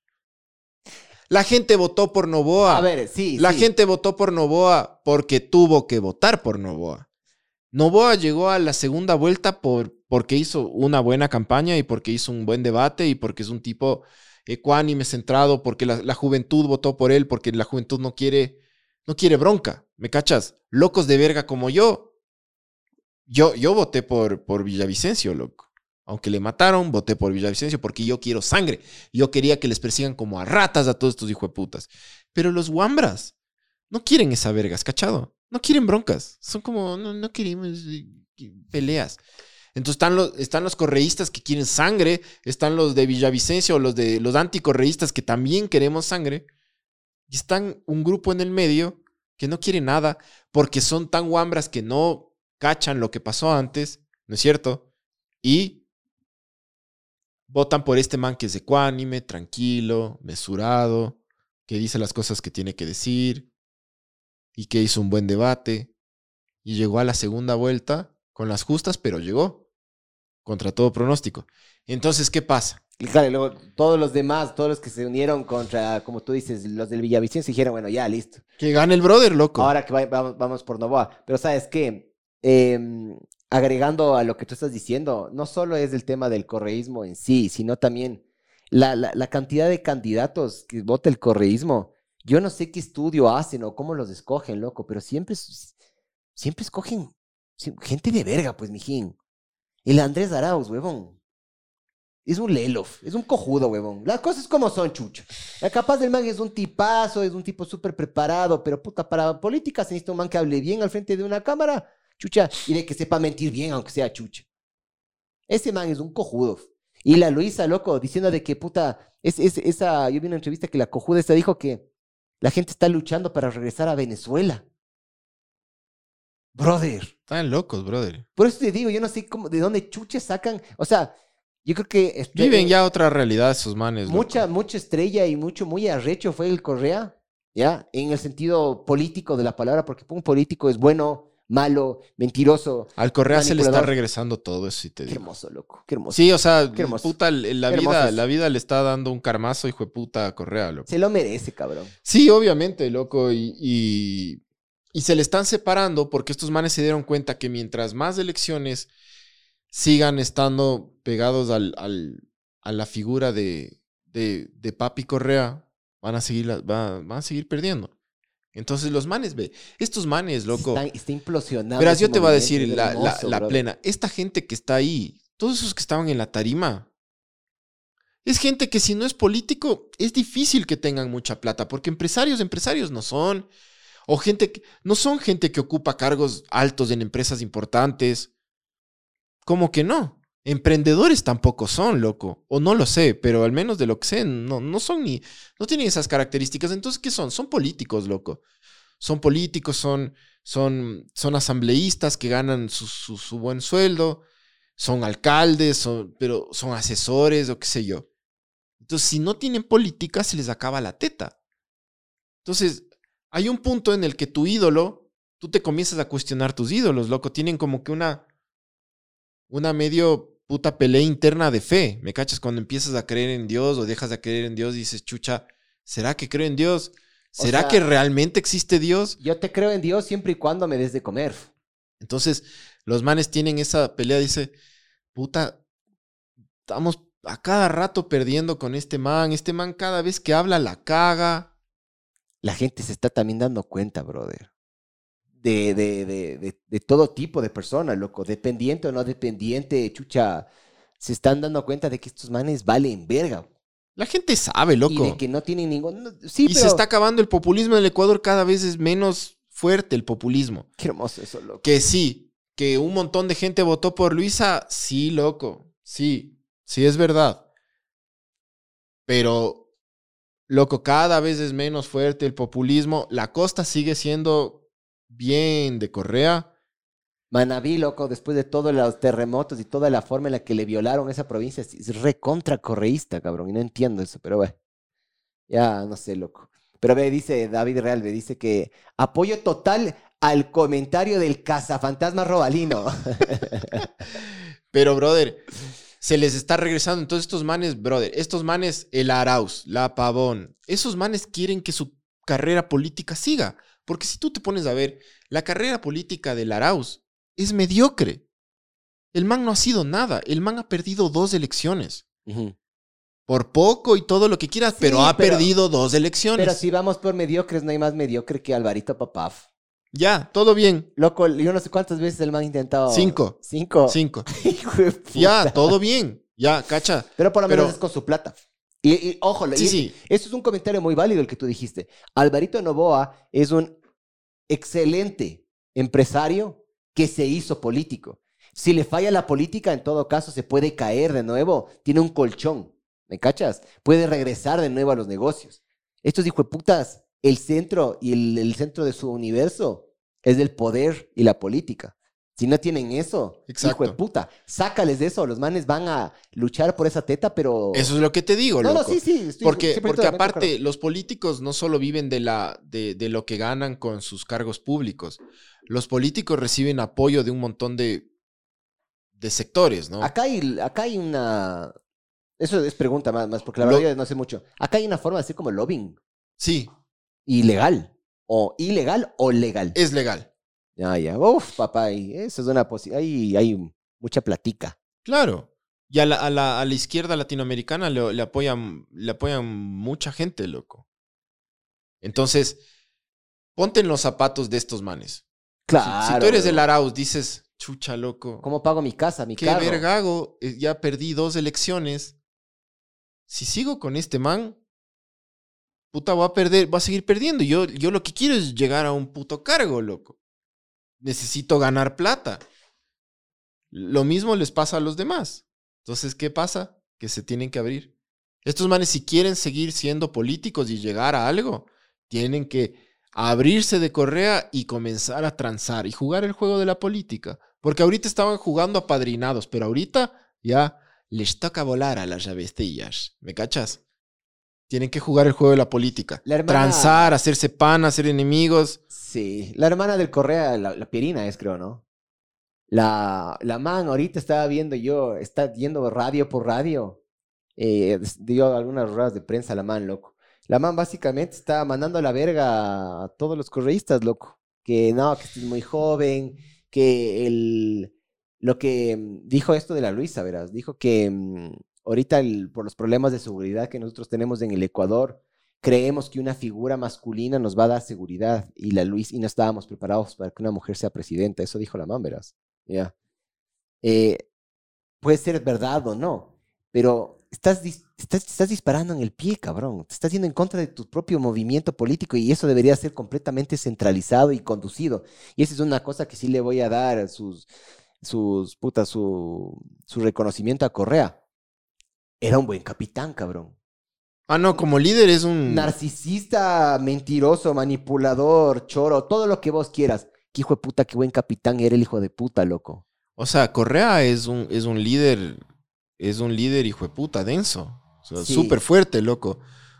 Speaker 2: La gente votó por Novoa.
Speaker 3: A ver, sí.
Speaker 2: La
Speaker 3: sí.
Speaker 2: gente votó por Novoa porque tuvo que votar por Novoa. Novoa llegó a la segunda vuelta por, porque hizo una buena campaña y porque hizo un buen debate y porque es un tipo ecuánime, centrado, porque la, la juventud votó por él, porque la juventud no quiere, no quiere bronca. ¿Me cachas? Locos de verga como yo. Yo, yo voté por, por Villavicencio, loco. Aunque le mataron, voté por Villavicencio porque yo quiero sangre. Yo quería que les persigan como a ratas a todos estos hijueputas. Pero los guambras no quieren esa vergas, ¿cachado? No quieren broncas. Son como, no, no queremos eh, peleas. Entonces están los, están los correístas que quieren sangre, están los de Villavicencio, los de los anticorreístas que también queremos sangre. Y están un grupo en el medio que no quiere nada porque son tan guambras que no cachan lo que pasó antes, ¿no es cierto? Y votan por este man que es ecuánime, tranquilo, mesurado, que dice las cosas que tiene que decir y que hizo un buen debate y llegó a la segunda vuelta con las justas, pero llegó contra todo pronóstico. Entonces, ¿qué pasa?
Speaker 3: Y claro, luego todos los demás, todos los que se unieron contra, como tú dices, los del Villavicencio dijeron, bueno, ya, listo.
Speaker 2: Que gane el brother, loco.
Speaker 3: Ahora que va- vamos, vamos por Novoa. Pero sabes qué, Em, agregando a lo que tú estás diciendo, no solo es el tema del correísmo en sí, sino también la, la- cantidad de candidatos que vota el correísmo. Yo no sé qué estudio hacen o cómo los escogen, loco, pero siempre, siempre escogen gente de verga, pues, mijín. El Andrés Arauz, huevón. Es un lelof, es un cojudo, huevón. Las cosas como son, chucho. La capaz del man es un tipazo, es un tipo súper preparado, pero puta, para política se un man que hable bien al frente de una cámara, chucha, y de que sepa mentir bien, aunque sea chucha. Ese man es un cojudo. Y la Luisa, loco, diciendo de que puta, es, es- esa, yo vi una entrevista que la cojuda esta dijo que la gente está luchando para regresar a Venezuela. Brother.
Speaker 2: Están locos, brother.
Speaker 3: Por eso te digo, yo no sé cómo, de dónde chuches sacan. O sea, yo creo que. este,
Speaker 2: Viven ya otra realidad esos manes. loco.
Speaker 3: Mucha, mucha estrella y mucho, muy arrecho fue el Correa, ¿ya? En el sentido político de la palabra, porque un político es bueno, malo, mentiroso.
Speaker 2: Al Correa se le está regresando todo eso, sí te
Speaker 3: Qué
Speaker 2: digo.
Speaker 3: hermoso, loco. Qué hermoso.
Speaker 2: Sí, o sea,
Speaker 3: Qué hermoso.
Speaker 2: puta, la
Speaker 3: Qué
Speaker 2: vida, la vida le está dando un carmazo, hijo de puta, a Correa, loco.
Speaker 3: Se lo merece, cabrón.
Speaker 2: Sí, obviamente, loco, y, y, y se le están separando porque estos manes se dieron cuenta que mientras más elecciones sigan estando pegados al, al- a la figura de, de, de Papi Correa, van a seguir, la- va- van a seguir perdiendo. Entonces los manes, ve, estos manes, loco.
Speaker 3: Está, está implosionando.
Speaker 2: Verás, yo te voy a decir la, la-
Speaker 3: hermoso,
Speaker 2: la plena. Esta gente que está ahí, todos esos que estaban en la tarima, es gente que si no es político, es difícil que tengan mucha plata, porque empresarios, empresarios no son. O gente que no son gente que ocupa cargos altos en empresas importantes. ¿Cómo que no? Emprendedores tampoco son, loco. O no lo sé, pero al menos de lo que sé, no, no son ni. No tienen esas características. Entonces, ¿qué son? Son políticos, loco. Son políticos, son, son, son asambleístas que ganan su, su- buen sueldo, son alcaldes, son, pero son asesores o qué sé yo. Entonces, si no tienen política, se les acaba la teta. Entonces, hay un punto en el que tu ídolo, tú te comienzas a cuestionar tus ídolos, loco. Tienen como que una, una medio puta pelea interna de fe. ¿Me cachas? Cuando empiezas a creer en Dios o dejas de creer en Dios, dices, chucha, ¿será que creo en Dios?
Speaker 3: O
Speaker 2: ¿Será
Speaker 3: sea-
Speaker 2: que realmente existe Dios?
Speaker 3: Yo te creo en Dios siempre y cuando me des de comer.
Speaker 2: Entonces, los manes tienen esa pelea, dice, puta, estamos a cada rato perdiendo con este man, este man cada vez que habla la caga.
Speaker 3: La gente se está también dando cuenta, brother. De, de, de, de, todo tipo de personas, loco. Dependiente o no dependiente, chucha. Se están dando cuenta de que estos manes valen verga.
Speaker 2: La gente sabe,
Speaker 3: Y
Speaker 2: loco.
Speaker 3: de que no tienen ningún. no, Sí,
Speaker 2: y
Speaker 3: pero.
Speaker 2: se está acabando el populismo en el Ecuador, cada vez es menos fuerte el populismo.
Speaker 3: Qué hermoso eso, loco.
Speaker 2: Que sí, que un montón de gente votó por Luisa, sí, loco, sí, sí es verdad. Pero, loco, cada vez es menos fuerte el populismo. La costa sigue siendo bien de Correa.
Speaker 3: Manaví, loco, después de todos los terremotos y toda la forma en la que le violaron esa provincia, es recontra correísta, cabrón, y no entiendo eso, pero bueno, ya no sé, loco. Pero ve, dice David Real, ve, dice que apoyo total al comentario del cazafantasma Robalino. (laughs)
Speaker 2: Pero, brother, se les está regresando. Entonces, estos manes, brother, estos manes, el Arauz, la Pavón, esos manes quieren que su carrera política siga. Porque si tú te pones a ver, la carrera política del Arauz es mediocre. El man no ha sido nada. El man ha perdido dos elecciones. Por poco y todo lo que quieras, pero ha
Speaker 3: pero-
Speaker 2: perdido dos elecciones.
Speaker 3: Pero si vamos por mediocres, no hay más mediocre que Alvarito Papaf.
Speaker 2: Ya, todo bien.
Speaker 3: Loco, yo no sé cuántas veces el man ha intentado.
Speaker 2: Cinco.
Speaker 3: Cinco. (laughs)
Speaker 2: Cinco.
Speaker 3: Hijo de puta.
Speaker 2: Ya, todo bien. Ya, cacha.
Speaker 3: Pero por lo menos
Speaker 2: Pero-
Speaker 3: es con su plata. Y, y, ojo,
Speaker 2: Sí,
Speaker 3: y-
Speaker 2: sí.
Speaker 3: Eso es un comentario muy válido el que tú dijiste. Alvarito Novoa es un excelente empresario que se hizo político. Si le falla la política, en todo caso, se puede caer de nuevo. Tiene un colchón. ¿Me cachas? Puede regresar de nuevo a los negocios. Estos hijueputas, el centro y el, el centro de su universo es el poder y la política. Si no tienen eso,
Speaker 2: Exacto.
Speaker 3: hijo de puta, sácales de eso. Los manes van a luchar por esa teta, pero.
Speaker 2: Eso es lo que te digo,
Speaker 3: No, no,
Speaker 2: loco.
Speaker 3: sí, sí. estoy
Speaker 2: Porque,
Speaker 3: 100%
Speaker 2: porque
Speaker 3: de acuerdo.
Speaker 2: aparte, los políticos no solo viven de, la, de, de lo que ganan con sus cargos públicos. Los políticos reciben apoyo de un montón de, de sectores, ¿no?
Speaker 3: Acá hay, acá hay una. Eso es pregunta más, más porque la
Speaker 2: Lo-
Speaker 3: verdad yo no sé mucho. Acá hay una forma de hacer como lobbying.
Speaker 2: Sí,
Speaker 3: Ilegal. O ilegal o legal.
Speaker 2: es legal.
Speaker 3: Ya, ya. Uf, papá. y Eso es una posibilidad. Ahí hay mucha platica.
Speaker 2: Claro. Y a la, a la, a la izquierda latinoamericana le, le apoyan, le apoyan mucha gente, loco. Entonces, ponte en los zapatos de estos manes.
Speaker 3: Claro.
Speaker 2: si, tú eres del Arauz, dices, chucha, loco.
Speaker 3: ¿Cómo pago mi casa, mi
Speaker 2: Qué
Speaker 3: carro?
Speaker 2: vergago, eh, ya perdí dos elecciones. Si sigo con este man, puta, voy a perder, voy a seguir perdiendo. Yo, yo lo que quiero es llegar a un puto cargo, loco. Necesito ganar plata. Lo mismo les pasa a los demás. Entonces, ¿qué pasa? Que se tienen que abrir. Estos manes, si quieren seguir siendo políticos y llegar a algo, tienen que abrirse de correa y comenzar a transar y jugar el juego de la política. Porque ahorita estaban jugando apadrinados, pero ahorita ya les toca volar a las llavecillas. ¿Me cachas? Tienen que jugar el juego de la política.
Speaker 3: La hermana-
Speaker 2: Transar, hacerse pan, hacer enemigos.
Speaker 3: Sí. La hermana del Correa, la, la Pierina es, creo, ¿no? La, la man, ahorita estaba viendo yo, está yendo radio por radio. Eh, dio algunas ruedas de prensa la man, loco. La man básicamente está mandando a la verga a todos los correístas, loco. Que no, que es muy joven, que el, lo que mm, dijo esto de la Luisa, verás, dijo que mm, ahorita por los problemas de seguridad que nosotros tenemos en el Ecuador, creemos que una figura masculina nos va a dar seguridad y la Luis y no estábamos preparados para que una mujer sea presidenta. Eso dijo la. Ya. Eh, puede ser verdad o no, pero estás, estás, estás disparando en el pie, cabrón. Te estás yendo en contra de tu propio movimiento político y eso debería ser completamente centralizado y conducido. Y esa es una cosa que sí le voy a dar sus, sus putas, su, su reconocimiento a Correa. Era un buen capitán, cabrón.
Speaker 2: Ah, no, como líder es un...
Speaker 3: Narcisista, mentiroso, manipulador, choro, todo lo que vos quieras. Qué hijo de puta, qué buen capitán era el hijo de puta, loco.
Speaker 2: O sea, Correa es un, es un líder, es un líder hijo de puta, denso. O sea,
Speaker 3: Sí.
Speaker 2: súper fuerte, loco.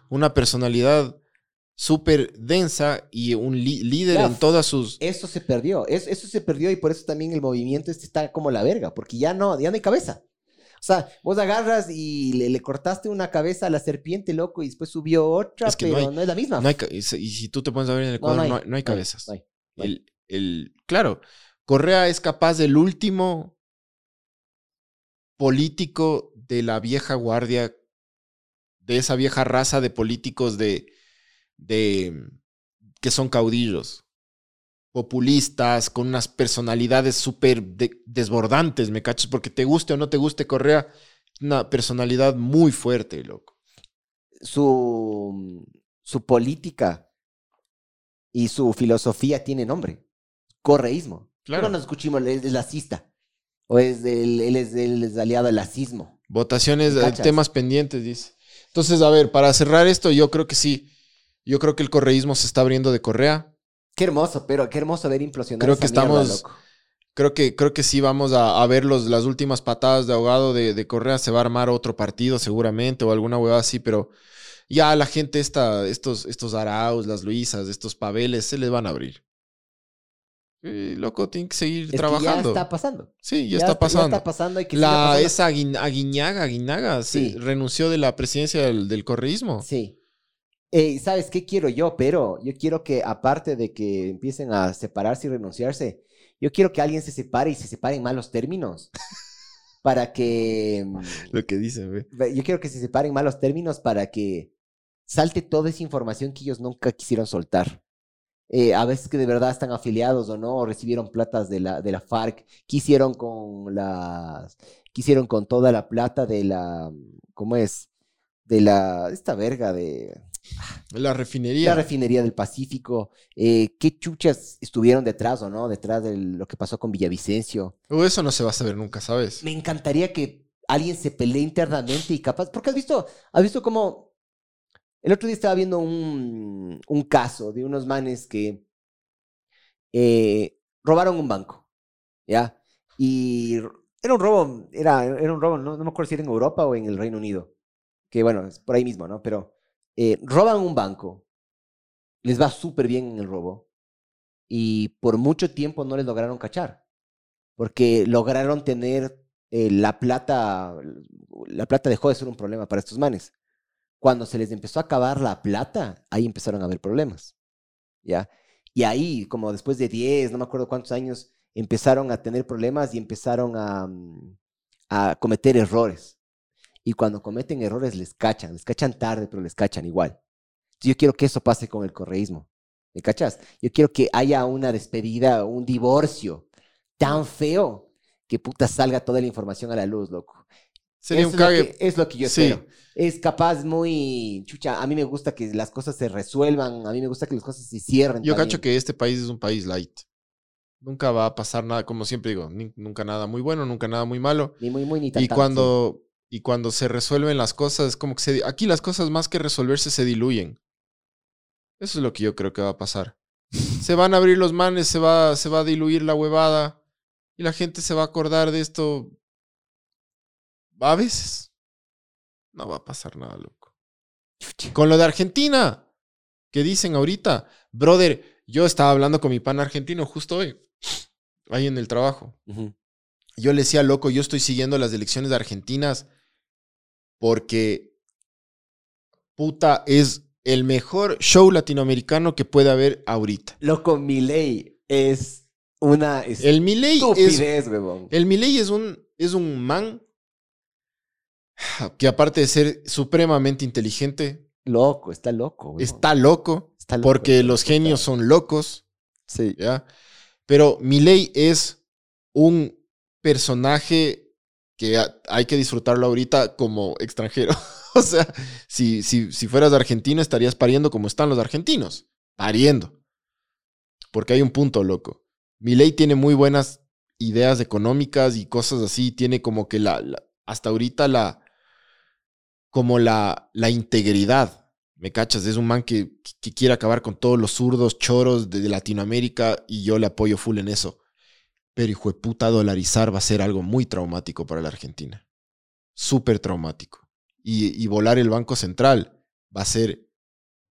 Speaker 2: Una personalidad súper densa y un líder en todas sus...
Speaker 3: Eso se perdió, es- eso se perdió y por eso también el movimiento este está como la verga, porque ya no, ya no hay cabeza. O sea, vos agarras y le, le cortaste una cabeza a la serpiente, loco, y después subió otra,
Speaker 2: Es que no
Speaker 3: pero
Speaker 2: hay-
Speaker 3: no es la misma.
Speaker 2: No hay y si tú te pones a ver en el Ecuador, no, hay, no hay cabezas.
Speaker 3: hay, hay.
Speaker 2: El, el, claro, Correa es capaz del último político de la vieja guardia, de esa vieja raza de políticos de, de que son caudillos, populistas, con unas personalidades súper de- desbordantes, ¿me cachas? Porque te guste o no te guste Correa, una personalidad muy fuerte, loco.
Speaker 3: Su, su política y su filosofía tiene nombre, correísmo.
Speaker 2: Claro.
Speaker 3: No nos escuchimos, él es lacista. O es del, él, es, él es aliado al lacismo.
Speaker 2: Votaciones, eh, temas pendientes, dice. Entonces, a ver, para cerrar esto, yo creo que sí. Yo creo que el correísmo se está abriendo de Correa.
Speaker 3: Qué hermoso, pero qué hermoso ver implosionar
Speaker 2: Creo
Speaker 3: esa
Speaker 2: que
Speaker 3: mierda,
Speaker 2: estamos-
Speaker 3: loco.
Speaker 2: Creo que, creo que sí vamos a, a ver los, las últimas patadas de ahogado de, de Correa. Se va a armar otro partido seguramente o alguna huevada así, pero ya la gente esta, estos, estos Arauz, las Luisas, estos Paveles, se les van a abrir. Loco, tienen que seguir
Speaker 3: Es que
Speaker 2: trabajando.
Speaker 3: ya está pasando.
Speaker 2: sí, ya, está pasando.
Speaker 3: Ya está pasando y que siga
Speaker 2: la,
Speaker 3: pasando.
Speaker 2: esa Aguin- Aguiñaga, Aguinaga, se
Speaker 3: Sí.
Speaker 2: renunció de la presidencia del, del correísmo.
Speaker 3: Sí. ¿Sabes qué quiero yo? Pero yo quiero que, aparte de que empiecen a separarse y renunciarse, yo quiero que alguien se separe y se separe en malos términos. (laughs) para que. mm,
Speaker 2: Lo que dicen, güey.
Speaker 3: Yo quiero que se separen en malos términos para que salte toda esa información que ellos nunca quisieron soltar. Eh, a veces que de verdad están afiliados o no, o recibieron platas de la, de la FARC, quisieron con las, quisieron con toda la plata de la, ¿cómo es? De la, esta verga de
Speaker 2: La refinería.
Speaker 3: la refinería del Pacífico, eh, qué chuchas estuvieron detrás o no, detrás de lo que pasó con Villavicencio.
Speaker 2: O eso no se va a saber nunca, ¿sabes?
Speaker 3: Me encantaría que alguien se pelee internamente y capaz, porque has visto, has visto como el otro día estaba viendo un, un caso de unos manes que eh, robaron un banco, ¿ya? Y era un robo, era, era un robo, no, no me acuerdo si era en Europa o en el Reino Unido, que bueno, es por ahí mismo, ¿no? Pero eh, roban un banco, les va súper bien en el robo y por mucho tiempo no les lograron cachar, porque lograron tener eh, la plata, la plata dejó de ser un problema para estos manes. Cuando se les empezó a acabar la plata, ahí empezaron a haber problemas, ¿ya? Y ahí, como después de 10, no me acuerdo cuántos años, empezaron a tener problemas y empezaron a, mm, a cometer errores. Y cuando cometen errores les cachan, les cachan tarde, pero les cachan igual. Yo quiero que eso pase con el correísmo. ¿Me cachas? Yo quiero que haya una despedida, un divorcio tan feo que puta salga toda la información a la luz, loco.
Speaker 2: Sería
Speaker 3: Eso
Speaker 2: un
Speaker 3: es lo
Speaker 2: cague.
Speaker 3: que- es lo que yo
Speaker 2: Sí.
Speaker 3: espero. Es capaz muy chucha. A mí me gusta que las cosas se resuelvan. A mí me gusta que las cosas se cierren.
Speaker 2: Yo
Speaker 3: también.
Speaker 2: cacho que este país es un país light. Nunca va a pasar nada, como siempre digo, ni- nunca nada muy bueno, nunca nada muy malo.
Speaker 3: Ni muy, muy, ni tan,
Speaker 2: Y cuando, y cuando se resuelven las cosas, es como que se, aquí las cosas más que resolverse se diluyen. Eso es lo que yo creo que va a pasar. Se van a abrir los manes, se va, se va a diluir la huevada y la gente se va a acordar de esto a veces. No va a pasar nada, loco. Con lo de Argentina, que dicen ahorita, brother, yo estaba hablando con mi pan argentino justo hoy, ahí en el trabajo. Yo le decía, loco, yo estoy siguiendo las elecciones de argentinas porque, puta, es el mejor show latinoamericano que puede haber ahorita.
Speaker 3: Loco, mi ley es una
Speaker 2: El Milei es,
Speaker 3: huevón.
Speaker 2: el Milei es un, es un man que aparte de ser supremamente inteligente,
Speaker 3: Loco, está loco, huevón.
Speaker 2: está loco,
Speaker 3: Está loco,
Speaker 2: porque los genios son locos.
Speaker 3: Sí.
Speaker 2: ¿ya? Pero Milei es un personaje que hay que disfrutarlo ahorita como extranjero. (laughs) o sea, si, si, si fueras argentino estarías pariendo como están los argentinos, pariendo. Porque hay un punto, loco. Milei tiene muy buenas ideas económicas y cosas así, tiene como que la, hasta ahorita la, como la, la integridad. ¿Me cachas? Es un man que, que quiere acabar con todos los zurdos choros de Latinoamérica y yo le apoyo full en eso. Pero hijo de puta, dolarizar va a ser algo muy traumático para la Argentina. Súper traumático. Y, y volar el Banco Central va a ser,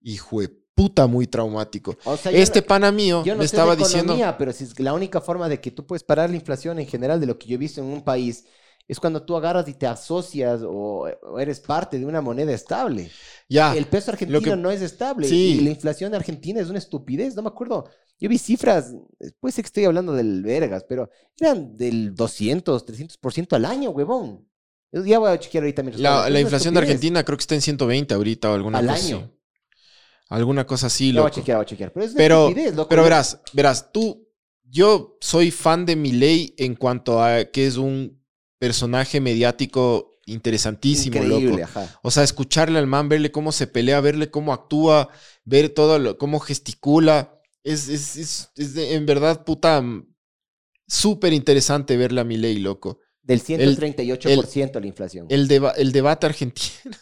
Speaker 2: hijo de puta, muy traumático.
Speaker 3: O sea, yo
Speaker 2: Este
Speaker 3: no-
Speaker 2: pana mío
Speaker 3: Yo no
Speaker 2: me
Speaker 3: sé
Speaker 2: estaba
Speaker 3: de
Speaker 2: diciendo...
Speaker 3: economía, pero si es la única forma de que tú puedes parar la inflación en general de lo que yo he visto en un país es cuando tú agarras y te asocias o, o eres parte de una moneda estable.
Speaker 2: Ya,
Speaker 3: el peso argentino
Speaker 2: que-
Speaker 3: no es estable
Speaker 2: Sí.
Speaker 3: y la inflación argentina es una estupidez, no me acuerdo. Yo vi cifras, puede ser que estoy hablando del vergas, pero eran del 200, 300% al año, huevón. Yo Ya voy a chequear ahorita. mientras
Speaker 2: la, la inflación de. Argentina creo que está en 120 ahorita o alguna
Speaker 3: Al
Speaker 2: cosa
Speaker 3: año.
Speaker 2: así. Alguna cosa así,
Speaker 3: Ya voy a
Speaker 2: loco.
Speaker 3: chequear, voy a chequear. Pero es
Speaker 2: Pero,
Speaker 3: estupidez, loco.
Speaker 2: pero verás, verás, tú, yo soy fan de Milei en cuanto a que es un personaje mediático interesantísimo,
Speaker 3: Increíble,
Speaker 2: loco.
Speaker 3: ajá.
Speaker 2: O sea, escucharle al man, verle cómo se pelea, verle cómo actúa, ver todo lo, cómo gesticula. Es, es, es, es de- en verdad, puta, súper interesante verle a Milei, loco.
Speaker 3: Del 138% la inflación.
Speaker 2: El, deba- el debate argentino.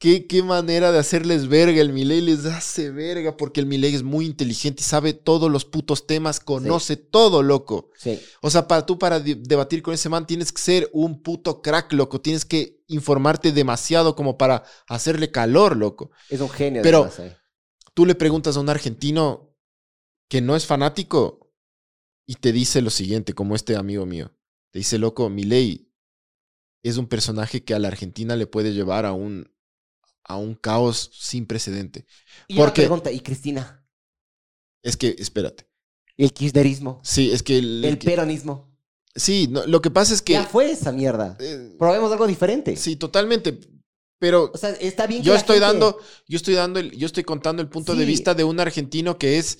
Speaker 2: ¿Qué, qué manera de hacerles verga. El Milei les hace verga porque el Milei es muy inteligente y sabe todos los putos temas, conoce todo, loco.
Speaker 3: sí.
Speaker 2: O sea, para tú para de- debatir con ese man tienes que ser un puto crack, loco. Tienes que informarte demasiado como para hacerle calor, loco.
Speaker 3: Es un genio.
Speaker 2: Pero-
Speaker 3: además, eh.
Speaker 2: Tú le preguntas a un argentino que no es fanático y te dice lo siguiente, como este amigo mío. Te dice, loco, Milei es un personaje que a la Argentina le puede llevar a un, a un caos sin precedente.
Speaker 3: Y una
Speaker 2: porque-
Speaker 3: pregunta, ¿y Cristina?
Speaker 2: Es que, espérate.
Speaker 3: El kirchnerismo,
Speaker 2: Sí, es que... el-
Speaker 3: el peronismo.
Speaker 2: sí, no, lo que pasa es que...
Speaker 3: Ya fue esa mierda.
Speaker 2: eh,
Speaker 3: Probemos algo diferente.
Speaker 2: sí, totalmente. Pero
Speaker 3: O sea, está bien
Speaker 2: yo estoy
Speaker 3: gente-
Speaker 2: dando, yo estoy dando, el, yo estoy contando el punto de vista de un argentino que es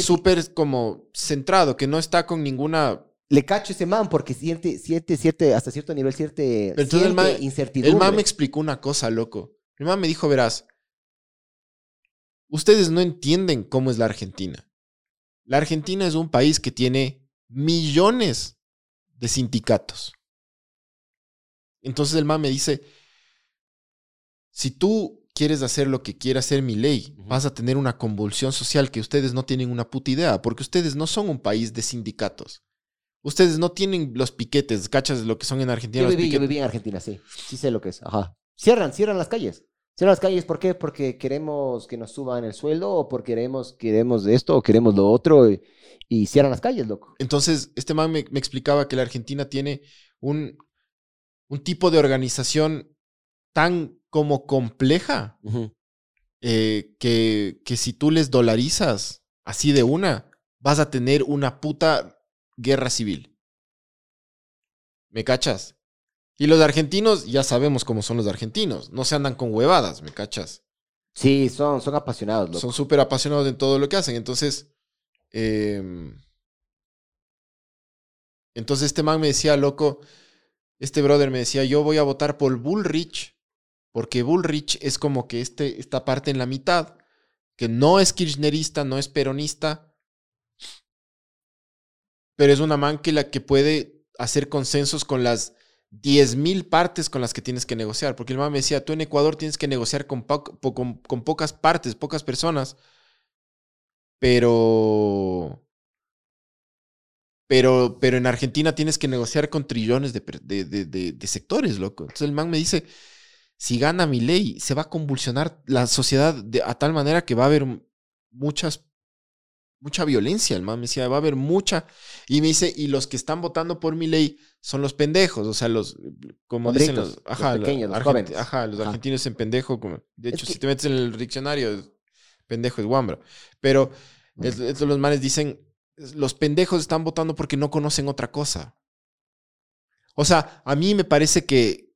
Speaker 2: súper como centrado, que no está con ninguna...
Speaker 3: Le cacho ese man porque siente, siente, siente, hasta cierto nivel, siente,
Speaker 2: el man-
Speaker 3: incertidumbre.
Speaker 2: El man me explicó una cosa, loco. El man me dijo, verás, ustedes no entienden cómo es la Argentina. La Argentina es un país que tiene millones de sindicatos. Entonces el man me dice, si tú quieres hacer lo que quiere hacer mi ley, vas a tener una convulsión social que ustedes no tienen una puta idea, porque ustedes no son un país de sindicatos. Ustedes no tienen los piquetes, cachas lo que son en Argentina
Speaker 3: Yo
Speaker 2: los
Speaker 3: viví, yo viví en Argentina, sí. Sí sé lo que es. Ajá. Cierran, cierran las calles. Cierran las calles, ¿por qué? Porque queremos que nos suban el sueldo o porque queremos, queremos esto o queremos lo otro y, y cierran las calles, loco.
Speaker 2: Entonces, este man me, me explicaba que la Argentina tiene un, un tipo de organización tan como compleja eh, que, que si tú les dolarizas así de una, vas a tener una puta guerra civil. ¿Me cachas? Y los argentinos, ya sabemos cómo son los argentinos, no se andan con huevadas, ¿me cachas?
Speaker 3: Sí, son, son apasionados, loco.
Speaker 2: Son súper apasionados en todo lo que hacen. Entonces, em, entonces este man me decía, loco, este brother me decía, yo voy a votar por Bullrich, porque Bullrich es como que este, esta parte en la mitad, que no es kirchnerista, no es peronista, pero es una man que, la que puede hacer consensos con las 10.000 partes con las que tienes que negociar. Porque el man me decía, tú en Ecuador tienes que negociar con, con, pocas partes, pocas personas, pero... Pero, pero en Argentina tienes que negociar con trillones de, de, de- de- sectores, loco. Entonces el man me dice, si gana mi ley, se va a convulsionar la sociedad a tal manera que va a haber muchas, mucha violencia. El man me decía, va a haber mucha. Y me dice, y los que están votando por mi ley son los pendejos, o sea, los, como dicen los, ajá,
Speaker 3: los pequeños, los jóvenes.
Speaker 2: Ajá, los
Speaker 3: Ajá.
Speaker 2: argentinos en pendejo. Como, de
Speaker 3: Es
Speaker 2: hecho,
Speaker 3: que-
Speaker 2: si te metes en el diccionario, es- pendejo es guambra. Pero es- los manes dicen, los pendejos están votando porque no conocen otra cosa. O sea, a mí me parece que,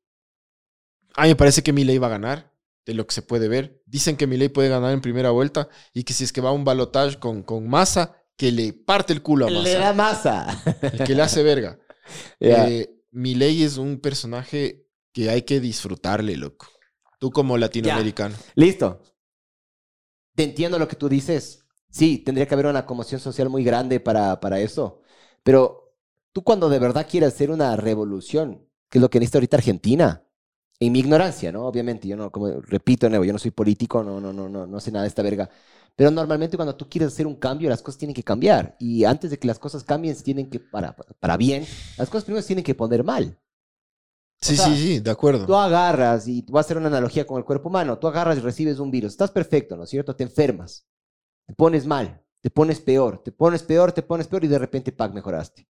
Speaker 2: a mí me parece que Milei va a ganar, de lo que se puede ver. Dicen que Milei puede ganar en primera vuelta y que si es que va a un balotaje con, con Massa, que le parte el culo a
Speaker 3: Le da masa.
Speaker 2: y que le hace verga. (laughs)
Speaker 3: Ya.
Speaker 2: Eh, Milei es un personaje que hay que disfrutarle, loco. Tú como latinoamericano.
Speaker 3: Listo. Te entiendo lo que tú dices. Sí, tendría que haber una conmoción social muy grande para, para eso. Pero tú cuando de verdad quieres hacer una revolución, que es lo que necesita ahorita Argentina, en mi ignorancia, ¿no? Obviamente, yo no, como repito de nuevo, yo no soy político, no, no, no, no, no sé nada de esta verga. Pero normalmente cuando tú quieres hacer un cambio, las cosas tienen que cambiar. Y antes de que las cosas cambien, tienen que, para, para bien, las cosas primero se tienen que poner mal.
Speaker 2: Sí,
Speaker 3: sea,
Speaker 2: sí, sí, de acuerdo.
Speaker 3: Tú agarras, y voy a hacer una analogía con el cuerpo humano, tú agarras y recibes un virus, estás perfecto, ¿no es cierto? Te enfermas, te pones mal, te pones peor, te pones peor, te pones peor y de repente, pac, mejoraste.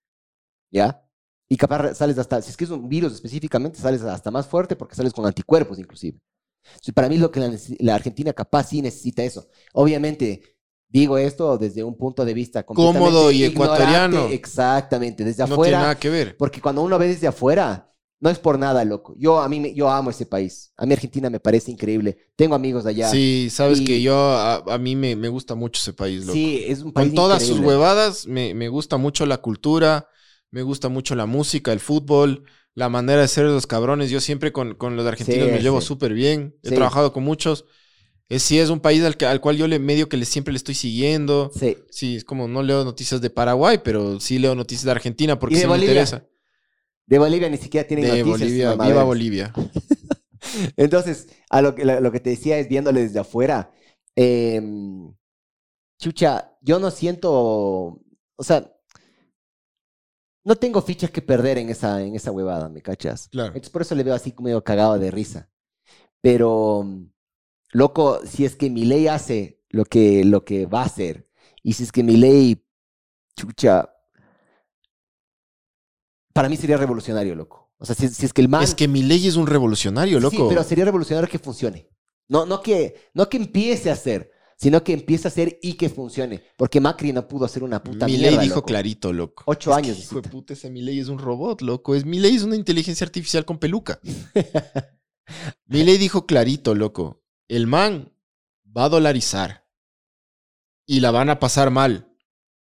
Speaker 3: ¿Ya? Y capaz sales hasta, si es que es un virus específicamente, sales hasta más fuerte porque sales con anticuerpos inclusive. Entonces, para mí lo que la, Argentina capaz sí necesita eso. Obviamente, digo esto desde un punto de vista
Speaker 2: Cómodo
Speaker 3: completamente
Speaker 2: y
Speaker 3: ignorante,
Speaker 2: ecuatoriano.
Speaker 3: Exactamente, desde
Speaker 2: no
Speaker 3: afuera.
Speaker 2: tiene nada que ver.
Speaker 3: Porque cuando uno ve desde afuera, no es por nada, loco. Yo, a mí, yo amo ese país. A mí Argentina me parece increíble. Tengo amigos allá.
Speaker 2: Sí, sabes
Speaker 3: Y-
Speaker 2: que yo, a, a mí me, me gusta mucho ese país, loco.
Speaker 3: Sí, es un país
Speaker 2: Con todas sus huevadas, me, me gusta mucho la cultura, me gusta mucho la música, el fútbol, la manera de ser de los cabrones. Yo siempre con, con los argentinos
Speaker 3: Sí,
Speaker 2: me llevo
Speaker 3: sí.
Speaker 2: súper bien. He
Speaker 3: Sí.
Speaker 2: trabajado con muchos. Es, sí, es un país al, que- al cual yo le medio que le, siempre le estoy siguiendo.
Speaker 3: Sí.
Speaker 2: Sí, es como no leo noticias de Paraguay, pero sí leo noticias de Argentina porque
Speaker 3: ¿Y de
Speaker 2: sí me interesa.
Speaker 3: De Bolivia ni siquiera tienen
Speaker 2: De
Speaker 3: noticias.
Speaker 2: Bolivia,
Speaker 3: mamadas.
Speaker 2: viva Bolivia. (laughs)
Speaker 3: Entonces, a lo que, lo que te decía es viéndole desde afuera. em, chucha, yo no siento, o sea, no tengo fichas que perder en esa, en esa huevada, ¿me cachas?
Speaker 2: Claro.
Speaker 3: Entonces por eso le veo así medio cagado de risa. Pero, loco, si es que mi ley hace lo que, lo que va a hacer, y si es que mi ley, chucha, para mí sería revolucionario, loco. O sea, si, si es que el man...
Speaker 2: Es que mi ley es un revolucionario,
Speaker 3: Sí,
Speaker 2: loco.
Speaker 3: pero sería revolucionario que funcione. No, no, que, no que empiece a hacer, sino que empiece a hacer y que funcione. Porque Macri no pudo hacer una puta
Speaker 2: mi
Speaker 3: mierda,
Speaker 2: ley dijo
Speaker 3: loco.
Speaker 2: clarito, loco.
Speaker 3: Ocho
Speaker 2: Es
Speaker 3: años,
Speaker 2: Que, hijo de puta, ese mi ley es un robot, loco. Es, mi ley es una inteligencia artificial con peluca. (laughs) mi ley dijo clarito, loco. El man va a dolarizar. Y la van a pasar mal.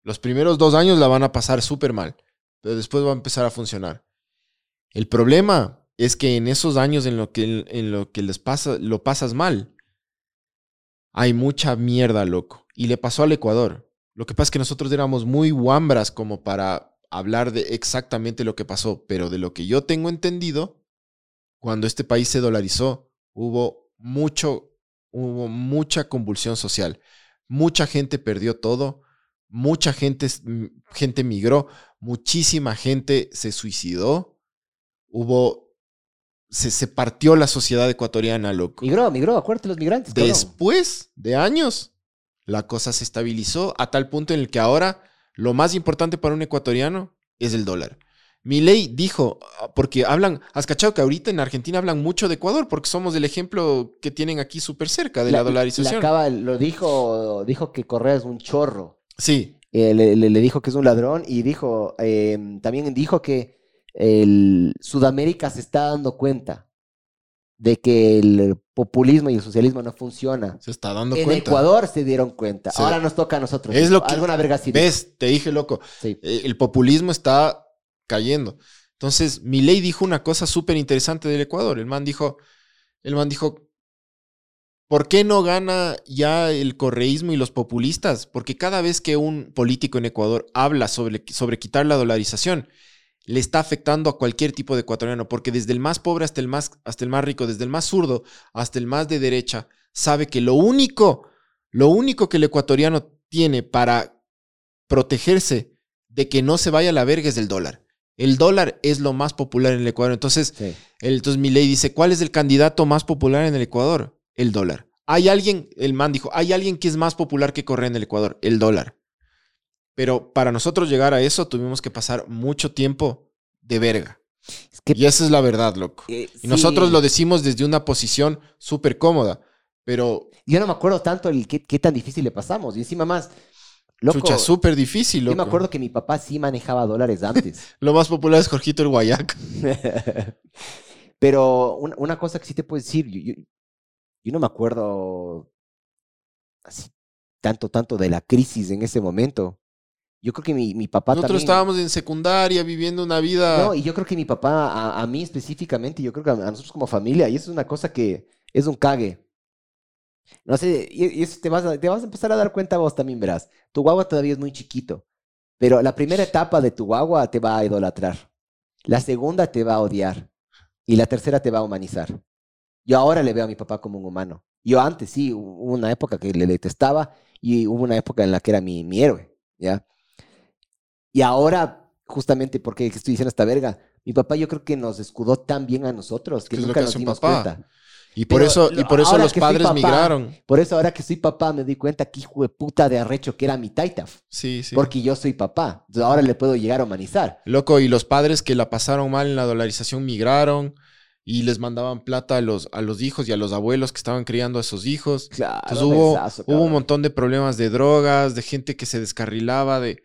Speaker 2: Los primeros dos años la van a pasar súper mal. Pero después va a empezar a funcionar. El problema es que en esos años en lo que, en lo que les pasa, lo pasas mal, hay mucha mierda, loco. Y le pasó al Ecuador. Lo que pasa es que nosotros éramos muy guambras como para hablar de exactamente lo que pasó, pero de lo que yo tengo entendido, cuando este país se dolarizó, hubo mucho, hubo mucha convulsión social. Mucha gente perdió todo, mucha gente, gente migró, muchísima gente se suicidó, hubo, se, se partió la sociedad ecuatoriana, loco.
Speaker 3: Migró, migró, acuérdate los migrantes. cabrón.
Speaker 2: Después de años, la cosa se estabilizó a tal punto en el que ahora lo más importante para un ecuatoriano es el dólar. Milei dijo, ah, porque hablan, has cachado que ahorita en Argentina hablan mucho de Ecuador porque somos el ejemplo que tienen aquí súper cerca de la, dolarización.
Speaker 3: le acaba- lo dijo, dijo que Correa es un chorro.
Speaker 2: Sí,
Speaker 3: Eh, le, le- le dijo que es un ladrón y dijo, eh, también dijo que el Sudamérica se está dando cuenta de que el populismo y el socialismo no funciona.
Speaker 2: se está dando
Speaker 3: En
Speaker 2: cuenta.
Speaker 3: Ecuador se dieron cuenta. Ahora nos toca a nosotros.
Speaker 2: Es lo que-
Speaker 3: Alguna verga así.
Speaker 2: ¿Ves? Te dije, loco.
Speaker 3: Sí.
Speaker 2: Eh, El populismo está cayendo. Entonces, Milei dijo una cosa súper interesante del Ecuador. El man dijo, el man dijo, ¿por qué no gana ya el correísmo y los populistas? Porque cada vez que un político en Ecuador habla sobre, sobre quitar la dolarización, le está afectando a cualquier tipo de ecuatoriano, porque desde el más pobre hasta el más, hasta el más rico, desde el más zurdo hasta el más de derecha, sabe que lo único, lo único que el ecuatoriano tiene para protegerse de que no se vaya a la verga es el dólar. El dólar es lo más popular en el Ecuador. Entonces,
Speaker 3: Sí.
Speaker 2: el, entonces mi ley dice, ¿cuál es el candidato más popular en el Ecuador? El dólar. Hay alguien, el man dijo, hay alguien que es más popular que Correa en el Ecuador, el dólar. Pero para nosotros llegar a eso tuvimos que pasar mucho tiempo de verga.
Speaker 3: Es que,
Speaker 2: Y esa es la verdad, loco.
Speaker 3: eh,
Speaker 2: Y nosotros lo decimos desde una posición súper cómoda, pero
Speaker 3: Yo no me acuerdo tanto el qué, qué tan difícil le pasamos. Y encima más, loco,
Speaker 2: chucha, súper difícil,
Speaker 3: yo
Speaker 2: loco.
Speaker 3: me acuerdo que mi papá sí manejaba dólares antes. (laughs)
Speaker 2: Lo más popular es Jorgito el Guayac. (laughs)
Speaker 3: Pero una, una cosa que sí te puedo decir, yo, yo- yo no me acuerdo así tanto, tanto de la crisis en ese momento. Yo creo que mi, mi papá
Speaker 2: Nosotros
Speaker 3: también...
Speaker 2: estábamos en secundaria viviendo una vida...
Speaker 3: No, y yo creo que mi papá, a, a mí específicamente, yo creo que a, a nosotros como familia, y eso es una cosa que es un cague. No sé, y, y eso te vas, a, te vas a empezar a dar cuenta vos también, verás. Tu guagua todavía es muy chiquito, pero la primera etapa de tu guagua te va a idolatrar. La segunda te va a odiar. Y la tercera te va a humanizar. Yo ahora le veo a mi papá como un humano. Yo antes sí, hubo una época que le detestaba y hubo una época en la que era mi, mi héroe, ¿ya? Y ahora, justamente porque estoy diciendo esta verga, mi papá yo creo que nos escudó tan bien a nosotros que
Speaker 2: ¿Qué es lo
Speaker 3: nunca
Speaker 2: que
Speaker 3: nos dimos
Speaker 2: papá?
Speaker 3: cuenta.
Speaker 2: Y por
Speaker 3: Pero
Speaker 2: eso, y por eso los padres
Speaker 3: papá,
Speaker 2: migraron.
Speaker 3: Por eso ahora que soy papá me di cuenta que hijo de puta de arrecho que era mi taitaf.
Speaker 2: Sí, sí.
Speaker 3: Porque yo soy papá. Entonces ahora le puedo llegar a humanizar.
Speaker 2: Loco, y los padres que la pasaron mal en la dolarización migraron y les mandaban plata a los, a los hijos y a los abuelos que estaban criando a esos hijos.
Speaker 3: Claro.
Speaker 2: Entonces hubo,
Speaker 3: mensazo,
Speaker 2: hubo un montón de problemas de drogas, de gente que se descarrilaba, de...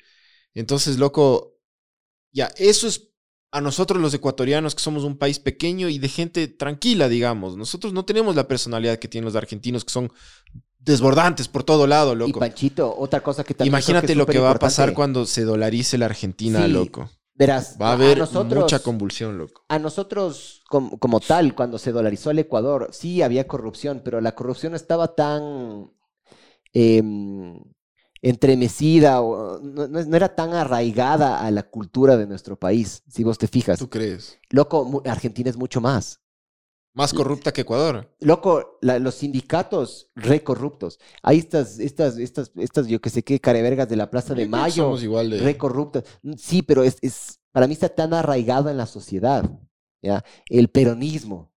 Speaker 2: Entonces, loco, ya, eso es a nosotros los ecuatorianos, que somos un país pequeño y de gente tranquila, digamos. Nosotros no tenemos la personalidad que tienen los argentinos, que son desbordantes por todo lado,
Speaker 3: Y
Speaker 2: loco.
Speaker 3: Panchito, otra cosa que también
Speaker 2: Imagínate lo que va a pasar cuando se dolarice la Argentina,
Speaker 3: Sí.
Speaker 2: loco.
Speaker 3: Verás,
Speaker 2: Va a haber
Speaker 3: nosotros,
Speaker 2: mucha convulsión, loco.
Speaker 3: a nosotros como, como tal, cuando se dolarizó el Ecuador, sí había corrupción, pero la corrupción estaba tan em, entremecida o no, no- era tan arraigada a la cultura de nuestro país, si vos te fijas.
Speaker 2: ¿Tú crees?
Speaker 3: Loco, Argentina es mucho más.
Speaker 2: Más corrupta que Ecuador.
Speaker 3: Loco, la- los sindicatos re corruptos. Hay estas, estas, estas, estas, yo que sé qué, carevergas de la Plaza de Mayo,
Speaker 2: Somos igual de...
Speaker 3: re corruptas. Sí, pero es, es, para mí está tan arraigado en la sociedad, ¿ya? El peronismo.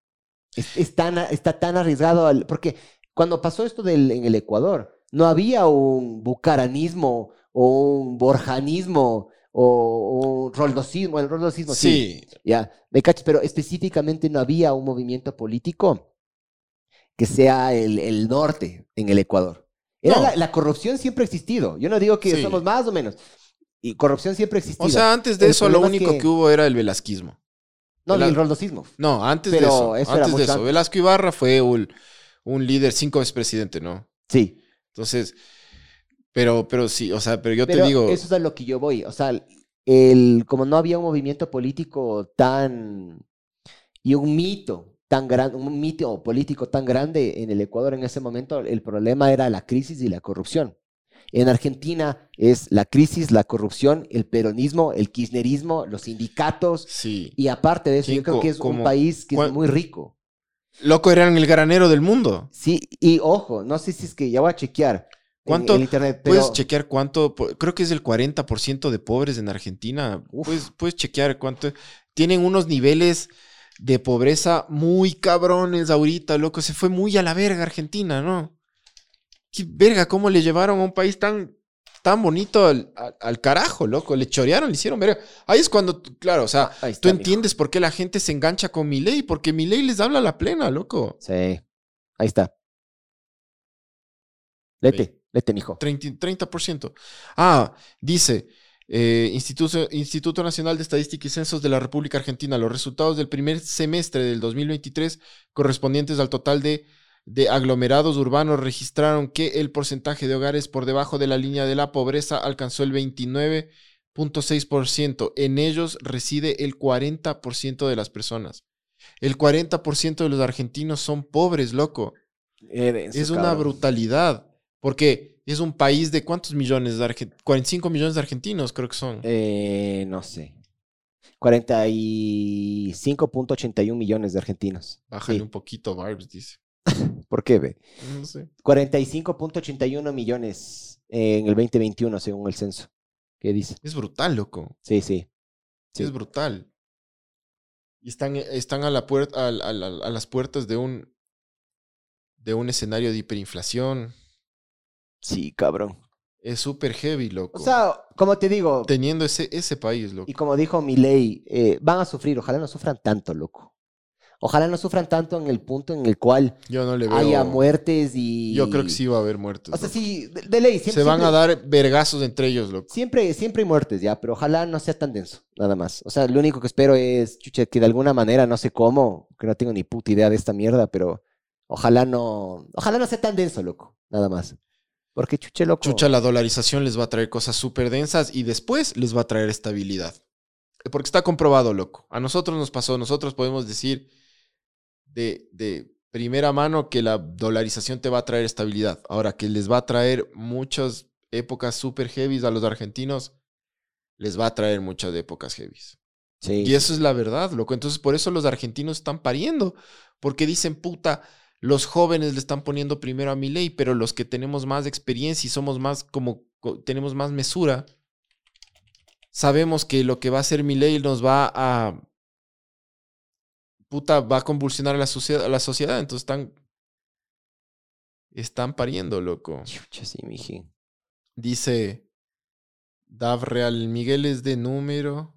Speaker 3: Es, es tan, está tan arriesgado, al, porque cuando pasó esto del, en el Ecuador, no había un bucaranismo o un borjanismo o un roldosismo, el roldosismo sí,
Speaker 2: Sí,
Speaker 3: ya, me cachas, pero específicamente no había un movimiento político que sea el, el norte en el Ecuador. Era
Speaker 2: No.
Speaker 3: la, la corrupción siempre ha existido. Yo no digo que
Speaker 2: Sí.
Speaker 3: somos más o menos. Y corrupción siempre ha existido.
Speaker 2: o sea, antes de
Speaker 3: El
Speaker 2: eso lo único
Speaker 3: que-
Speaker 2: que... hubo era el velasquismo.
Speaker 3: no, ni
Speaker 2: la-
Speaker 3: el roldosismo.
Speaker 2: No, antes
Speaker 3: Pero
Speaker 2: de eso.
Speaker 3: eso
Speaker 2: antes de eso.
Speaker 3: antes.
Speaker 2: Velasco Ibarra fue un, un líder cinco veces presidente, ¿no?
Speaker 3: Sí.
Speaker 2: Entonces, pero, pero sí, o sea, pero yo
Speaker 3: pero
Speaker 2: te digo,
Speaker 3: eso es a lo que yo voy. O sea, el, como no había un movimiento político tan. y un mito tan grande, un mito político tan grande en el Ecuador en ese momento, el problema era la crisis y la corrupción. En Argentina es la crisis, la corrupción, el peronismo, el kirchnerismo, los sindicatos.
Speaker 2: sí.
Speaker 3: Y aparte de eso,
Speaker 2: ¿Quién
Speaker 3: yo creo que es un país que es muy rico.
Speaker 2: Loco, eran el granero del mundo.
Speaker 3: Sí, y ojo, no sé si es que ya voy a chequear. en
Speaker 2: ¿Cuánto
Speaker 3: el internet, pero
Speaker 2: Puedes chequear cuánto, creo que es el 40% de pobres en Argentina. Puedes, puedes chequear cuánto. Tienen unos niveles de pobreza muy cabrones ahorita, loco. Se fue muy a la verga Argentina, ¿no? Qué verga, cómo le llevaron a un país tan, tan bonito al, al- al carajo, loco. Le chorearon, le hicieron verga. Ahí es cuando, claro, o sea,
Speaker 3: está,
Speaker 2: tú entiendes por qué la gente se engancha con Milei, porque Milei les habla la plena, loco.
Speaker 3: Sí, ahí está. Lete, lete, mijo.
Speaker 2: 30, 30%. Ah, dice, eh, Instituto, Instituto Nacional de Estadística y Censos de la República Argentina, los resultados del primer semestre del 2023 correspondientes al total de, de aglomerados urbanos registraron que el porcentaje de hogares por debajo de la línea de la pobreza alcanzó el 29.6%. En ellos reside el 40% de las personas. El 40% de los argentinos son pobres, loco. Es una brutalidad. Porque es un país de cuántos millones de argentinos? 45 millones de argentinos, creo que son.
Speaker 3: Eh, no sé. 45.81 millones de argentinos.
Speaker 2: Bájale
Speaker 3: sí.
Speaker 2: un poquito, Barbs, dice. (laughs)
Speaker 3: ¿Por qué, ve?
Speaker 2: No sé.
Speaker 3: 45.81 millones en el 2021, según el censo. ¿Qué dice?
Speaker 2: Es brutal, loco.
Speaker 3: Sí, sí. Sí.
Speaker 2: Es brutal. Y están, están a, la puerta, a, a- a- a las puertas de un, de un escenario de hiperinflación.
Speaker 3: Sí, cabrón.
Speaker 2: Es súper heavy, loco.
Speaker 3: O sea, como te digo,
Speaker 2: Teniendo ese, ese país, loco.
Speaker 3: y como dijo Milei, eh, van a sufrir. Ojalá no sufran tanto, loco. Ojalá no sufran tanto en el punto en el cual
Speaker 2: Yo no le veo.
Speaker 3: haya muertes y...
Speaker 2: Yo creo que sí va a haber muertes.
Speaker 3: O sea,
Speaker 2: loco.
Speaker 3: sí, de, de ley.
Speaker 2: Se
Speaker 3: Siempre,
Speaker 2: van a dar vergazos entre ellos, loco.
Speaker 3: Siempre, siempre hay muertes, ya, pero ojalá no sea tan denso, nada más. O sea, lo único que espero es, chucha, que de alguna manera, no sé cómo, que no tengo ni puta idea de esta mierda, pero ojalá no, ojalá no sea tan denso, loco, nada más. Porque chuche, loco.
Speaker 2: Chucha, la dolarización les va a traer cosas súper densas y después les va a traer estabilidad. Porque está comprobado, loco. A nosotros nos pasó, nosotros podemos decir de, de primera mano que la dolarización te va a traer estabilidad. Ahora, que les va a traer muchas épocas súper heavies a los argentinos, les va a traer muchas épocas heavies.
Speaker 3: Sí,
Speaker 2: Y eso es la verdad, loco. Entonces, por eso los argentinos están pariendo. Porque dicen, puta, los jóvenes le están poniendo primero a mi ley, pero los que tenemos más experiencia y somos más como, co- tenemos más mesura, sabemos que lo que va a hacer mi ley nos va a, puta, va a convulsionar a la sociedad, a la sociedad. Entonces están, están pariendo, loco.
Speaker 3: Chucha, sí, miji.
Speaker 2: Dice Dav Real Miguel es de número,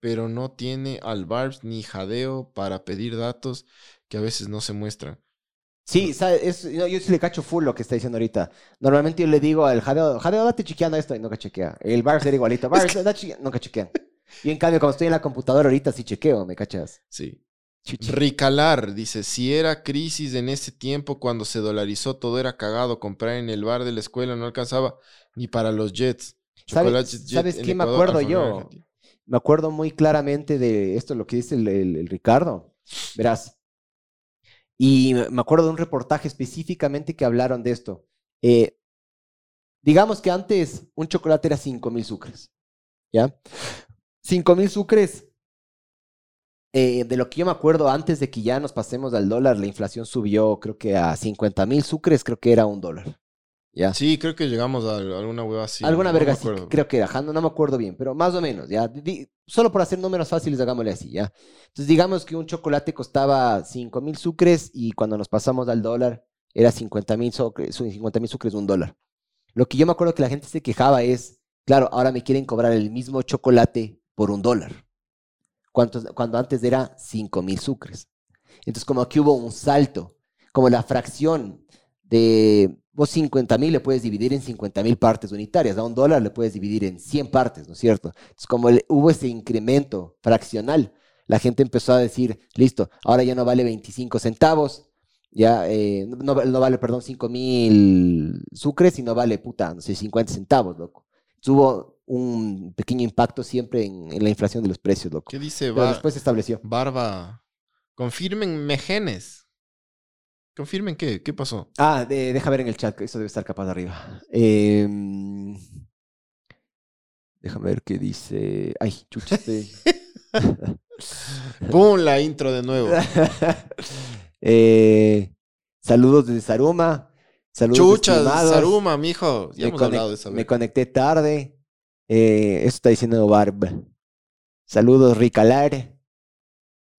Speaker 2: pero no tiene al Barbs ni jadeo para pedir datos que a veces no se muestran.
Speaker 3: Sí, es- yo, yo sí le cacho full lo que está diciendo ahorita. Normalmente yo le digo al jadeo, jadeo, date chequeando esto y nunca chequea. El Bars era igualito, (laughs) Bars, date chequeando, nunca chequean. Y en cambio, cuando estoy en la computadora ahorita sí chequeo, ¿me cachas?
Speaker 2: Sí. Ricalar dice, si era crisis en ese tiempo cuando se dolarizó, todo era cagado. Comprar en el bar de la escuela no alcanzaba ni para los jets.
Speaker 3: ¿Sabe-
Speaker 2: Chocolates Jet
Speaker 3: ¿Sabes qué me acuerdo yo? Me acuerdo muy claramente de esto, lo que dice el, el- el Ricardo. Verás. Y me acuerdo de un reportaje específicamente que hablaron de esto. Eh, digamos que antes un chocolate era 5 mil sucres. ¿Ya? 5 mil sucres. Eh, de lo que yo me acuerdo, antes de que ya nos pasemos al dólar, la inflación subió, creo que a 50 mil sucres, creo que era un dólar. ¿Ya?
Speaker 2: Sí, creo que llegamos a alguna hueva así.
Speaker 3: Alguna
Speaker 2: no
Speaker 3: verga así, creo que era, no, me acuerdo bien, pero más o menos, ya. Di- solo por hacer números fáciles, hagámosle así, ya. Entonces, digamos que un chocolate costaba 5 mil sucres y cuando nos pasamos al dólar era 50 mil sucres, 50 mil sucres un dólar. Lo que yo me acuerdo que la gente se quejaba es, claro, ahora me quieren cobrar el mismo chocolate por un dólar, cuando, antes era 5 mil sucres. Entonces, como aquí hubo un salto, como la fracción de vos 50 mil le puedes dividir en 50 mil partes unitarias, a un dólar le puedes dividir en 100 partes, ¿no es cierto? Entonces, como hubo ese incremento fraccional, la gente empezó a decir, listo, ahora ya no vale 25 centavos, ya eh, no vale, perdón, 5 mil sucres, sino vale, puta, no sé, 50 centavos, loco. Entonces, hubo un pequeño impacto siempre en, en la inflación de los precios, loco.
Speaker 2: ¿Qué dice
Speaker 3: Pero
Speaker 2: Bar-
Speaker 3: después se estableció.
Speaker 2: Barba? Confirmen mejenes. Confirmen qué, qué pasó.
Speaker 3: Ah, de- deja ver en el chat, eso debe estar capaz de arriba. Em, déjame ver qué dice. Ay, chucha, estoy- (laughs)
Speaker 2: ¡Pum! La intro de nuevo. (laughs)
Speaker 3: Eh, saludos desde Saruma. Saludos
Speaker 2: Chuchas,
Speaker 3: estimados.
Speaker 2: Saruma, mijo. Ya
Speaker 3: Me,
Speaker 2: hemos hablado de esa
Speaker 3: me conecté tarde. Eh, eso está diciendo Barb. Saludos, Ricalar.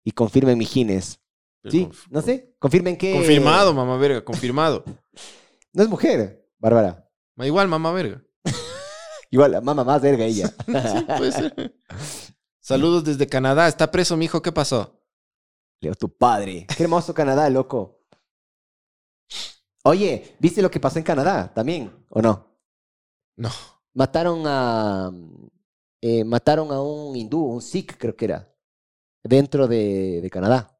Speaker 3: Y confirmen Mijines.
Speaker 2: Pero
Speaker 3: Sí,
Speaker 2: conf-
Speaker 3: no sé. Confirmen que.
Speaker 2: Confirmado, mamá verga, confirmado. (laughs)
Speaker 3: No es mujer, Bárbara.
Speaker 2: Igual, mamá verga. (laughs)
Speaker 3: Igual, mamá más verga ella. (laughs)
Speaker 2: Sí, puede ser. Saludos desde Canadá. Está preso, mijo. ¿Qué pasó?
Speaker 3: Leo, tu padre. Qué hermoso Canadá, loco. Oye, ¿viste lo que pasó en Canadá también? ¿O no?
Speaker 2: No.
Speaker 3: Mataron a. eh, mataron a un hindú, un sikh, creo que era. Dentro de, de Canadá.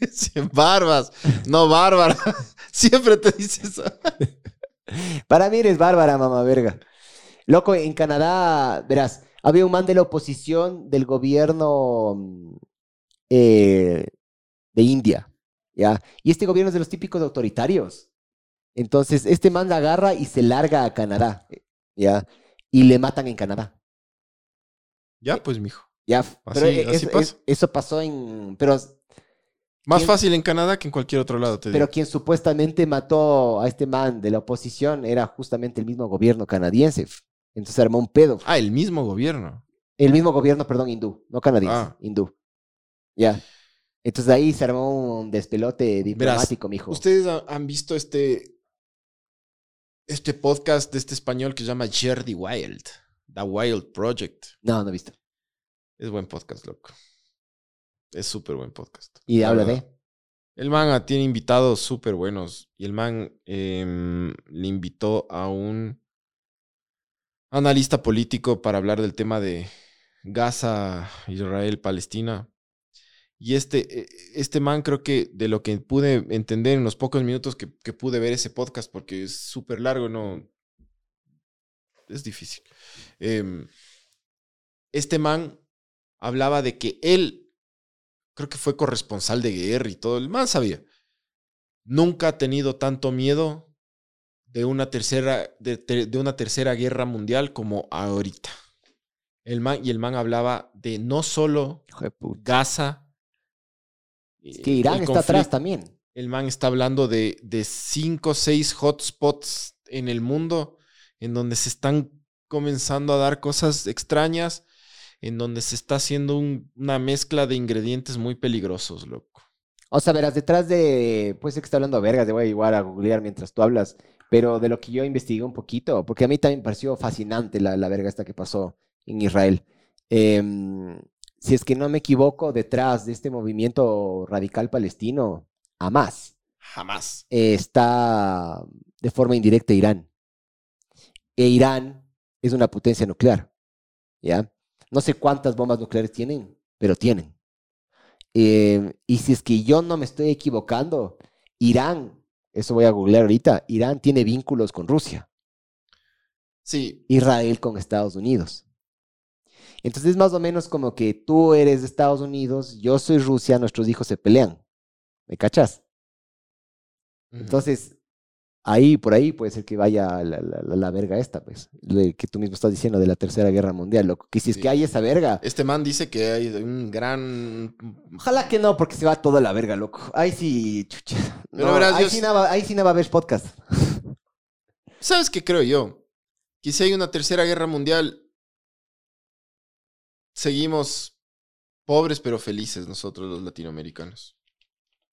Speaker 3: (laughs)
Speaker 2: Barbas. No, Bárbara. (laughs) Siempre te dice eso. (laughs)
Speaker 3: Para mí eres bárbara, mamá verga. Loco, en Canadá, verás, había un man de la oposición del gobierno mm, eh, de India, ¿ya? Y este gobierno es de los típicos autoritarios. Entonces, este man la agarra y se larga a Canadá, ¿ya? Y le matan en Canadá,
Speaker 2: Ya, pues, mijo.
Speaker 3: ¿ya? Pero
Speaker 2: Así-
Speaker 3: eh,
Speaker 2: así pasa.
Speaker 3: es- eso pasó en... Pero,
Speaker 2: Más
Speaker 3: ¿Quién-
Speaker 2: fácil en Canadá que en cualquier otro lado, te digo.
Speaker 3: pero quien supuestamente mató a este man de la oposición era justamente el mismo gobierno canadiense. Entonces armó un pedo.
Speaker 2: Ah, el mismo gobierno.
Speaker 3: El mismo gobierno, perdón, hindú, no canadiense,
Speaker 2: Ah.
Speaker 3: hindú. Ya. Entonces ahí se armó un despelote diplomático, mijo.
Speaker 2: ¿Ustedes ha- han visto este, este podcast de este español que se llama Jerry Wild? The Wild Project.
Speaker 3: No, no he visto.
Speaker 2: Es buen podcast, loco. Es súper buen podcast.
Speaker 3: Y
Speaker 2: la
Speaker 3: habla de.
Speaker 2: El man ah, tiene invitados súper buenos. Y el man em, le invitó a un analista político para hablar del tema de Gaza, Israel, Palestina. Y este, eh, este man creo que de lo que pude entender en los pocos minutos que, que pude ver ese podcast, porque es súper largo, no... Es difícil. Em, este man hablaba de que él, creo que fue corresponsal de guerra y todo, el man sabía. Nunca ha tenido tanto miedo de una tercera, de, de una tercera guerra mundial como ahorita. El man, y el man hablaba de no solo. Gaza.
Speaker 3: Es que Irán
Speaker 2: el
Speaker 3: está atrás también.
Speaker 2: El man está hablando de, de cinco o seis hotspots en el mundo en donde se están comenzando a dar cosas extrañas, en donde se está haciendo un- una mezcla de ingredientes muy peligrosos, loco.
Speaker 3: O sea, verás, detrás de. Pues sé que está hablando vergas, te voy a igual a googlear mientras tú hablas. Pero de lo que yo investigué un poquito, porque a mí también me pareció fascinante la, la verga esta que pasó en Israel. Em, si es que no me equivoco, detrás de este movimiento radical palestino, Hamas,
Speaker 2: Jamás.
Speaker 3: eh, está de forma indirecta Irán. E Irán es una potencia nuclear, ¿ya? No sé cuántas bombas nucleares tienen, pero tienen. Eh, y si es que yo no me estoy equivocando, Irán, eso voy a googlear ahorita, Irán tiene vínculos con Rusia,
Speaker 2: Sí,
Speaker 3: Israel con Estados Unidos. Entonces es más o menos como que tú eres de Estados Unidos, yo soy Rusia, nuestros hijos se pelean. ¿Me cachas? Entonces, ahí, por ahí puede ser que vaya la, la, verga esta, pues. Que tú mismo estás diciendo de la Tercera Guerra Mundial, loco. Que si es
Speaker 2: Sí.
Speaker 3: que hay esa verga.
Speaker 2: Este man dice que hay un gran...
Speaker 3: Ojalá que no, porque se va toda la verga, loco. Ahí sí, chucha.
Speaker 2: Pero
Speaker 3: No,
Speaker 2: verás,
Speaker 3: ahí, sí no va, ahí sí no va a haber podcast.
Speaker 2: ¿Sabes qué creo yo? Que si hay una tercera guerra mundial, seguimos pobres pero felices nosotros los latinoamericanos.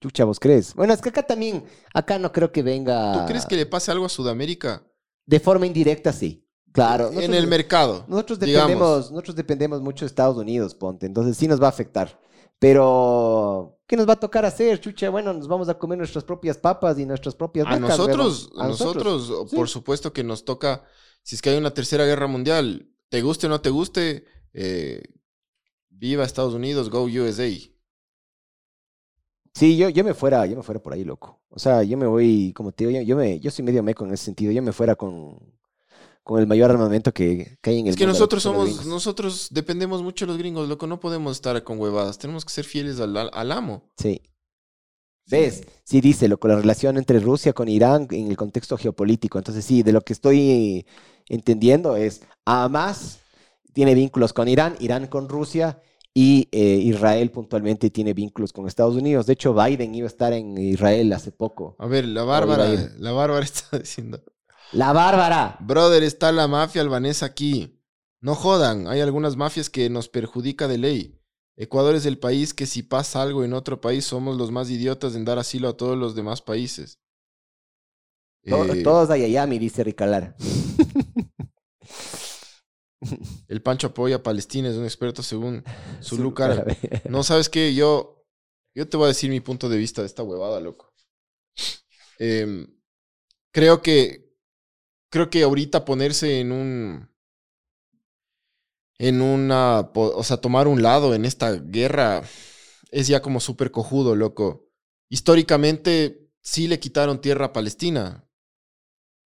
Speaker 3: Chucha, ¿vos crees? Bueno, es que acá también, acá no creo que venga.
Speaker 2: ¿Tú crees que le pase algo a Sudamérica?
Speaker 3: De forma indirecta, sí. Claro.
Speaker 2: en
Speaker 3: nosotros-
Speaker 2: el mercado.
Speaker 3: Nosotros
Speaker 2: digamos.
Speaker 3: dependemos, nosotros dependemos mucho de Estados Unidos, ponte. Entonces sí nos va a afectar. Pero, ¿qué nos va a tocar hacer, chucha? Bueno, nos vamos a comer nuestras propias papas y nuestras propias
Speaker 2: A
Speaker 3: vacas,
Speaker 2: nosotros,
Speaker 3: huevón.
Speaker 2: a nosotros, por supuesto que nos toca, si es que hay una tercera guerra mundial, te guste o no te guste, eh, viva Estados Unidos, go USA.
Speaker 3: Sí, yo, yo me fuera, yo me fuera por ahí, loco. O sea, yo me voy, como te digo, yo, yo me, yo soy medio meco en ese sentido. Yo me fuera con, con el mayor armamento que, que hay en el
Speaker 2: Es que
Speaker 3: mundo,
Speaker 2: nosotros somos, nosotros dependemos mucho de los gringos, loco, no podemos estar con huevadas, tenemos que ser fieles al, al- amo.
Speaker 3: Sí. ¿Ves? Sí dice, loco, la relación entre Rusia con Irán en el contexto geopolítico. Entonces, sí, de lo que estoy entendiendo es, Hamas tiene vínculos con Irán, Irán con Rusia y eh, Israel puntualmente tiene vínculos con Estados Unidos. De hecho, Biden iba a estar en Israel hace poco.
Speaker 2: A ver, la Bárbara, la Bárbara (laughs) está diciendo,
Speaker 3: La Bárbara.
Speaker 2: brother, está la mafia albanesa aquí. No jodan, hay algunas mafias que nos perjudica de ley. Ecuador es el país que si pasa algo en otro país somos los más idiotas en dar asilo a todos los demás países.
Speaker 3: To-
Speaker 2: Eh,
Speaker 3: Todos a Yayami, dice Ricalara. (laughs) (laughs)
Speaker 2: el Pancho apoya a Palestina, es un experto según (laughs) su lugar. No, ¿sabes qué? Yo, yo te voy a decir mi punto de vista de esta huevada, loco. Em, creo que, creo que ahorita ponerse en un, en una, o sea, tomar un lado en esta guerra es ya como súper cojudo, loco. Históricamente sí le quitaron tierra a Palestina.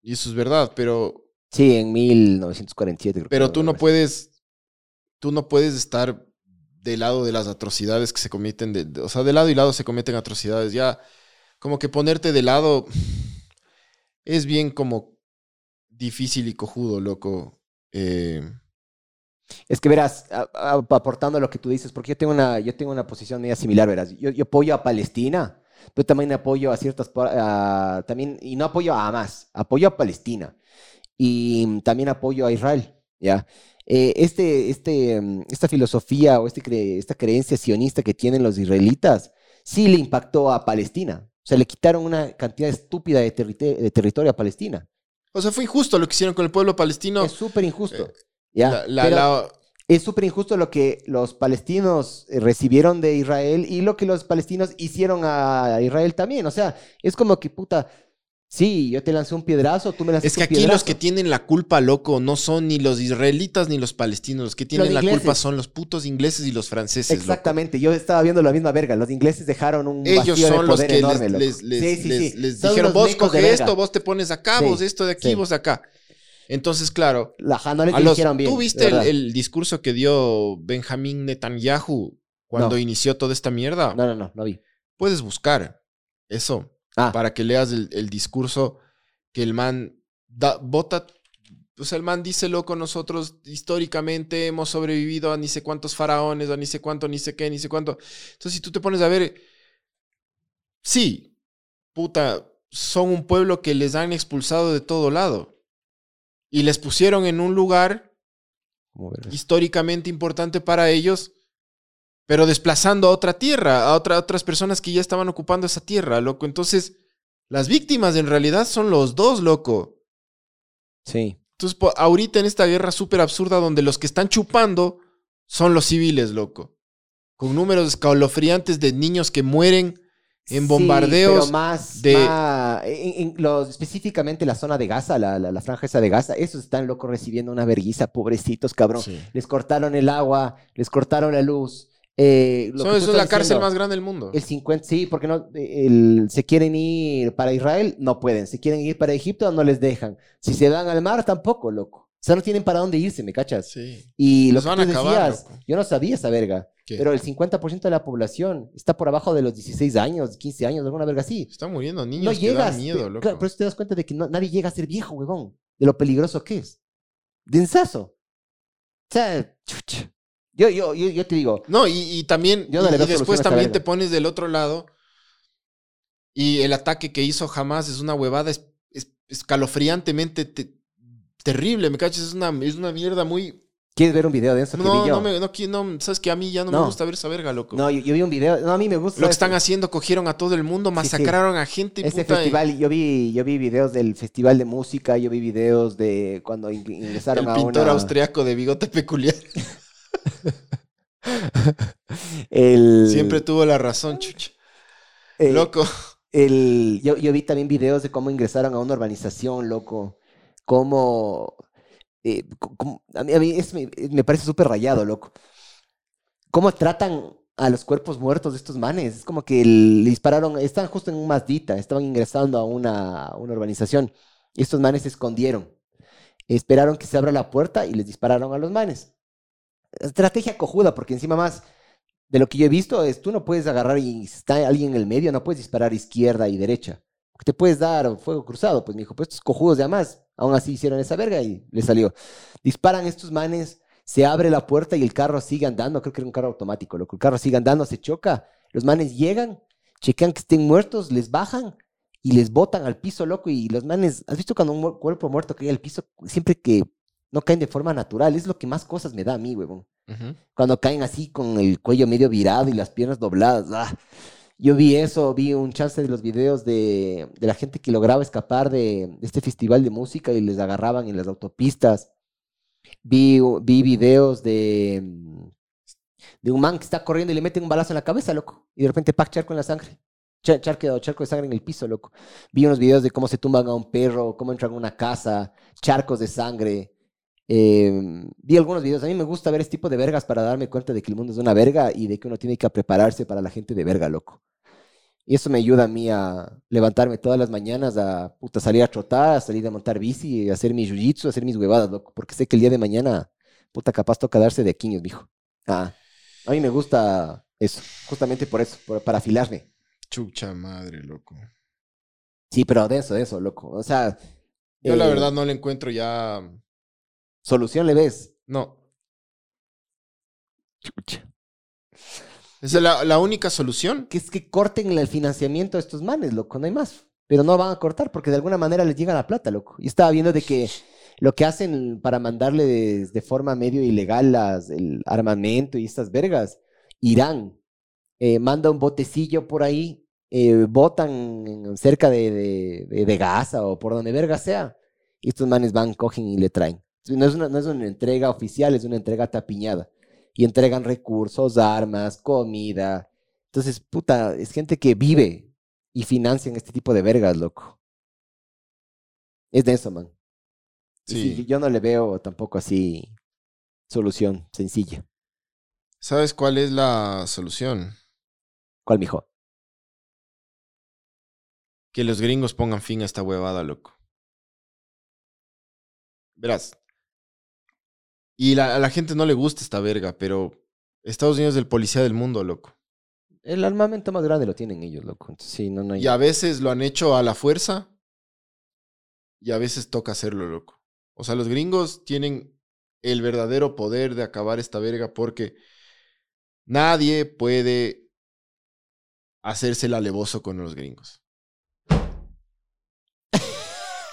Speaker 2: Y eso es verdad, pero
Speaker 3: Sí, en 1947. creo que
Speaker 2: pero tú no puedes, tú no puedes estar del lado de las atrocidades que se cometen, de, de- o sea, de lado y lado se cometen atrocidades. Ya, como que ponerte de lado (sighs) es bien como difícil y cojudo, loco. Eh,
Speaker 3: Es que verás, a- a- aportando a lo que tú dices, porque yo tengo una, yo tengo una posición media similar, verás. Yo, yo apoyo a Palestina, pero también apoyo a ciertas, a- también, y no apoyo a Hamas, apoyo a Palestina. Y también apoyo a Israel, ¿ya? Eh, este, este, mm, esta filosofía o este cre- esta creencia sionista que tienen los israelitas, sí le impactó a Palestina. O sea, le quitaron una cantidad estúpida de, de territorio a Palestina.
Speaker 2: o sea, fue injusto lo que hicieron con el pueblo palestino.
Speaker 3: Es súper injusto.
Speaker 2: eh,
Speaker 3: ¿ya?
Speaker 2: La- la- la-
Speaker 3: es súper injusto lo que los palestinos eh, recibieron de Israel y lo que los palestinos hicieron a Israel también. O sea, es como que, puta, sí, yo te lancé un piedrazo, tú me lanzaste
Speaker 2: es que
Speaker 3: un
Speaker 2: aquí
Speaker 3: piedrazo.
Speaker 2: los que tienen la culpa, loco, no son ni los israelitas ni los palestinos. Los que tienen la culpa son los putos ingleses y los franceses. loco.
Speaker 3: Exactamente, yo estaba viendo la misma verga. Los ingleses dejaron un
Speaker 2: Ellos
Speaker 3: vacío de
Speaker 2: son los
Speaker 3: poder
Speaker 2: que
Speaker 3: enorme,
Speaker 2: les,
Speaker 3: loco.
Speaker 2: les- les-
Speaker 3: Sí, sí, sí.
Speaker 2: les dijeron, vos
Speaker 3: de
Speaker 2: coge
Speaker 3: verga".
Speaker 2: esto, vos te pones acá, vos esto de aquí, vos de acá. Entonces, claro,
Speaker 3: La, no
Speaker 2: los-
Speaker 3: dijeron bien.
Speaker 2: ¿tú
Speaker 3: de
Speaker 2: viste el, discurso que dio Benjamín Netanyahu cuando
Speaker 3: No.
Speaker 2: inició toda esta mierda?
Speaker 3: No, no, no, no vi.
Speaker 2: Puedes buscar eso
Speaker 3: Ah,
Speaker 2: para que leas el, el discurso que el man da, vota. O sea, el man dice, loco, nosotros históricamente hemos sobrevivido a ni sé cuántos faraones, a ni sé cuánto, ni sé qué, ni sé cuánto. Entonces, si tú te pones a ver, sí, puta, son un pueblo que les han expulsado de todo lado. Y les pusieron en un lugar históricamente importante para ellos, pero desplazando a otra tierra, a otra- otras personas que ya estaban ocupando esa tierra, loco. Entonces, las víctimas en realidad son los dos, loco.
Speaker 3: Sí.
Speaker 2: Entonces, ahorita en esta guerra súper absurda donde los que están chupando son los civiles, loco. Con números escalofriantes de niños que mueren en
Speaker 3: Sí,
Speaker 2: bombardeos.
Speaker 3: pero más,
Speaker 2: de-
Speaker 3: más- en, en los- específicamente la zona de Gaza, la, la, la franja esa de Gaza, esos están locos recibiendo una verguiza, pobrecitos, cabrón.
Speaker 2: Sí.
Speaker 3: Les cortaron el agua, les cortaron la luz. Eh, lo que
Speaker 2: eso es la cárcel más grande del mundo.
Speaker 3: El 50, sí, porque no, el, se quieren ir para Israel, no pueden. Se quieren ir para Egipto, no les dejan. Si se van al mar, tampoco, loco. O sea, no tienen para dónde irse, ¿me cachas?
Speaker 2: Sí.
Speaker 3: Y lo
Speaker 2: Los
Speaker 3: que tú
Speaker 2: a acabar,
Speaker 3: decías,
Speaker 2: loco.
Speaker 3: yo no sabía esa verga,
Speaker 2: ¿Qué?
Speaker 3: pero el 50% de la población está por abajo de los 16 años, 15 años, alguna verga así.
Speaker 2: Están muriendo niños
Speaker 3: No
Speaker 2: que
Speaker 3: llegas.
Speaker 2: dan miedo,
Speaker 3: pe-
Speaker 2: loco.
Speaker 3: claro, por eso te das cuenta de que no- nadie llega a ser viejo, huevón. De lo peligroso que es. Densazo. O sea, chucha. Yo, yo, yo, yo te digo,
Speaker 2: No, y, y también,
Speaker 3: Yo no
Speaker 2: y- y después también te pones del otro lado y el ataque que hizo jamás es una huevada es, es- escalofriantemente te- terrible, ¿me cachas? Es una, es una mierda muy...
Speaker 3: ¿quieres ver un video de eso
Speaker 2: No, no, me, no, no, sabes que a mí ya no, me gusta ver esa verga, loco.
Speaker 3: No, yo, yo vi un video, no, a mí me gusta.
Speaker 2: Lo que están haciendo, cogieron a todo el mundo,
Speaker 3: sí.
Speaker 2: masacraron a gente,
Speaker 3: Ese
Speaker 2: puta, y-
Speaker 3: festival, yo vi, yo vi videos del festival de música, yo vi videos de cuando in- ingresaron
Speaker 2: el
Speaker 3: a
Speaker 2: pintor
Speaker 3: una...
Speaker 2: austriaco de bigote peculiar. (laughs)
Speaker 3: el,
Speaker 2: Siempre tuvo la razón, chucha.
Speaker 3: eh,
Speaker 2: Loco.
Speaker 3: el, yo, yo vi también videos de cómo ingresaron a una urbanización, loco. Cómo... eh, cómo- a mí, a mí es- me, me parece súper rayado, loco. Cómo tratan a los cuerpos muertos de estos manes. Es como que el- le dispararon, estaban justo en un Mazdita, estaban ingresando a una, una urbanización. Y estos manes se escondieron. Esperaron que se abra la puerta y les dispararon a los manes. Estrategia cojuda, porque encima más de lo que yo he visto es tú no puedes agarrar y está alguien en el medio, no puedes disparar izquierda y derecha. Te puedes dar fuego cruzado. Pues me dijo, pues estos cojudos de más, aún así hicieron esa verga y le salió. Disparan estos manes, se abre la puerta y el carro sigue andando. Creo que era un carro automático, loco. El carro sigue andando, se choca. Los manes llegan, chequean que estén muertos, les bajan y les botan al piso, loco. Y los manes, ¿has visto cuando un cuerpo muerto cae al piso? Siempre que no caen de forma natural, es lo que más cosas me da a mí, huevón cuando caen así con el cuello medio virado y las piernas dobladas. ¡ah! Yo vi eso, vi un chance de los videos de, de la gente que lograba escapar de, de este festival de música y les agarraban en las autopistas. Vi, vi videos de, de un man que está corriendo y le meten un balazo en la cabeza, loco. Y de repente, pac, charco en la sangre. Cha- Charco, charco de sangre en el piso, loco. Vi unos videos de cómo se tumban a un perro, cómo entran a una casa, charcos de sangre. Eh, vi algunos videos. A mí me gusta ver este tipo de vergas para darme cuenta de que el mundo es una verga y de que uno tiene que prepararse para la gente de verga, loco. Y eso me ayuda a mí a levantarme todas las mañanas a puta, salir a trotar, a salir a montar bici, a hacer mi jiu-jitsu, a hacer mis huevadas, loco. Porque sé que el día de mañana, puta, capaz toca darse de quiños, mijo. Ah, a mí me gusta eso, justamente por eso, por- para afilarme.
Speaker 2: Chucha madre, loco.
Speaker 3: Sí, pero denso, denso, loco. O sea,
Speaker 2: Yo la
Speaker 3: eh,
Speaker 2: verdad no le encuentro ya...
Speaker 3: solución le ves.
Speaker 2: No.
Speaker 3: Chucha.
Speaker 2: Esa es la, la única solución.
Speaker 3: que es que corten el financiamiento de estos manes, loco, no hay más. Pero no van a cortar porque de alguna manera les llega la plata, loco. Y estaba viendo de que lo que hacen para mandarle de, de forma medio ilegal las, el armamento y estas vergas, Irán eh, manda un botecillo por ahí, eh, botan cerca de, de- de Gaza o por donde verga sea, y estos manes van, cogen y le traen. No es una, no es una entrega oficial, es una entrega tapiñada. Y entregan recursos, armas, comida, entonces, puta, es gente que vive y financian este tipo de vergas, loco. Es de eso, man.
Speaker 2: Sí,
Speaker 3: yo no le veo tampoco así solución sencilla.
Speaker 2: ¿Sabes cuál es la solución?
Speaker 3: ¿Cuál, mijo?
Speaker 2: Que los gringos pongan fin a esta huevada, loco. Verás. Y la- a la gente no le gusta esta verga, pero Estados Unidos es el policía del mundo, loco.
Speaker 3: El armamento más grande lo tienen ellos, loco. Entonces, sí, no, no hay...
Speaker 2: Y a veces lo han hecho a la fuerza y a veces toca hacerlo, loco. O sea, los gringos tienen el verdadero poder de acabar esta verga porque nadie puede hacerse el alevoso con los gringos.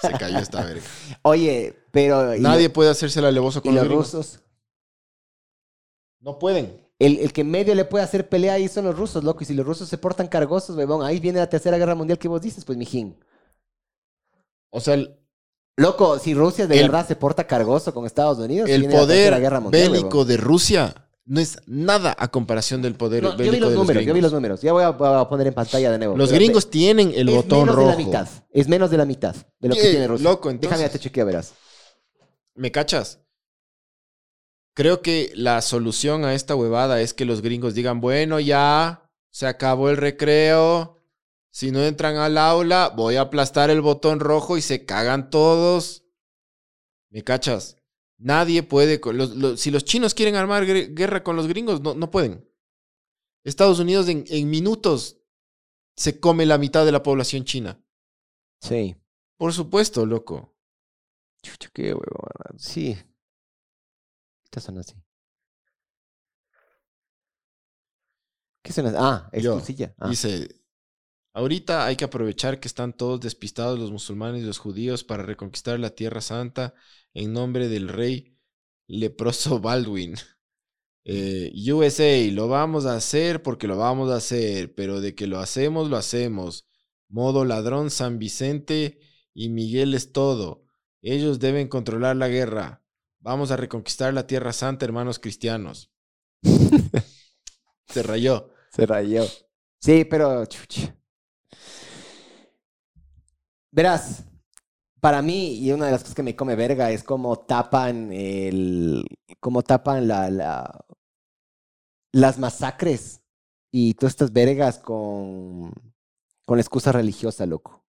Speaker 2: Se cayó esta verga.
Speaker 3: Oye, pero... ¿y
Speaker 2: Nadie
Speaker 3: lo-
Speaker 2: puede hacerse el alevoso
Speaker 3: ¿Y
Speaker 2: con los,
Speaker 3: los rusos?
Speaker 2: No pueden.
Speaker 3: El, el que medio le puede hacer pelea ahí son los rusos, loco. Y si los rusos se portan cargosos, huevón, ahí viene la tercera guerra mundial que vos dices, pues, mijín.
Speaker 2: O sea, el,
Speaker 3: Loco, si Rusia de
Speaker 2: El-
Speaker 3: verdad se porta cargoso con Estados Unidos,
Speaker 2: el
Speaker 3: viene la tercera
Speaker 2: poder
Speaker 3: guerra mundial,
Speaker 2: bélico de Rusia no es nada a comparación del poder
Speaker 3: No, yo vi los
Speaker 2: de los
Speaker 3: números, yo vi los números. Ya voy a, voy a poner en pantalla de nuevo.
Speaker 2: Los gringos tienen el
Speaker 3: es
Speaker 2: botón
Speaker 3: menos
Speaker 2: rojo.
Speaker 3: de la mitad. Es menos de la mitad de lo que tiene Rusia.
Speaker 2: loco,
Speaker 3: Déjame
Speaker 2: entonces-
Speaker 3: ya te verás.
Speaker 2: ¿Me cachas? Creo que la solución a esta huevada es que los gringos digan, bueno, ya, se acabó el recreo. Si no entran al aula, voy a aplastar el botón rojo y se cagan todos. ¿Me cachas? Nadie puede. los- los- si los chinos quieren armar guerra con los gringos, no, no pueden. Estados Unidos en, en minutos se come la mitad de la población china.
Speaker 3: Sí.
Speaker 2: Por supuesto, loco.
Speaker 3: Chucha, qué huevón. Sí. ¿Qué son así? ¿Qué son así? Ah, es
Speaker 2: Yo.
Speaker 3: tu silla. Ah.
Speaker 2: Dice, ahorita hay que aprovechar que están todos despistados los musulmanes y los judíos para reconquistar la Tierra Santa en nombre del rey leproso (laughs) Baldwin. Eh, USA, lo vamos a hacer porque lo vamos a hacer, pero de que lo hacemos, lo hacemos. Modo ladrón San Vicente y Miguel es todo. Ellos deben controlar la guerra. Vamos a reconquistar la Tierra Santa, hermanos cristianos. (laughs) Se rayó.
Speaker 3: Se rayó. Sí, pero chucha. Verás, para mí, y una de las cosas que me come verga es cómo tapan el. cómo tapan la, la- las masacres y todas estas vergas con. con la excusa religiosa, loco.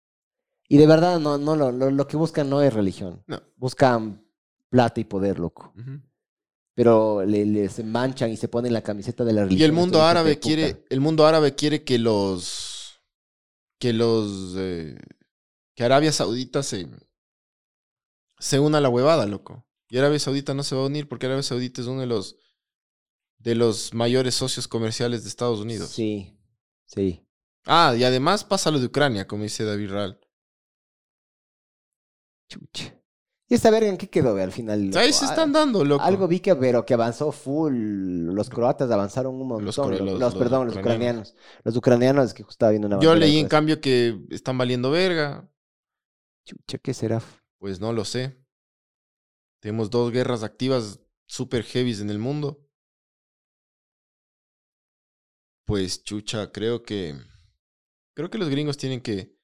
Speaker 3: Y de verdad, no, no, lo, lo, que buscan no es religión.
Speaker 2: No.
Speaker 3: Buscan plata y poder, loco. Pero le, le- se manchan y se ponen la camiseta de la
Speaker 2: Y
Speaker 3: religión.
Speaker 2: el mundo árabe quiere, el mundo árabe quiere que los, que los, eh, que Arabia Saudita se, se una a la huevada, loco. Y Arabia Saudita no se va a unir porque Arabia Saudita es uno de los, de los mayores socios comerciales de Estados Unidos.
Speaker 3: Sí, sí.
Speaker 2: Ah, y además pasa lo de Ucrania, como dice David Ral.
Speaker 3: Chucha. ¿Y esta verga en qué quedó al final?
Speaker 2: Ahí
Speaker 3: loco?
Speaker 2: se
Speaker 3: Ah,
Speaker 2: están dando, loco.
Speaker 3: Algo vi que, pero que avanzó full. Los croatas avanzaron un montón.
Speaker 2: Los
Speaker 3: Los, perdón, los
Speaker 2: ucranianos.
Speaker 3: Los ucranianos que estaba viendo una
Speaker 2: Yo leí en
Speaker 3: cosas.
Speaker 2: cambio que están valiendo verga.
Speaker 3: Chucha, ¿qué será?
Speaker 2: Pues no lo sé. Tenemos dos guerras activas super heavies en el mundo. Pues chucha, creo que. Creo que los gringos tienen que.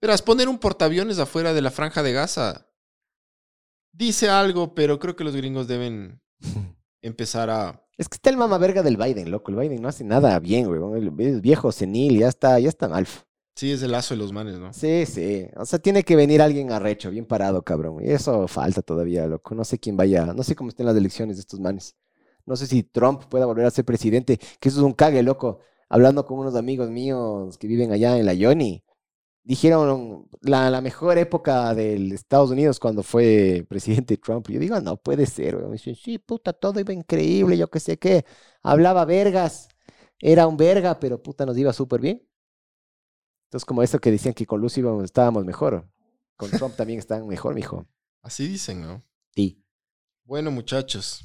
Speaker 2: Verás, poner un portaaviones afuera de la franja de Gaza. Dice algo, pero creo que los gringos deben (laughs) empezar a.
Speaker 3: Es que está el mama verga del Biden, loco. El Biden no hace nada bien, güey. Es viejo, senil, ya está, ya está mal.
Speaker 2: Sí, es el lazo de los manes, ¿no?
Speaker 3: Sí, sí. O sea, tiene que venir alguien arrecho, bien parado, cabrón. Y eso falta todavía, loco. No sé quién vaya, no sé cómo estén las elecciones de estos manes. No sé si Trump pueda volver a ser presidente, que eso es un cague, loco. Hablando con unos amigos míos que viven allá en la Yoni, dijeron la, mejor época del Estados Unidos cuando fue presidente Trump. Yo digo, no puede ser. Me dicen, sí, puta, todo iba increíble, yo qué sé qué. Hablaba vergas, era un verga, pero puta, nos iba súper bien. Entonces, como eso que decían que con Luz íbamos, estábamos mejor. Con Trump también están mejor, mijo.
Speaker 2: Así dicen, ¿no?
Speaker 3: Sí.
Speaker 2: Bueno, muchachos.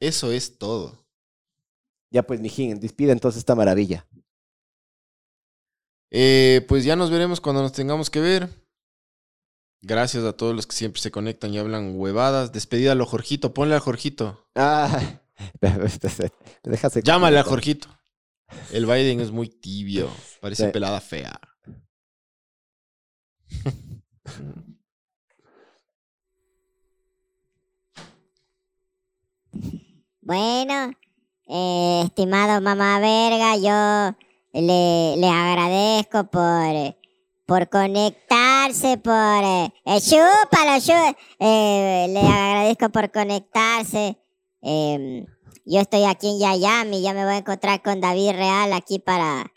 Speaker 2: Eso es todo.
Speaker 3: Ya pues, mijín, despide entonces esta maravilla.
Speaker 2: Eh, pues ya nos veremos cuando nos tengamos que ver. Gracias a todos los que siempre se conectan y hablan huevadas. Despedida a lo Jorgito. Ponle al Jorgito.
Speaker 3: Ah, (laughs) déjase.
Speaker 2: Llámale a Jorgito. El Biden es muy tibio. (laughs) Parece
Speaker 3: Sí.
Speaker 2: pelada fea. (laughs)
Speaker 4: Bueno, eh, estimado mamá verga, yo le, le agradezco por, por conectarse, por... Eh, eh, chúpalo, chú- eh, le agradezco por conectarse. Em, yo estoy aquí en Yayami, ya me voy a encontrar con David Real aquí para...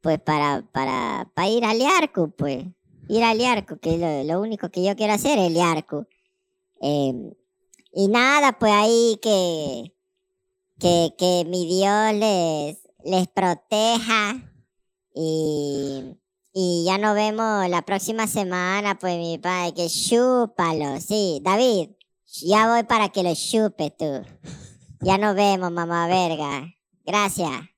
Speaker 4: Pues para, para, para ir al Yarku, pues. Ir al Yarku, que lo, lo único que yo quiero hacer, el Yarku. Em, y nada, pues ahí que, que, que mi Dios les, les proteja y, y ya nos vemos la próxima semana, pues mi padre, que chúpalo, sí, David, ya voy para que lo chupes tú. Ya nos vemos, mamá verga. Gracias.